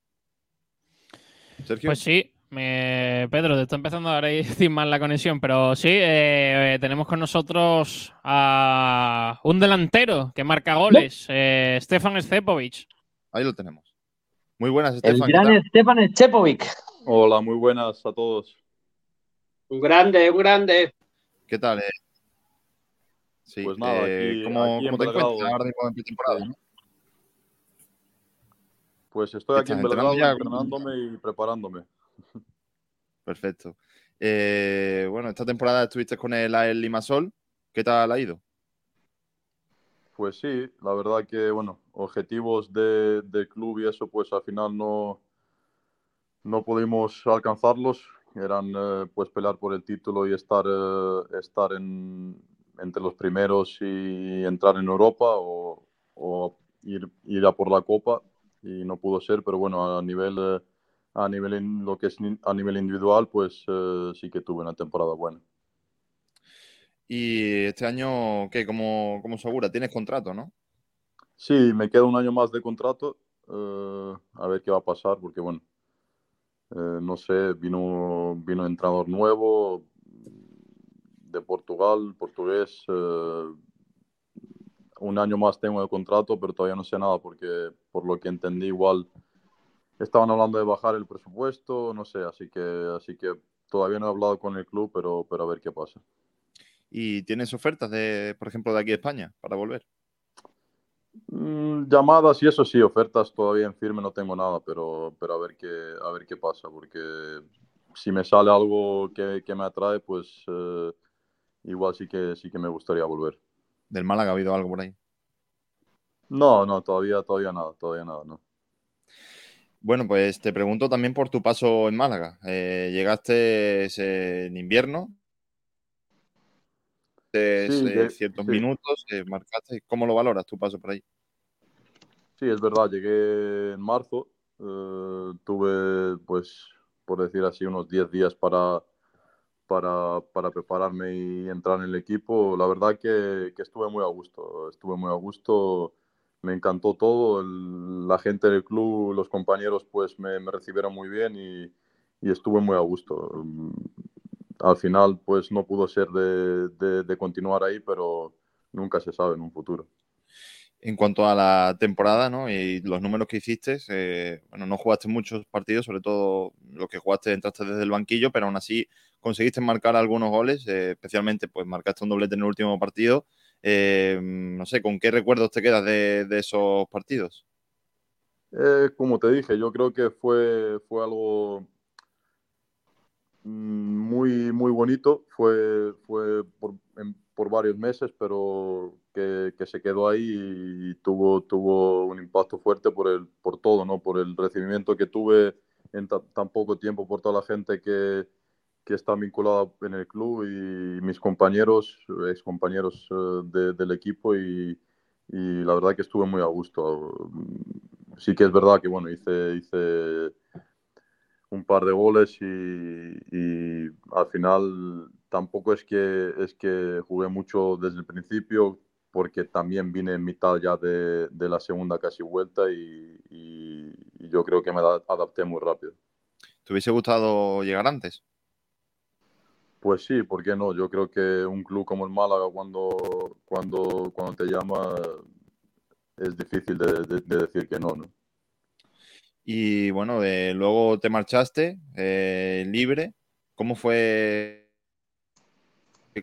Sergio. Pues sí, me- Pedro, te está empezando a dar ahí [LAUGHS] sin mal la conexión, pero sí, eh, eh, tenemos con nosotros a un delantero que marca goles, eh, Stefan Stepovic. Ahí lo tenemos. Muy buenas, El Estefan. ¿qué gran? Stefan Stepovic. Hola, muy buenas a todos. Un grande, un grande. ¿Qué tal? eh? Sí, Pues nada, eh, aquí- ¿cómo, aquí en cómo te Belgrado. encuentras ahora mismo en pretemporada? no? Pues estoy ¿Qué aquí en Belgrado entrenándome y preparándome. Perfecto. Eh, bueno, esta temporada estuviste con el AEL Limasol. ¿Qué tal ha ido? Pues sí, la verdad que, bueno, objetivos de, club y eso, pues al final no, no pudimos alcanzarlos. Eran eh, pues pelear por el título y estar, eh, estar en, entre los primeros y entrar en Europa o, o ir, ir a por la Copa y no pudo ser, pero bueno, a nivel, eh, a nivel in- lo que es a nivel individual, pues eh, sí que tuve una temporada buena. Y este año, ¿qué? ¿Cómo, cómo segura? ¿Tienes contrato, no? Sí, me queda un año más de contrato. a ver qué va a pasar, porque bueno, eh, no sé, vino, vino entrenador nuevo de Portugal, portugués. eh, un año más tengo de contrato, pero todavía no sé nada, porque por lo que entendí, igual estaban hablando de bajar el presupuesto, no sé, así que, así que todavía no he hablado con el club, pero, pero a ver qué pasa. ¿Y tienes ofertas, de, por ejemplo, de aquí de España para volver? Mm, llamadas y eso sí, ofertas todavía en firme no tengo nada, pero, pero a ver qué, a ver qué pasa, porque si me sale algo que, que me atrae, pues eh, igual sí que sí que me gustaría volver. ¿Del Málaga ha habido algo por ahí? No, no, todavía, todavía nada, todavía nada, no. Bueno, pues te pregunto también por tu paso en Málaga. Eh, llegaste eh, en invierno, eh, Sí, llegué- ciertos sí. minutos, eh, marcaste. ¿Cómo lo valoras tu paso por ahí? Sí, es verdad, llegué en marzo, eh, tuve, pues, por decir así, unos 10 días para, para, para prepararme y entrar en el equipo. La verdad que, que estuve muy a gusto, estuve muy a gusto, me encantó todo, el- la gente del club, los compañeros pues me, me recibieron muy bien y, y estuve muy a gusto. Al final pues no pudo ser de, de- de continuar ahí, pero nunca se sabe en un futuro. En cuanto a la temporada, ¿no? Y los números que hiciste, eh, bueno, no jugaste muchos partidos, sobre todo los que jugaste entraste desde el banquillo, pero aún así conseguiste marcar algunos goles, eh, especialmente pues marcaste un doblete en el último partido. Eh, no sé, ¿con qué recuerdos te quedas de, de esos partidos? Como te dije, yo creo que fue, fue algo muy, muy bonito. Fue, fue por, varios meses, pero que, se quedó ahí y tuvo, tuvo un impacto fuerte por, el, por todo, ¿no? Por el recibimiento que tuve en ta- tan poco tiempo por toda la gente que, que está vinculada en el club y mis compañeros, ex compañeros de, del equipo y, la verdad que estuve muy a gusto. Sí que es verdad que bueno, hice un par de goles y, y al final tampoco es que, es que jugué mucho desde el principio porque también vine en mitad ya de, de la segunda casi vuelta y, y- y yo creo que me da- adapté muy rápido. ¿Te hubiese gustado llegar antes? Pues sí, ¿por qué no? Yo creo que un club como el Málaga cuando, cuando, cuando te llama es difícil de, de- de decir que no, ¿no? Y bueno, eh, luego te marchaste eh, libre. ¿Cómo fue,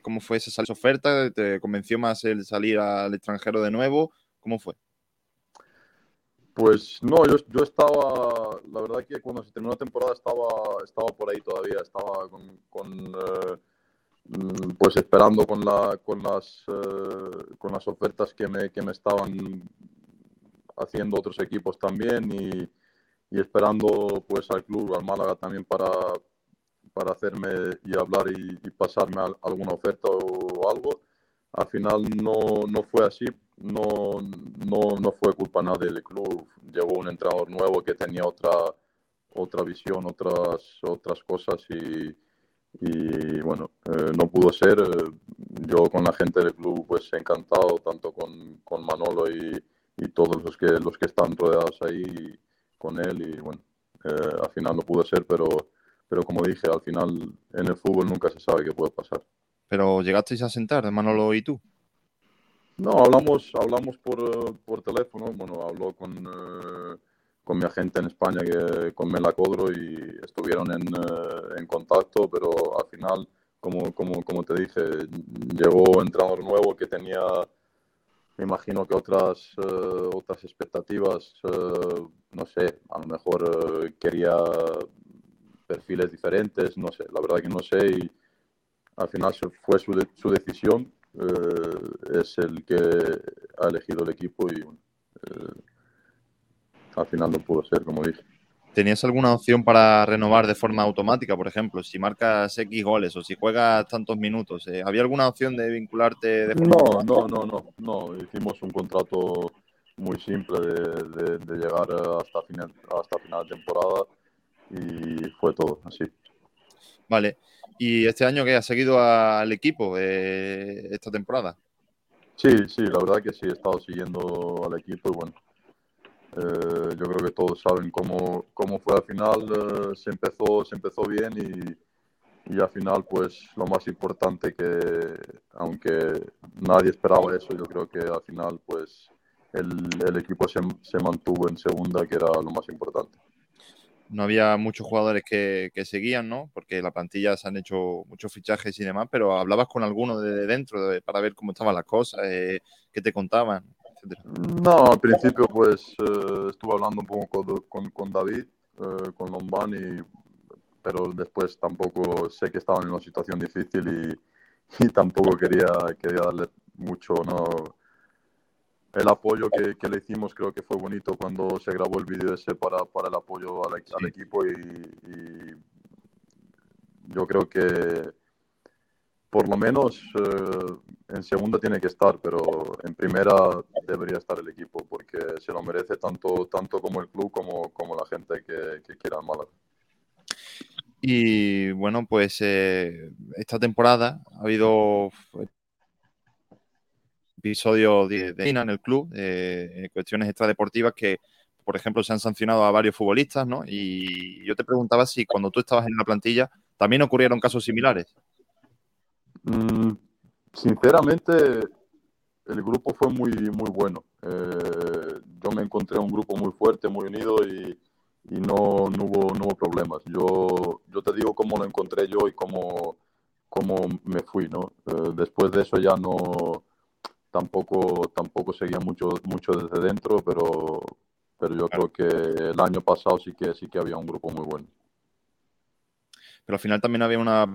cómo fue esa oferta? ¿Te convenció más el salir al extranjero de nuevo? ¿Cómo fue? Pues no, yo, yo estaba, la verdad que cuando se terminó la temporada estaba, estaba por ahí todavía, estaba con, eh, pues esperando con, la, con, las, eh, con las ofertas que me, que me estaban haciendo otros equipos también y, y esperando pues al club, al Málaga también para, para hacerme y hablar y, y pasarme al- alguna oferta o algo. Al final no, no fue así, no, no, no fue culpa nada del club. Llegó un entrenador nuevo que tenía otra, otra visión, otras, otras cosas y, y bueno, eh, no pudo ser. Yo con la gente del club pues encantado, tanto con, con Manolo y, y todos los que, los que están rodeados ahí con él y bueno, eh, al final no pudo ser, pero, pero como dije, al final en el fútbol nunca se sabe qué puede pasar. Pero llegasteis a sentar, Manolo y tú. No, hablamos, hablamos por, por teléfono. Bueno, habló con, eh, con mi agente en España, que, con Mela Codro, y estuvieron en, eh, en contacto, pero al final, como, como, como te dije, llegó un entrenador nuevo que tenía, me imagino que otras, eh, otras expectativas, eh, no sé, a lo mejor eh, quería perfiles diferentes, no sé, la verdad que no sé, y al final fue su, de- su decisión, eh, es el que ha elegido el equipo y eh, al final no pudo ser, como dije. ¿Tenías alguna opción para renovar de forma automática, por ejemplo, si marcas X goles o si juegas tantos minutos? eh, ¿Había alguna opción de vincularte de forma No, automática? no, no, no, no, hicimos un contrato muy simple de, de- de llegar hasta final, hasta final de temporada y fue todo así. Vale. ¿Y este año que has seguido al equipo eh, esta temporada? Sí, sí, la verdad que sí, he estado siguiendo al equipo y bueno, eh, yo creo que todos saben cómo, cómo fue al final, eh, se empezó, se empezó bien y, y al final pues lo más importante que, aunque nadie esperaba eso, yo creo que al final pues el, el equipo se, se mantuvo en segunda, que era lo más importante. No había muchos jugadores que, que seguían, ¿no? Porque la plantilla se han hecho muchos fichajes y demás, pero hablabas con alguno de dentro de- para ver cómo estaban las cosas, eh, qué te contaban, No, al principio pues eh, estuve hablando un poco con, con- con David, eh, con Lombani, pero después tampoco sé que estaban en una situación difícil y, [LAUGHS] y tampoco quería, quería darle mucho, ¿no? El apoyo que, que le hicimos creo que fue bonito cuando se grabó el vídeo ese para, para el apoyo al, al equipo y, y yo creo que por lo menos eh, en segunda tiene que estar, pero en primera debería estar el equipo porque se lo merece tanto, tanto como el club como, como la gente que, que quiera al Málaga. Y bueno, pues eh, esta temporada ha habido episodios de, de en el club, eh, cuestiones extradeportivas que, por ejemplo, se han sancionado a varios futbolistas, ¿no? Y yo te preguntaba si cuando tú estabas en la plantilla también ocurrieron casos similares. Mm, sinceramente, el grupo fue muy, muy bueno. Eh, yo me encontré un grupo muy fuerte, muy unido y, y no, no, hubo, no hubo problemas. Yo, yo te digo cómo lo encontré yo y cómo, cómo me fui, ¿no? Eh, después de eso ya no, tampoco, tampoco seguía mucho, mucho desde dentro, pero, pero yo creo que el año pasado sí que, sí que había un grupo muy bueno. Pero al final también había una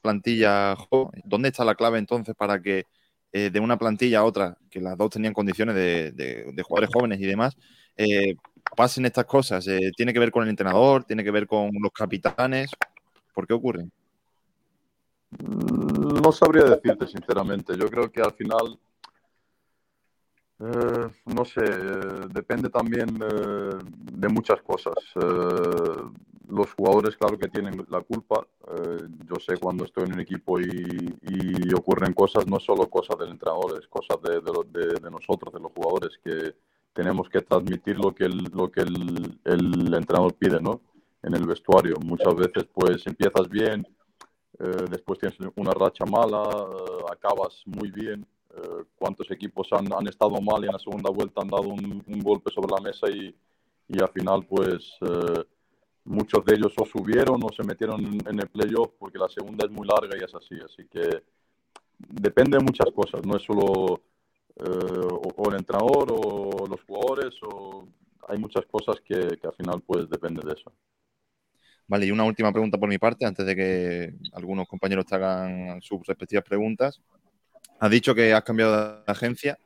plantilla. ¿Dónde está la clave entonces para que eh, de una plantilla a otra, que las dos tenían condiciones de, jugadores jóvenes y demás, eh, pasen estas cosas? Eh, ¿Tiene que ver con el entrenador? ¿Tiene que ver con los capitanes? ¿Por qué ocurren? Mm, no sabría decirte, sinceramente. Yo creo que al final, no sé, depende también de muchas cosas. Los jugadores, claro que tienen la culpa. yo sé cuando estoy en un equipo y, ocurren cosas, no solo cosas del entrenador, es cosas de, nosotros, de los jugadores, que tenemos que transmitir lo que el, lo que el, el entrenador pide, ¿no? En el vestuario. Muchas veces, pues, empiezas bien eh, después tienes una racha mala, eh, acabas muy bien. Eh, ¿Cuántos equipos han, han, estado mal y en la segunda vuelta han dado un, un golpe sobre la mesa y, y al final pues muchos de ellos o subieron o se metieron en el playoff porque la segunda es muy larga y es así. Así que depende de muchas cosas, no es solo o, o, el entrenador o los jugadores, o hay muchas cosas que, que al final pues depende de eso. Vale, y una última pregunta por mi parte, antes de que algunos compañeros te hagan sus respectivas preguntas. Has dicho que has cambiado de agencia,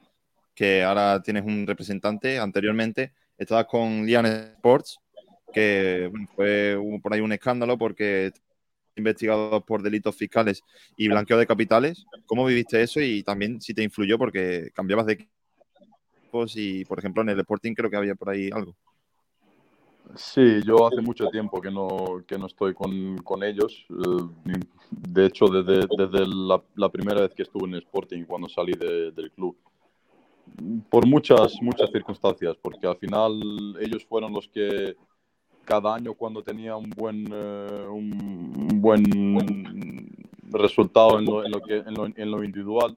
que ahora tienes un representante. Anteriormente estabas con Lian Sports, que fue por ahí un escándalo porque investigado por delitos fiscales y blanqueo de capitales. ¿Cómo viviste eso y también si te influyó porque cambiabas de equipos y, por ejemplo, en el Sporting creo que había por ahí algo? Sí, yo hace mucho tiempo que no, que no estoy con, con ellos. Eh, de hecho, desde, desde la, primera vez que estuve en Sporting, cuando salí de, del club. Por muchas, muchas circunstancias, porque al final ellos fueron los que cada año cuando tenía un buen, uh, un buen resultado en lo, en lo, que, en lo, en lo individual,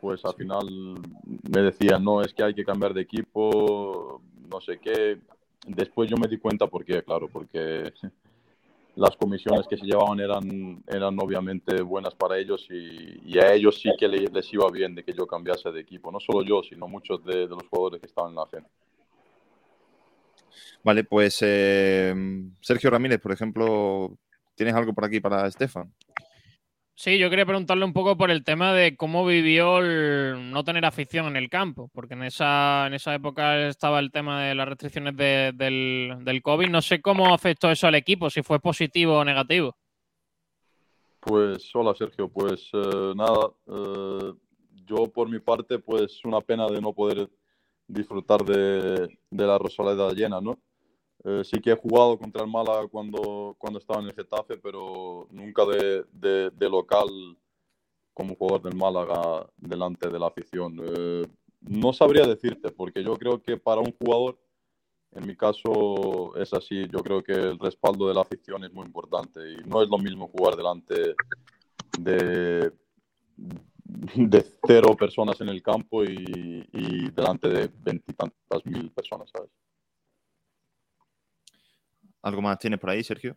pues al final me decían, no, es que hay que cambiar de equipo, no sé qué Después yo me di cuenta por qué, claro, porque las comisiones que se llevaban eran, eran obviamente buenas para ellos y, a ellos sí que les, iba bien de que yo cambiase de equipo. No solo yo, sino muchos de, los jugadores que estaban en la gente. Vale, pues eh, Sergio Ramírez, por ejemplo, ¿tienes algo por aquí para Estefan? Sí, yo quería preguntarle un poco por el tema de cómo vivió el no tener afición en el campo, porque en esa, en esa época estaba el tema de las restricciones del, del, COVID. No sé cómo afectó eso al equipo, si fue positivo o negativo. Pues hola Sergio, pues eh, nada, eh, yo por mi parte pues una pena de no poder disfrutar de, de la Rosaleda llena, ¿no? Eh, sí que he jugado contra el Málaga cuando, cuando estaba en el Getafe, pero nunca de, de, local como jugador del Málaga delante de la afición. Eh, no sabría decirte, porque yo creo que para un jugador, en mi caso es así, yo creo que el respaldo de la afición es muy importante y no es lo mismo jugar delante de, cero personas en el campo y, y delante de veintitantas mil personas, ¿sabes? ¿Algo más tienes por ahí, Sergio?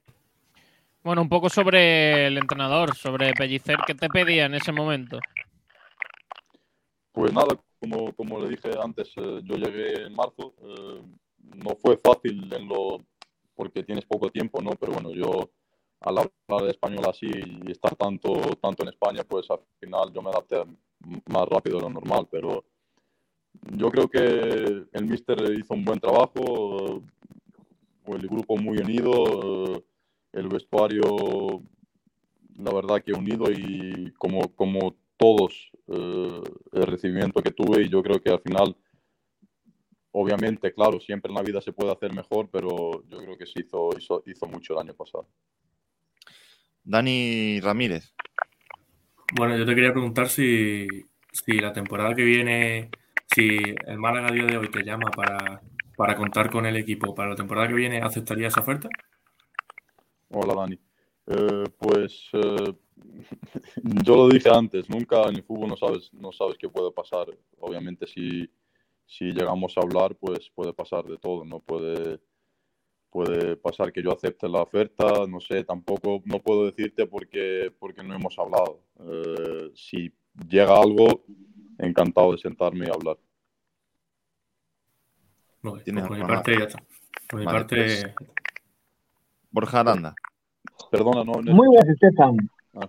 Bueno, un poco sobre el entrenador, sobre Pellicer, ¿qué te pedía en ese momento? Pues nada, como, como le dije antes, eh, yo llegué en marzo. Eh, no fue fácil en lo, porque tienes poco tiempo, ¿no? Pero bueno, yo al hablar español así y estar tanto, tanto en España, pues al final yo me adapté más rápido de lo normal. Pero yo creo que el Mister hizo un buen trabajo el grupo muy unido, eh, el vestuario, la verdad que unido y como, como todos eh, el recibimiento que tuve y yo creo que al final, obviamente, claro, siempre en la vida se puede hacer mejor, pero yo creo que se hizo, hizo, hizo mucho el año pasado. Dani Ramírez. Bueno, yo te quería preguntar si, si la temporada que viene, si el Málaga a día de hoy te llama para, para contar con el equipo para la temporada que viene, ¿aceptaría esa oferta? Hola Dani. Eh, pues eh, [LAUGHS] yo lo dije antes, nunca en el fútbol no sabes, no sabes qué puede pasar. Obviamente si, si llegamos a hablar, pues puede pasar de todo, no puede, puede pasar que yo acepte la oferta, no sé, tampoco no puedo decirte porque, porque no hemos hablado. Eh, si llega algo, encantado de sentarme y hablar. No, pues por mi parte ya está. Por mi parte... Pues, Borja Aranda. Perdona, no. Muy bien, Estefan. Ah.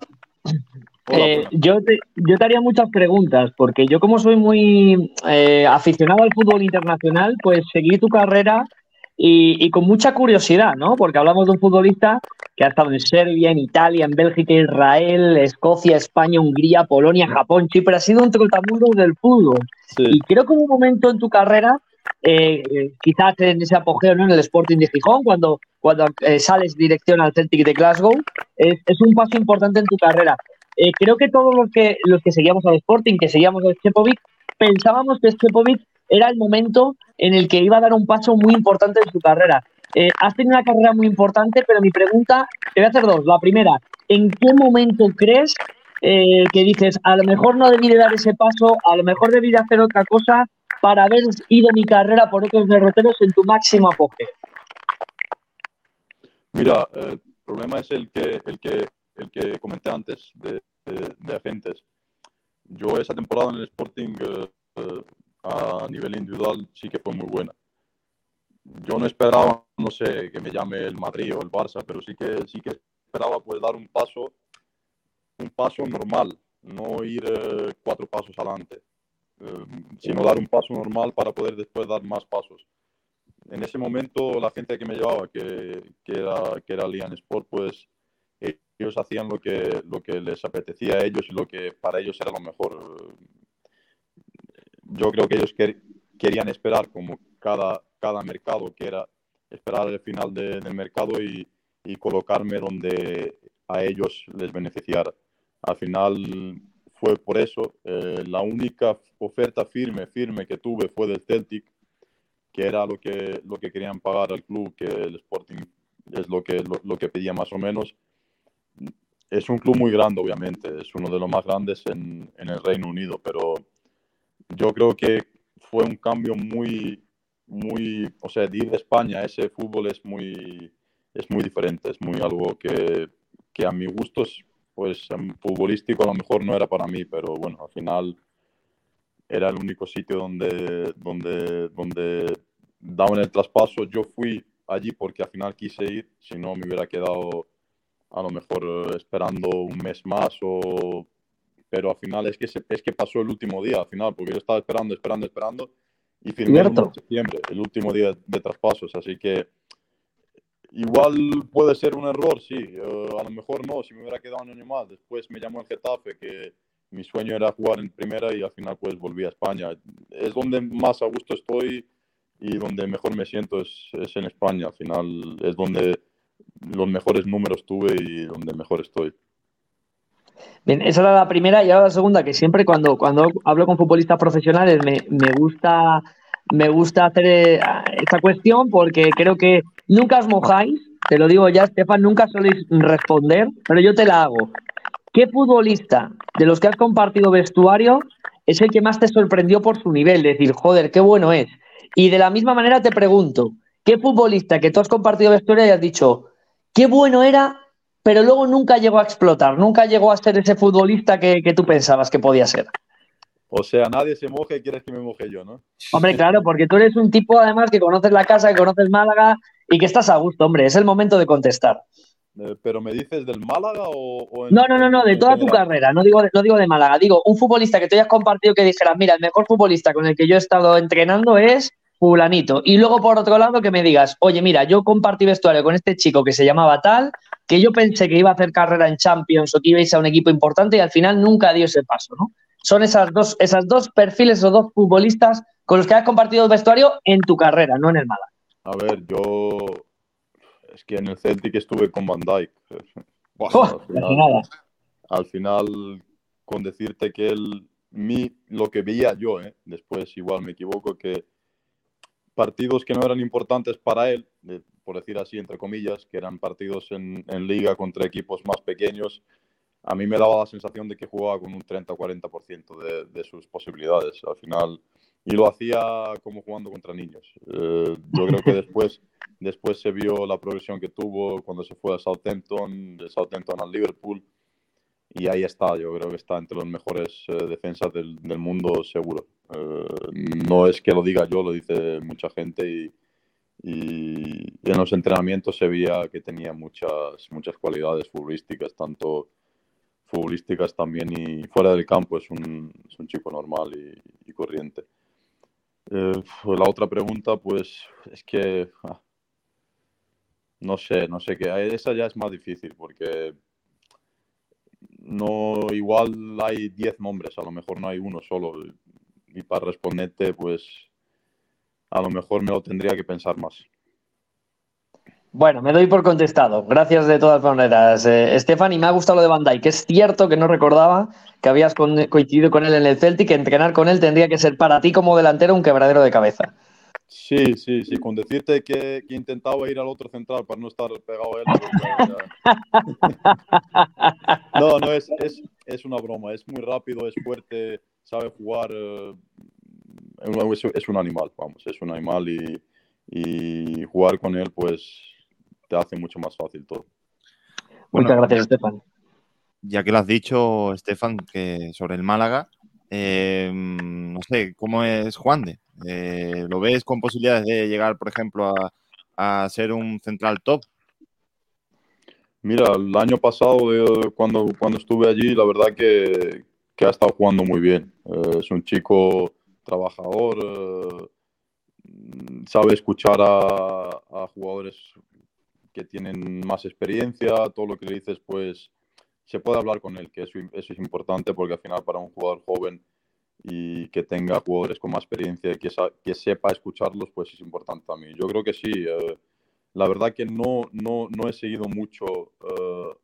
Eh, yo, te, yo te haría muchas preguntas, porque yo como soy muy eh, aficionado al fútbol internacional, pues seguí tu carrera y, con mucha curiosidad, ¿no? Porque hablamos de un futbolista que ha estado en Serbia, en Italia, en Bélgica, Israel, Escocia, España, Hungría, Polonia, Japón, Chipre. Ha sido un trotamundo del fútbol. Y creo que hubo un momento en tu carrera, eh, quizás en ese apogeo, ¿no? En el Sporting de Gijón, cuando, cuando eh, sales dirección al Celtic de Glasgow, es, un paso importante en tu carrera. Eh, creo que todos los que, los que seguíamos al Sporting, que seguíamos al Chepovic, pensábamos que Chepovic era el momento en el que iba a dar un paso muy importante en su carrera. Eh, has tenido una carrera muy importante, pero mi pregunta, te voy a hacer dos. La primera, ¿en qué momento crees eh, que dices, a lo mejor no debí de dar ese paso, a lo mejor debí de hacer otra cosa para haber ido mi carrera por otros derroteros en tu máximo apogeo? Mira, el problema es el que, el que, el que comenté antes de, agentes. Yo esa temporada en el Sporting eh, a nivel individual sí que fue muy buena. Yo no esperaba, no sé, que me llame el Madrid o el Barça, pero sí que, sí que esperaba pues dar un paso, un paso normal, no ir eh, cuatro pasos adelante, eh, sino dar un paso normal para poder después dar más pasos. En ese momento la gente que me llevaba, que, que era, que era Lian Sport, pues ellos hacían lo que, lo que les apetecía a ellos y lo que para ellos era lo mejor yo creo que ellos querían esperar como cada, cada mercado, que era esperar el final del mercado y, y, colocarme donde a ellos les beneficiara. Al final fue por eso, eh, la única oferta firme, firme que tuve fue del Celtic, que era lo que, lo que querían pagar al club, que el Sporting es lo que, lo, que pedía más o menos. Es un club muy grande, obviamente, es uno de los más grandes en, en el Reino Unido, pero yo creo que fue un cambio muy, muy, o sea, de de España ese fútbol es muy, es muy diferente, es muy algo que, que a mi gusto, pues futbolístico a lo mejor no era para mí, pero bueno, al final era el único sitio donde, donde, donde daban el traspaso. Yo fui allí porque al final quise ir, si no me hubiera quedado a lo mejor eh, esperando un mes más o pero al final es que, es que pasó el último día, al final, porque yo estaba esperando, esperando, esperando, y firmé en septiembre, el último día de traspasos, así que igual puede ser un error, sí, eh, a lo mejor no, si me hubiera quedado un año más, después me llamó el Getafe, que mi sueño era jugar en primera y al final pues volví a España. Es donde más a gusto estoy y donde mejor me siento es, es en España, al final es donde los mejores números tuve y donde mejor estoy. Bien, esa era la primera y ahora la segunda, que siempre cuando, cuando hablo con futbolistas profesionales me, gusta, me gusta hacer eh, esta cuestión porque creo que nunca os mojáis, te lo digo ya, Estefan, nunca soléis responder, pero yo te la hago. ¿Qué futbolista de los que has compartido vestuario es el que más te sorprendió por su nivel? Decir, joder, qué bueno es. Y de la misma manera te pregunto, ¿qué futbolista que tú has compartido vestuario y has dicho, qué bueno era pero luego nunca llegó a explotar, nunca llegó a ser ese futbolista que, tú pensabas que podía ser. O sea, nadie se moje y quieres que me moje yo, ¿no? Hombre, [LAUGHS] claro, porque tú eres un tipo además que conoces la casa, que conoces Málaga y que estás a gusto, hombre, es el momento de contestar. Eh, ¿Pero me dices del Málaga o...? no, no, no, no, de toda tu carrera, no digo, no digo de Málaga, digo un futbolista que tú hayas compartido que dijeras, mira, el mejor futbolista con el que yo he estado entrenando es fulanito. Y luego, por otro lado, que me digas, oye, mira, yo compartí vestuario con este chico que se llamaba tal, que yo pensé que iba a hacer carrera en Champions o que iba a ir a un equipo importante y al final nunca dio ese paso, ¿no? Son esas dos, esas dos perfiles, esos dos futbolistas con los que has compartido el vestuario en tu carrera, no en el Málaga. A ver, yo es que en el Celtic estuve con Van Dijk. [LAUGHS] Oh, al, final, al con decirte que él, mi, lo que veía yo, ¿eh? después igual me equivoco, que partidos que no eran importantes para él, por decir así, entre comillas, que eran partidos en, en liga contra equipos más pequeños, a mí me daba la sensación de que jugaba con un 30 o 40% de, de sus posibilidades al final. Y lo hacía como jugando contra niños. Eh, yo creo que [LAUGHS] después, después se vio la progresión que tuvo cuando se fue a Southampton, de Southampton al Liverpool. Y ahí está, yo creo que está entre los mejores eh, defensas del, del mundo seguro. Eh, no es que lo diga yo, lo dice mucha gente y, y en los entrenamientos se veía que tenía muchas, muchas cualidades futbolísticas, tanto futbolísticas también y fuera del campo es un, es un chico normal y, corriente. Eh, la otra pregunta, pues es que ah, no sé, no sé qué. Esa ya es más difícil porque no, igual hay 10 nombres, a lo mejor no hay uno solo. Y para responderte, pues a lo mejor me lo tendría que pensar más. Bueno, me doy por contestado. Gracias de todas maneras, eh, Estefan. Y me ha gustado lo de Van Dijk. Es cierto que no recordaba que habías coincidido con él en el Celtic, que entrenar con él tendría que ser para ti como delantero un quebradero de cabeza. Sí, sí, sí, con decirte que, que intentaba ir al otro central para no estar pegado a él. [LAUGHS] No, no, es, es, es una broma, es muy rápido, es fuerte, sabe jugar, eh, es, es un animal, vamos, es un animal y, y jugar con él pues te hace mucho más fácil todo. Bueno, Muchas gracias, Estefan. Ya que lo has dicho, Estefan, que sobre el Málaga, eh, no sé, ¿cómo es Juan de? Eh, ¿Lo ves con posibilidades de llegar, por ejemplo, a, a ser un central top? Mira, el año pasado, eh, cuando, cuando estuve allí, la verdad que, que ha estado jugando muy bien. Eh, es un chico trabajador, eh, sabe escuchar a, a jugadores que tienen más experiencia, todo lo que le dices, pues se puede hablar con él, que eso, eso es importante porque al final para un jugador joven y que tenga jugadores con más experiencia y que, que sepa escucharlos, pues es importante también. Yo creo que sí. eh, la verdad que no, no, no he seguido mucho eh,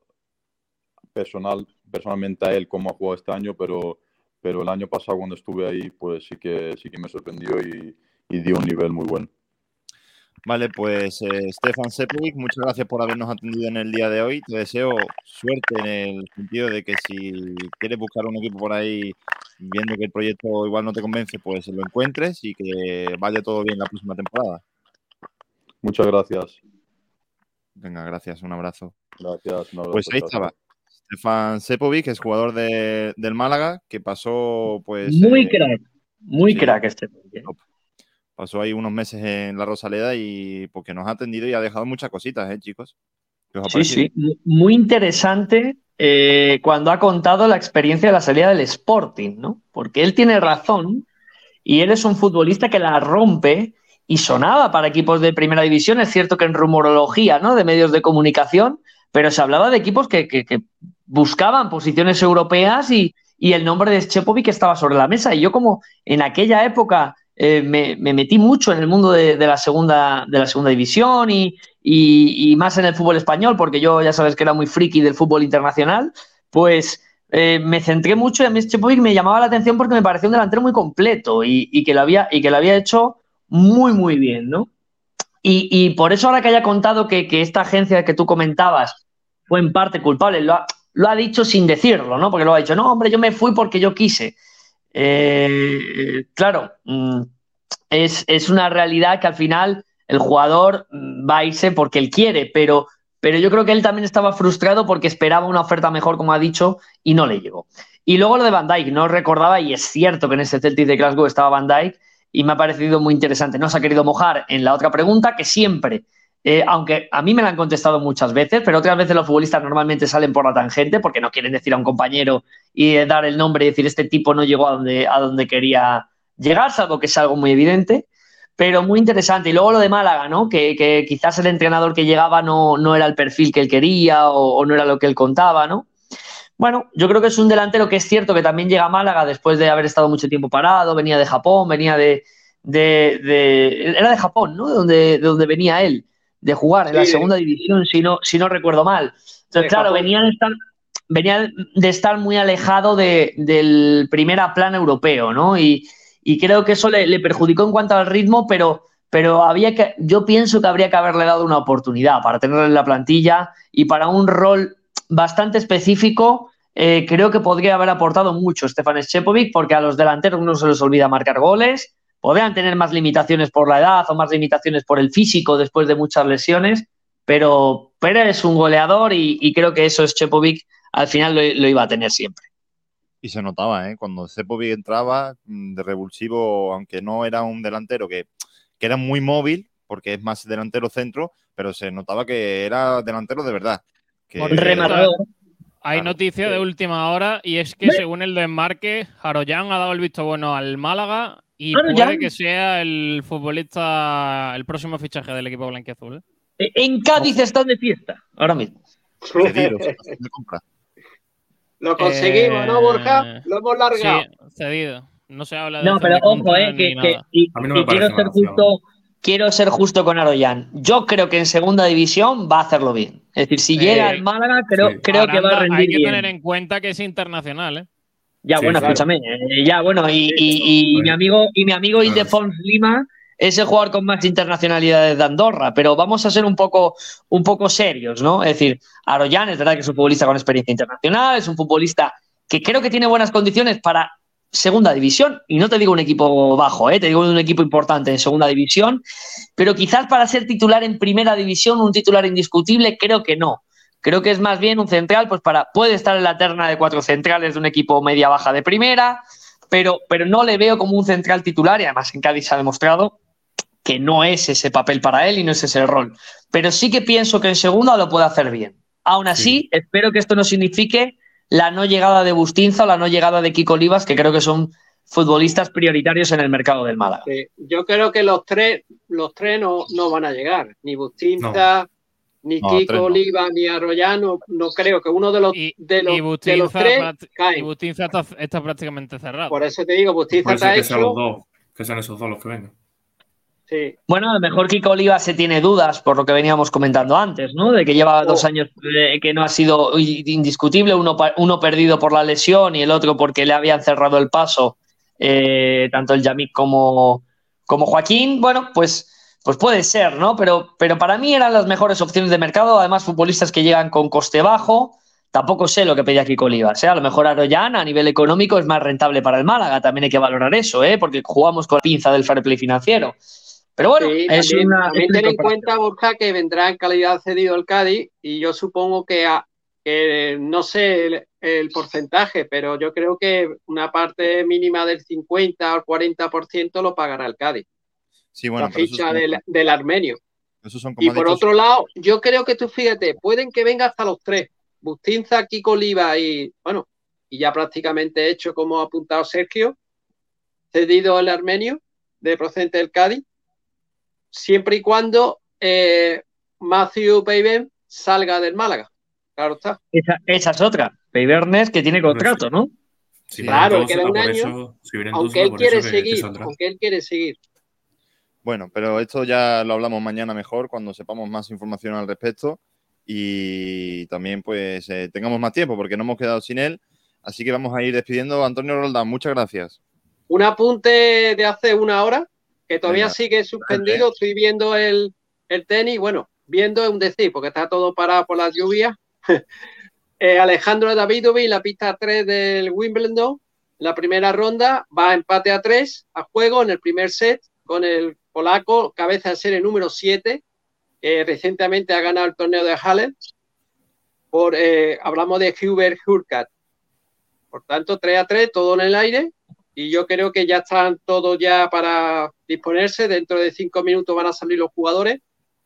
personal, personalmente a él como ha jugado este año, pero, pero el año pasado cuando estuve ahí, pues sí que, sí que me sorprendió y, y dio un nivel muy bueno. Vale, pues eh, Stefan Sepovic, muchas gracias por habernos atendido en el día de hoy. Te deseo suerte en el sentido de que si quieres buscar un equipo por ahí, viendo que el proyecto igual no te convence, pues lo encuentres y que vaya todo bien la próxima temporada. Muchas gracias. Venga, gracias, un abrazo. Gracias. un abrazo, Pues ahí estaba. Stefan Sepovic, es jugador de- del Málaga, que pasó, pues. Muy eh, crack, muy sí. crack este. Pasó ahí unos meses en la Rosaleda y porque nos ha atendido y ha dejado muchas cositas, ¿eh, chicos? ¿Qué os ha Sí, sí, mu- muy interesante eh, cuando ha contado la experiencia de la salida del Sporting, ¿no? Porque él tiene razón y él es un futbolista que la rompe y sonaba para equipos de primera división. Es cierto que en rumorología, ¿no? De medios de comunicación, pero se hablaba de equipos que, que- que buscaban posiciones europeas y, y el nombre de Chepovic estaba sobre la mesa. Y yo, como en aquella época eh, me, me metí mucho en el mundo de, la, segunda, de la segunda división y, más en el fútbol español, porque yo ya sabes que era muy friki del fútbol internacional, pues eh, me centré mucho y a mí me llamaba la atención porque me parecía un delantero muy completo y, que, lo había, y que lo había hecho muy, muy bien, ¿no? Y, por eso ahora que haya contado que, que esta agencia que tú comentabas fue en parte culpable, lo ha, lo ha dicho sin decirlo, ¿no? Porque lo ha dicho, no, hombre, yo me fui porque yo quise. Eh, claro, mm, es, es una realidad que al final el jugador mm, va a irse porque él quiere, pero, pero yo creo que él también estaba frustrado porque esperaba una oferta mejor, como ha dicho, y no le llegó. Y luego lo de Van Dijk, no recordaba, y es cierto que en ese Celtic de Glasgow estaba Van Dijk, y me ha parecido muy interesante. No se ha querido mojar en la otra pregunta, que siempre, eh, aunque a mí me la han contestado muchas veces, pero otras veces los futbolistas normalmente salen por la tangente porque no quieren decir a un compañero y eh, dar el nombre y decir este tipo no llegó a donde, a donde quería llegar, salvo que es algo muy evidente. Pero muy interesante. Y luego lo de Málaga, ¿no? Que, que quizás el entrenador que llegaba no, no era el perfil que él quería o, no era lo que él contaba, ¿no? Bueno, yo creo que es un delantero que es cierto que también llega a Málaga después de haber estado mucho tiempo parado, venía de Japón, venía de. de, de- era de Japón, ¿no? De donde, de donde venía él, de jugar en la segunda división, si no, si no recuerdo mal. Entonces, claro, venía de estar, venía de estar muy alejado de, del primera plan europeo, ¿no? Y, y creo que eso le, le, perjudicó en cuanto al ritmo, pero, pero había que, yo pienso que habría que haberle dado una oportunidad para tenerlo en la plantilla y para un rol bastante específico. Eh, creo que podría haber aportado mucho Stefan Schepovic, porque a los delanteros no se les olvida marcar goles, podrían tener más limitaciones por la edad o más limitaciones por el físico después de muchas lesiones, pero Pérez es un goleador y, y creo que eso Schepovic al final lo, lo, iba a tener siempre. Y se notaba, ¿eh? Cuando Schepovic entraba mm, de revulsivo, aunque no era un delantero que, que era muy móvil, porque es más delantero centro, pero se notaba que era delantero de verdad. Que... Rematador. Hay noticia de última hora y es que según el desmarque, Haroyan ha dado el visto bueno al Málaga y Haroyan. puede que sea el futbolista, el próximo fichaje del equipo blanquiazul. ¿eh? En Cádiz están de fiesta, ahora mismo. Cedido, de compra. Lo conseguimos, Eh, ¿no, Borja? Lo hemos largado. Sí, cedido. No se habla de No, pero ojo, eh, que, y, A mí no me y quiero ser justo, quiero ser justo con Aroyan. Yo creo que en segunda división va a hacerlo bien. Es decir, si Eh, llega al Málaga, creo, sí. creo que va a rendir Hay que bien. tener en cuenta que es internacional, ¿eh? Ya, Sí, bueno, claro. escúchame. eh, ya, bueno, y, Sí, y- y Bueno. mi amigo, y mi amigo Claro. Lima es el jugador con más internacionalidades de Andorra, pero vamos a ser un poco, un poco serios, ¿no? Es decir, Aroyan es verdad que es un futbolista con experiencia internacional, es un futbolista que creo que tiene buenas condiciones para segunda división, y no te digo un equipo bajo, ¿eh? te digo un equipo importante en segunda división, pero quizás para ser titular en primera división, un titular indiscutible, creo que no. Creo que es más bien un central, pues para, puede estar en la terna de cuatro centrales de un equipo media baja de primera, pero, pero no le veo como un central titular, y además en Cádiz se ha demostrado que no es ese papel para él y no es ese rol. Pero sí que pienso que en segunda lo puede hacer bien. Aún así, espero que esto no signifique la no llegada de Bustinza o la no llegada de Kiko Olivas, que creo que son futbolistas prioritarios en el mercado del Málaga. Sí, Yo creo que los tres, los tres no, no van a llegar. Ni Bustinza, ni No, Kiko no. Oliva, ni Arroyano. No creo que uno de los, Y, de los, y de los tres práct- y caen. Bustinza está, está prácticamente cerrado. Por eso te digo, Bustinza Puede está que sean los hecho. dos, que sean esos dos los que vengan. Sí, Bueno, a lo mejor Kiko Oliva se tiene dudas por lo que veníamos comentando antes, ¿no? De que lleva Oh. dos años eh, que no ha sido indiscutible, uno, uno perdido por la lesión y el otro porque le habían cerrado el paso, eh, tanto el Yamik como, como Joaquín. Bueno, pues, pues puede ser, ¿no? Pero, pero para mí eran las mejores opciones de mercado, además futbolistas que llegan con coste bajo. Tampoco sé lo que pedía Kiko Olivas. ¿eh? A lo mejor Aroyan a nivel económico es más rentable para el Málaga. También hay que valorar eso, ¿eh? porque jugamos con la pinza del fair play financiero. Pero bueno, Sí, es también, una. también ten en cuenta, Borja, que vendrá en calidad cedido el Cádiz y yo supongo que, a- que no sé el, el porcentaje, pero yo creo que una parte mínima del 50 al 40% lo pagará el Cádiz, Sí, bueno, la ficha del, del armenio. esos son como Y por dicho, otro lado, yo creo que tú fíjate, pueden que venga hasta los tres, Bustinza, Kiko Oliva y, bueno, y ya prácticamente hecho como ha apuntado Sergio, cedido el armenio de procedente del Cádiz, siempre y cuando eh, Matthew Payben salga del Málaga. Claro está. Esa, esa es otra. Peibernes que tiene contrato, ¿no? Claro, queda un año, eso- si Aunque él quiere seguir, aunque él quiere seguir. Bueno, pero esto ya lo hablamos mañana mejor cuando sepamos más información al respecto y también pues eh, tengamos más tiempo porque no hemos quedado sin él. Así que vamos a ir despidiendo. Antonio Roldán, muchas gracias. Un apunte de hace una hora, que todavía Venga. sigue suspendido. Estoy viendo el, el tenis. Bueno, viendo es un decir, porque está todo parado por las lluvias. [LAUGHS] Eh, Alejandro Davidovic, la pista 3 del Wimbledon, la primera ronda, va a empate a 3 a juego en el primer set con el polaco, cabeza de serie número 7, que recientemente ha ganado el torneo de Halle. Por, eh, hablamos de Hubert Hurkacz. Por tanto, 3 a 3, todo en el aire. Y yo creo que ya están todos ya para disponerse. Dentro de 5 minutos van a salir los jugadores.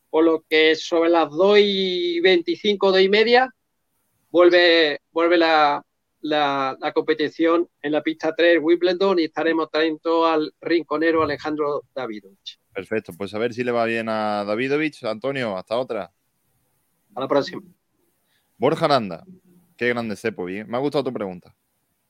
Por lo que sobre las 2 y 25, 2 y media, vuelve, vuelve la, la, la competición en la pista 3 Wimbledon y estaremos atentos al rinconero Alejandro Davidovich. Perfecto, pues a ver si le va bien a Davidovich. Antonio, hasta otra. A la próxima. Borja Aranda, qué grande Cepo, bien. Me ha gustado tu pregunta.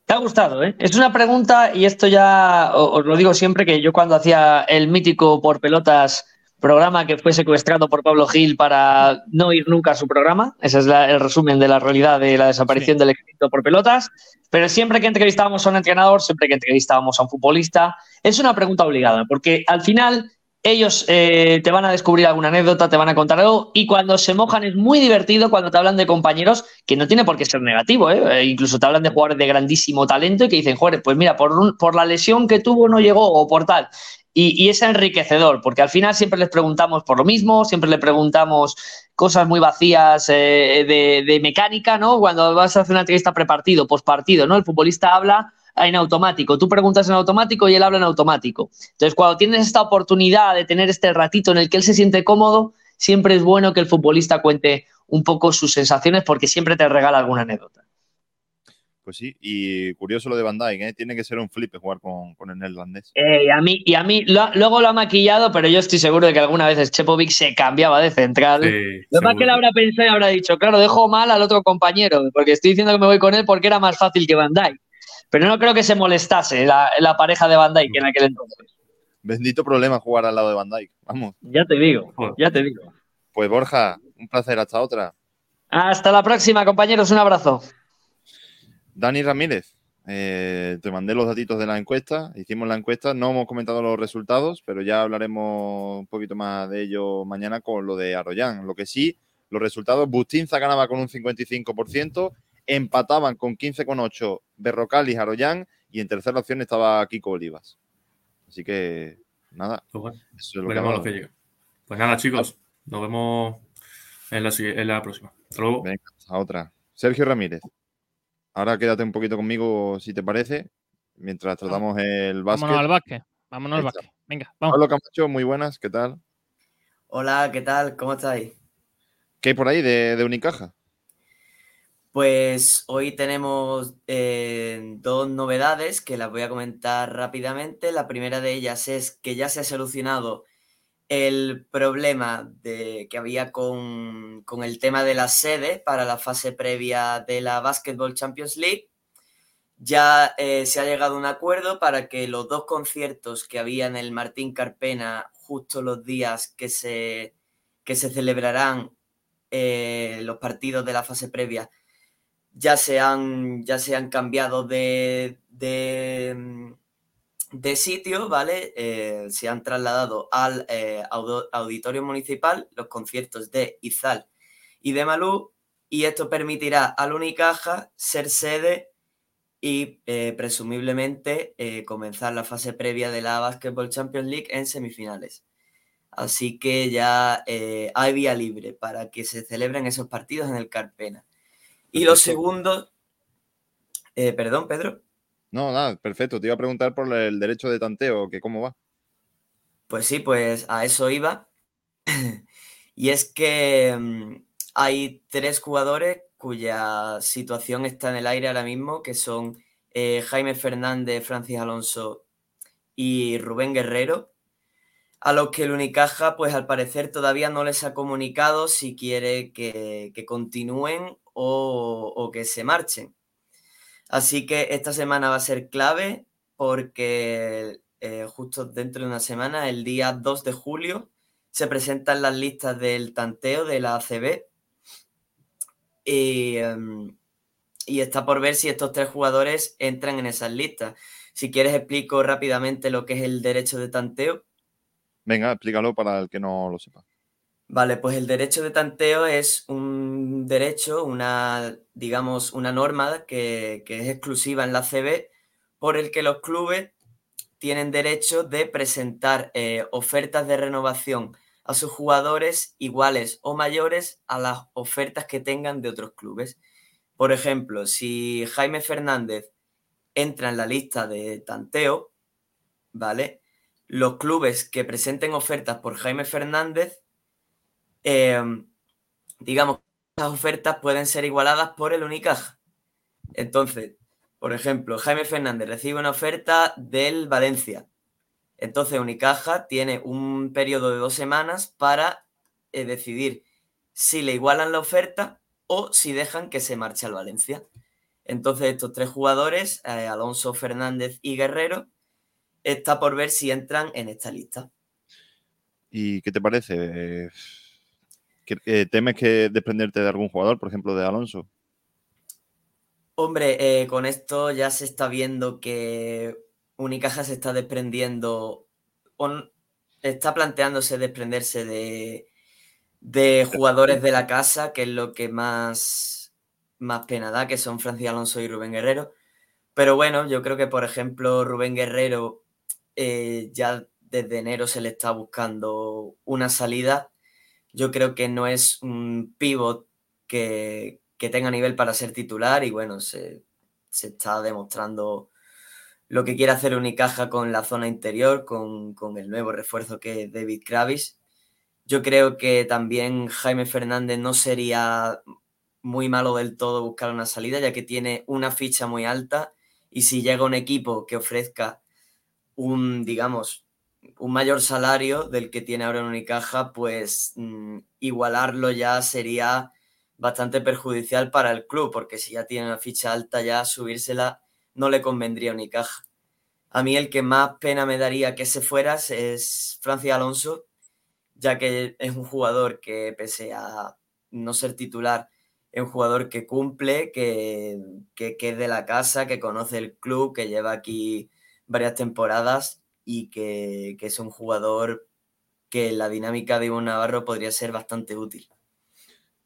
Te ha gustado, ¿eh? Es una pregunta, y esto ya os lo digo siempre, que yo cuando hacía el mítico por pelotas programa que fue secuestrado por Pablo Gil para no ir nunca a su programa. Ese es la- el resumen de la realidad de la desaparición del éxito por pelotas. Pero siempre que entrevistábamos a un entrenador, siempre que entrevistábamos a un futbolista, es una pregunta obligada, porque al final ellos eh, te van a descubrir alguna anécdota, te van a contar algo, y cuando se mojan es muy divertido cuando te hablan de compañeros, que no tiene por qué ser negativo, ¿eh? Eh, incluso te hablan de jugadores de grandísimo talento y que dicen, joder, pues mira, por, la lesión que tuvo no llegó o por tal. Y, y es enriquecedor, porque al final siempre les preguntamos por lo mismo, siempre le preguntamos cosas muy vacías eh, de, de mecánica, ¿no? Cuando vas a hacer una entrevista prepartido, postpartido, ¿no? El futbolista habla en automático, tú preguntas en automático y él habla en automático. Entonces, cuando tienes esta oportunidad de tener este ratito en el que él se siente cómodo, siempre es bueno que el futbolista cuente un poco sus sensaciones porque siempre te regala alguna anécdota. Pues sí, y curioso lo de Van Dijk, ¿eh? tiene que ser un flip jugar con, con el neerlandés. Eh, y a mí, y a mí lo- luego lo ha maquillado, pero yo estoy seguro de que alguna vez Chepovic se cambiaba de central. lo más que le habrá pensado y habrá dicho, claro, dejo mal al otro compañero, porque estoy diciendo que me voy con él porque era más fácil que Van Dijk. Pero no creo que se molestase la, la pareja de Van Dijk en aquel entonces. Bendito problema jugar al lado de Van Dijk. Vamos. Ya te digo, ya te digo. Pues Borja, un placer, hasta otra. Hasta la próxima, compañeros, un abrazo. Dani Ramírez, eh, te mandé los datitos de la encuesta, hicimos la encuesta, no hemos comentado los resultados, pero ya hablaremos un poquito más de ello mañana con lo de Arroyán. Lo que sí, los resultados, Bustinza ganaba con un 55%, empataban con 15,8 Berrocal y Arroyán, y en tercera opción estaba Kiko Olivas. Así que, nada. Pues bueno, eso es lo que veremos ha lo que dado. llega. Pues nada, chicos, nos vemos en la, en la próxima. Hasta luego. Venga, a otra. Sergio Ramírez. Ahora quédate un poquito conmigo, si te parece, mientras tratamos el básquet. Vámonos al básquet. Vámonos al básquet. Venga, vamos. Pablo Camacho, muy buenas, ¿qué tal? Hola, ¿qué tal? ¿Cómo estáis? ¿Qué hay por ahí de, de Unicaja? Pues hoy tenemos eh, dos novedades que las voy a comentar rápidamente. La primera de ellas es que ya se ha solucionado el problema de, que había con, el tema de la sede para la fase previa de la Basketball Champions League. Ya eh, se ha llegado a un acuerdo para que los dos conciertos que había en el Martín Carpena justo los días que se, que se celebrarán eh, los partidos de la fase previa ya se han, ya se han cambiado de, de, de sitio, ¿vale? Eh, se han trasladado al eh, auditorio municipal los conciertos de Izal y de Malú y esto permitirá al Unicaja ser sede y eh, presumiblemente comenzar la fase previa de la Basketball Champions League en semifinales. Así que ya hay vía libre para que se celebren esos partidos en el Carpena. Y lo segundo, eh, perdón, Pedro. No, nada, perfecto. Te iba a preguntar por el derecho de tanteo, que cómo va. Pues sí, pues a eso iba. [LAUGHS] y es que mm, hay tres jugadores cuya situación está en el aire ahora mismo, que son eh, Jaime Fernández, Francis Alonso y Rubén Guerrero, a los que el Unicaja, pues al parecer todavía no les ha comunicado si quiere que, que continúen o, que se marchen. Así que esta semana va a ser clave porque eh, justo dentro de una semana, el día 2 de julio, se presentan las listas del tanteo de la ACB. Y, em, y está por ver si estos tres jugadores entran en esas listas. Si quieres, explico rápidamente lo que es el derecho de tanteo. Venga, explícalo para el que no lo sepa. Vale, pues el derecho de tanteo es un derecho, una, digamos, una norma que, que es exclusiva en la CB por el que los clubes tienen derecho de presentar eh, ofertas de renovación a sus jugadores iguales o mayores a las ofertas que tengan de otros clubes. Por ejemplo, si Jaime Fernández entra en la lista de tanteo, ¿vale? Los clubes que presenten ofertas por Jaime Fernández eh, digamos, las ofertas pueden ser igualadas por el Unicaja. Entonces, por ejemplo, Jaime Fernández recibe una oferta del Valencia. Entonces, Unicaja tiene un periodo de dos semanas para eh, decidir si le igualan la oferta o si dejan que se marche al Valencia. Entonces, estos tres jugadores, eh, Alonso, Fernández y Guerrero, está por ver si entran en esta lista. ¿Y qué te parece? Eh, ¿Temes que desprenderte de algún jugador, por ejemplo, de Alonso? Hombre, eh, con esto ya se está viendo que Unicaja se está desprendiendo, está planteándose desprenderse de, de jugadores de la casa, que es lo que más, más pena da, que son Francis Alonso y Rubén Guerrero. Pero bueno, yo creo que, por ejemplo, Rubén Guerrero eh, ya desde enero se le está buscando una salida. Yo creo que no es un pivot que, tenga nivel para ser titular y bueno, se, está demostrando lo que quiere hacer Unicaja con la zona interior, con, con el nuevo refuerzo que es David Kravis. Yo creo que también Jaime Fernández no sería muy malo del todo buscar una salida, ya que tiene una ficha muy alta y si llega un equipo que ofrezca un, digamos, un mayor salario del que tiene ahora en Unicaja, pues mm, igualarlo ya sería bastante perjudicial para el club, porque si ya tiene una ficha alta, ya subírsela no le convendría a Unicaja. A mí el que más pena me daría que se fueras es Francia Alonso, ya que es un jugador que pese a no ser titular, es un jugador que cumple, que, que, que es de la casa, que conoce el club, que lleva aquí varias temporadas y que, es un jugador que en la dinámica de Ivonne Navarro podría ser bastante útil.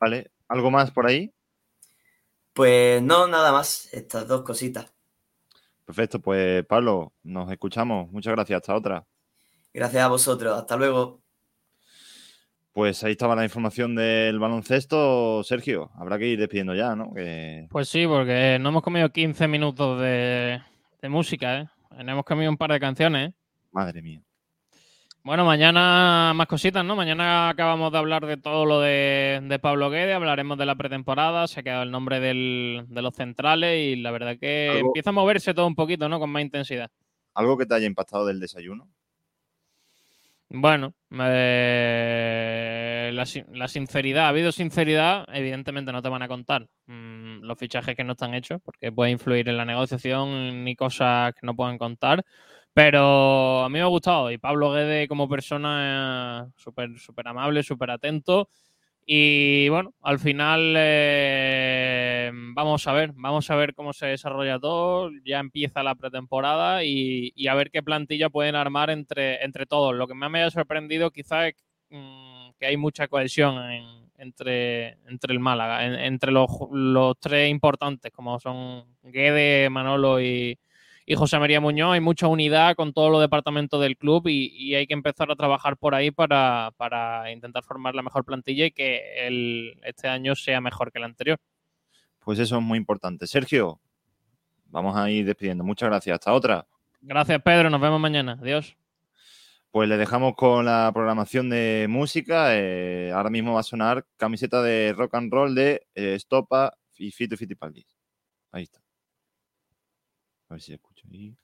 Vale, ¿algo más por ahí? Pues no, nada más, estas dos cositas. Perfecto, pues Pablo, nos escuchamos. Muchas gracias, hasta otra. Gracias a vosotros, hasta luego. Pues ahí estaba la información del baloncesto. Sergio, habrá que ir despidiendo ya, ¿no? Pues sí, porque no hemos comido 15 minutos de, de música, ¿eh? Hemos comido un par de canciones. ¿eh? Madre mía. Bueno, mañana más cositas, ¿no? Mañana acabamos de hablar de todo lo de, Pablo Guede, hablaremos de la pretemporada, se ha quedado el nombre de los centrales y la verdad que empieza a moverse todo un poquito, ¿no? Con más intensidad. ¿Algo que te haya impactado del desayuno? Bueno, la, sinceridad, ha habido sinceridad, evidentemente no te van a contar mm, los fichajes que no están hechos, porque puede influir en la negociación ni cosas que no puedan contar. Pero a mí me ha gustado y Pablo Guede como persona súper súper amable, súper atento. Y bueno, al final eh, vamos a ver, vamos a ver cómo se desarrolla todo. Ya empieza la pretemporada y, a ver qué plantilla pueden armar entre, entre todos. Lo que me ha sorprendido quizá es mm, que hay mucha cohesión entre, entre el Málaga, entre los, los tres importantes como son Guede, Manolo y, y José María Muñoz. Hay mucha unidad con todos los departamentos del club y, hay que empezar a trabajar por ahí para, intentar formar la mejor plantilla y que el, este año sea mejor que el anterior. Pues eso es muy importante. Sergio, vamos a ir despidiendo. Muchas gracias. Hasta otra. Gracias, Pedro. Nos vemos mañana. Adiós. Pues le dejamos con la programación de música. Eh, ahora mismo va a sonar camiseta de rock and roll de eh, Stopa y Fito Fittipaldi. Ahí está. A ver si escucho ahí.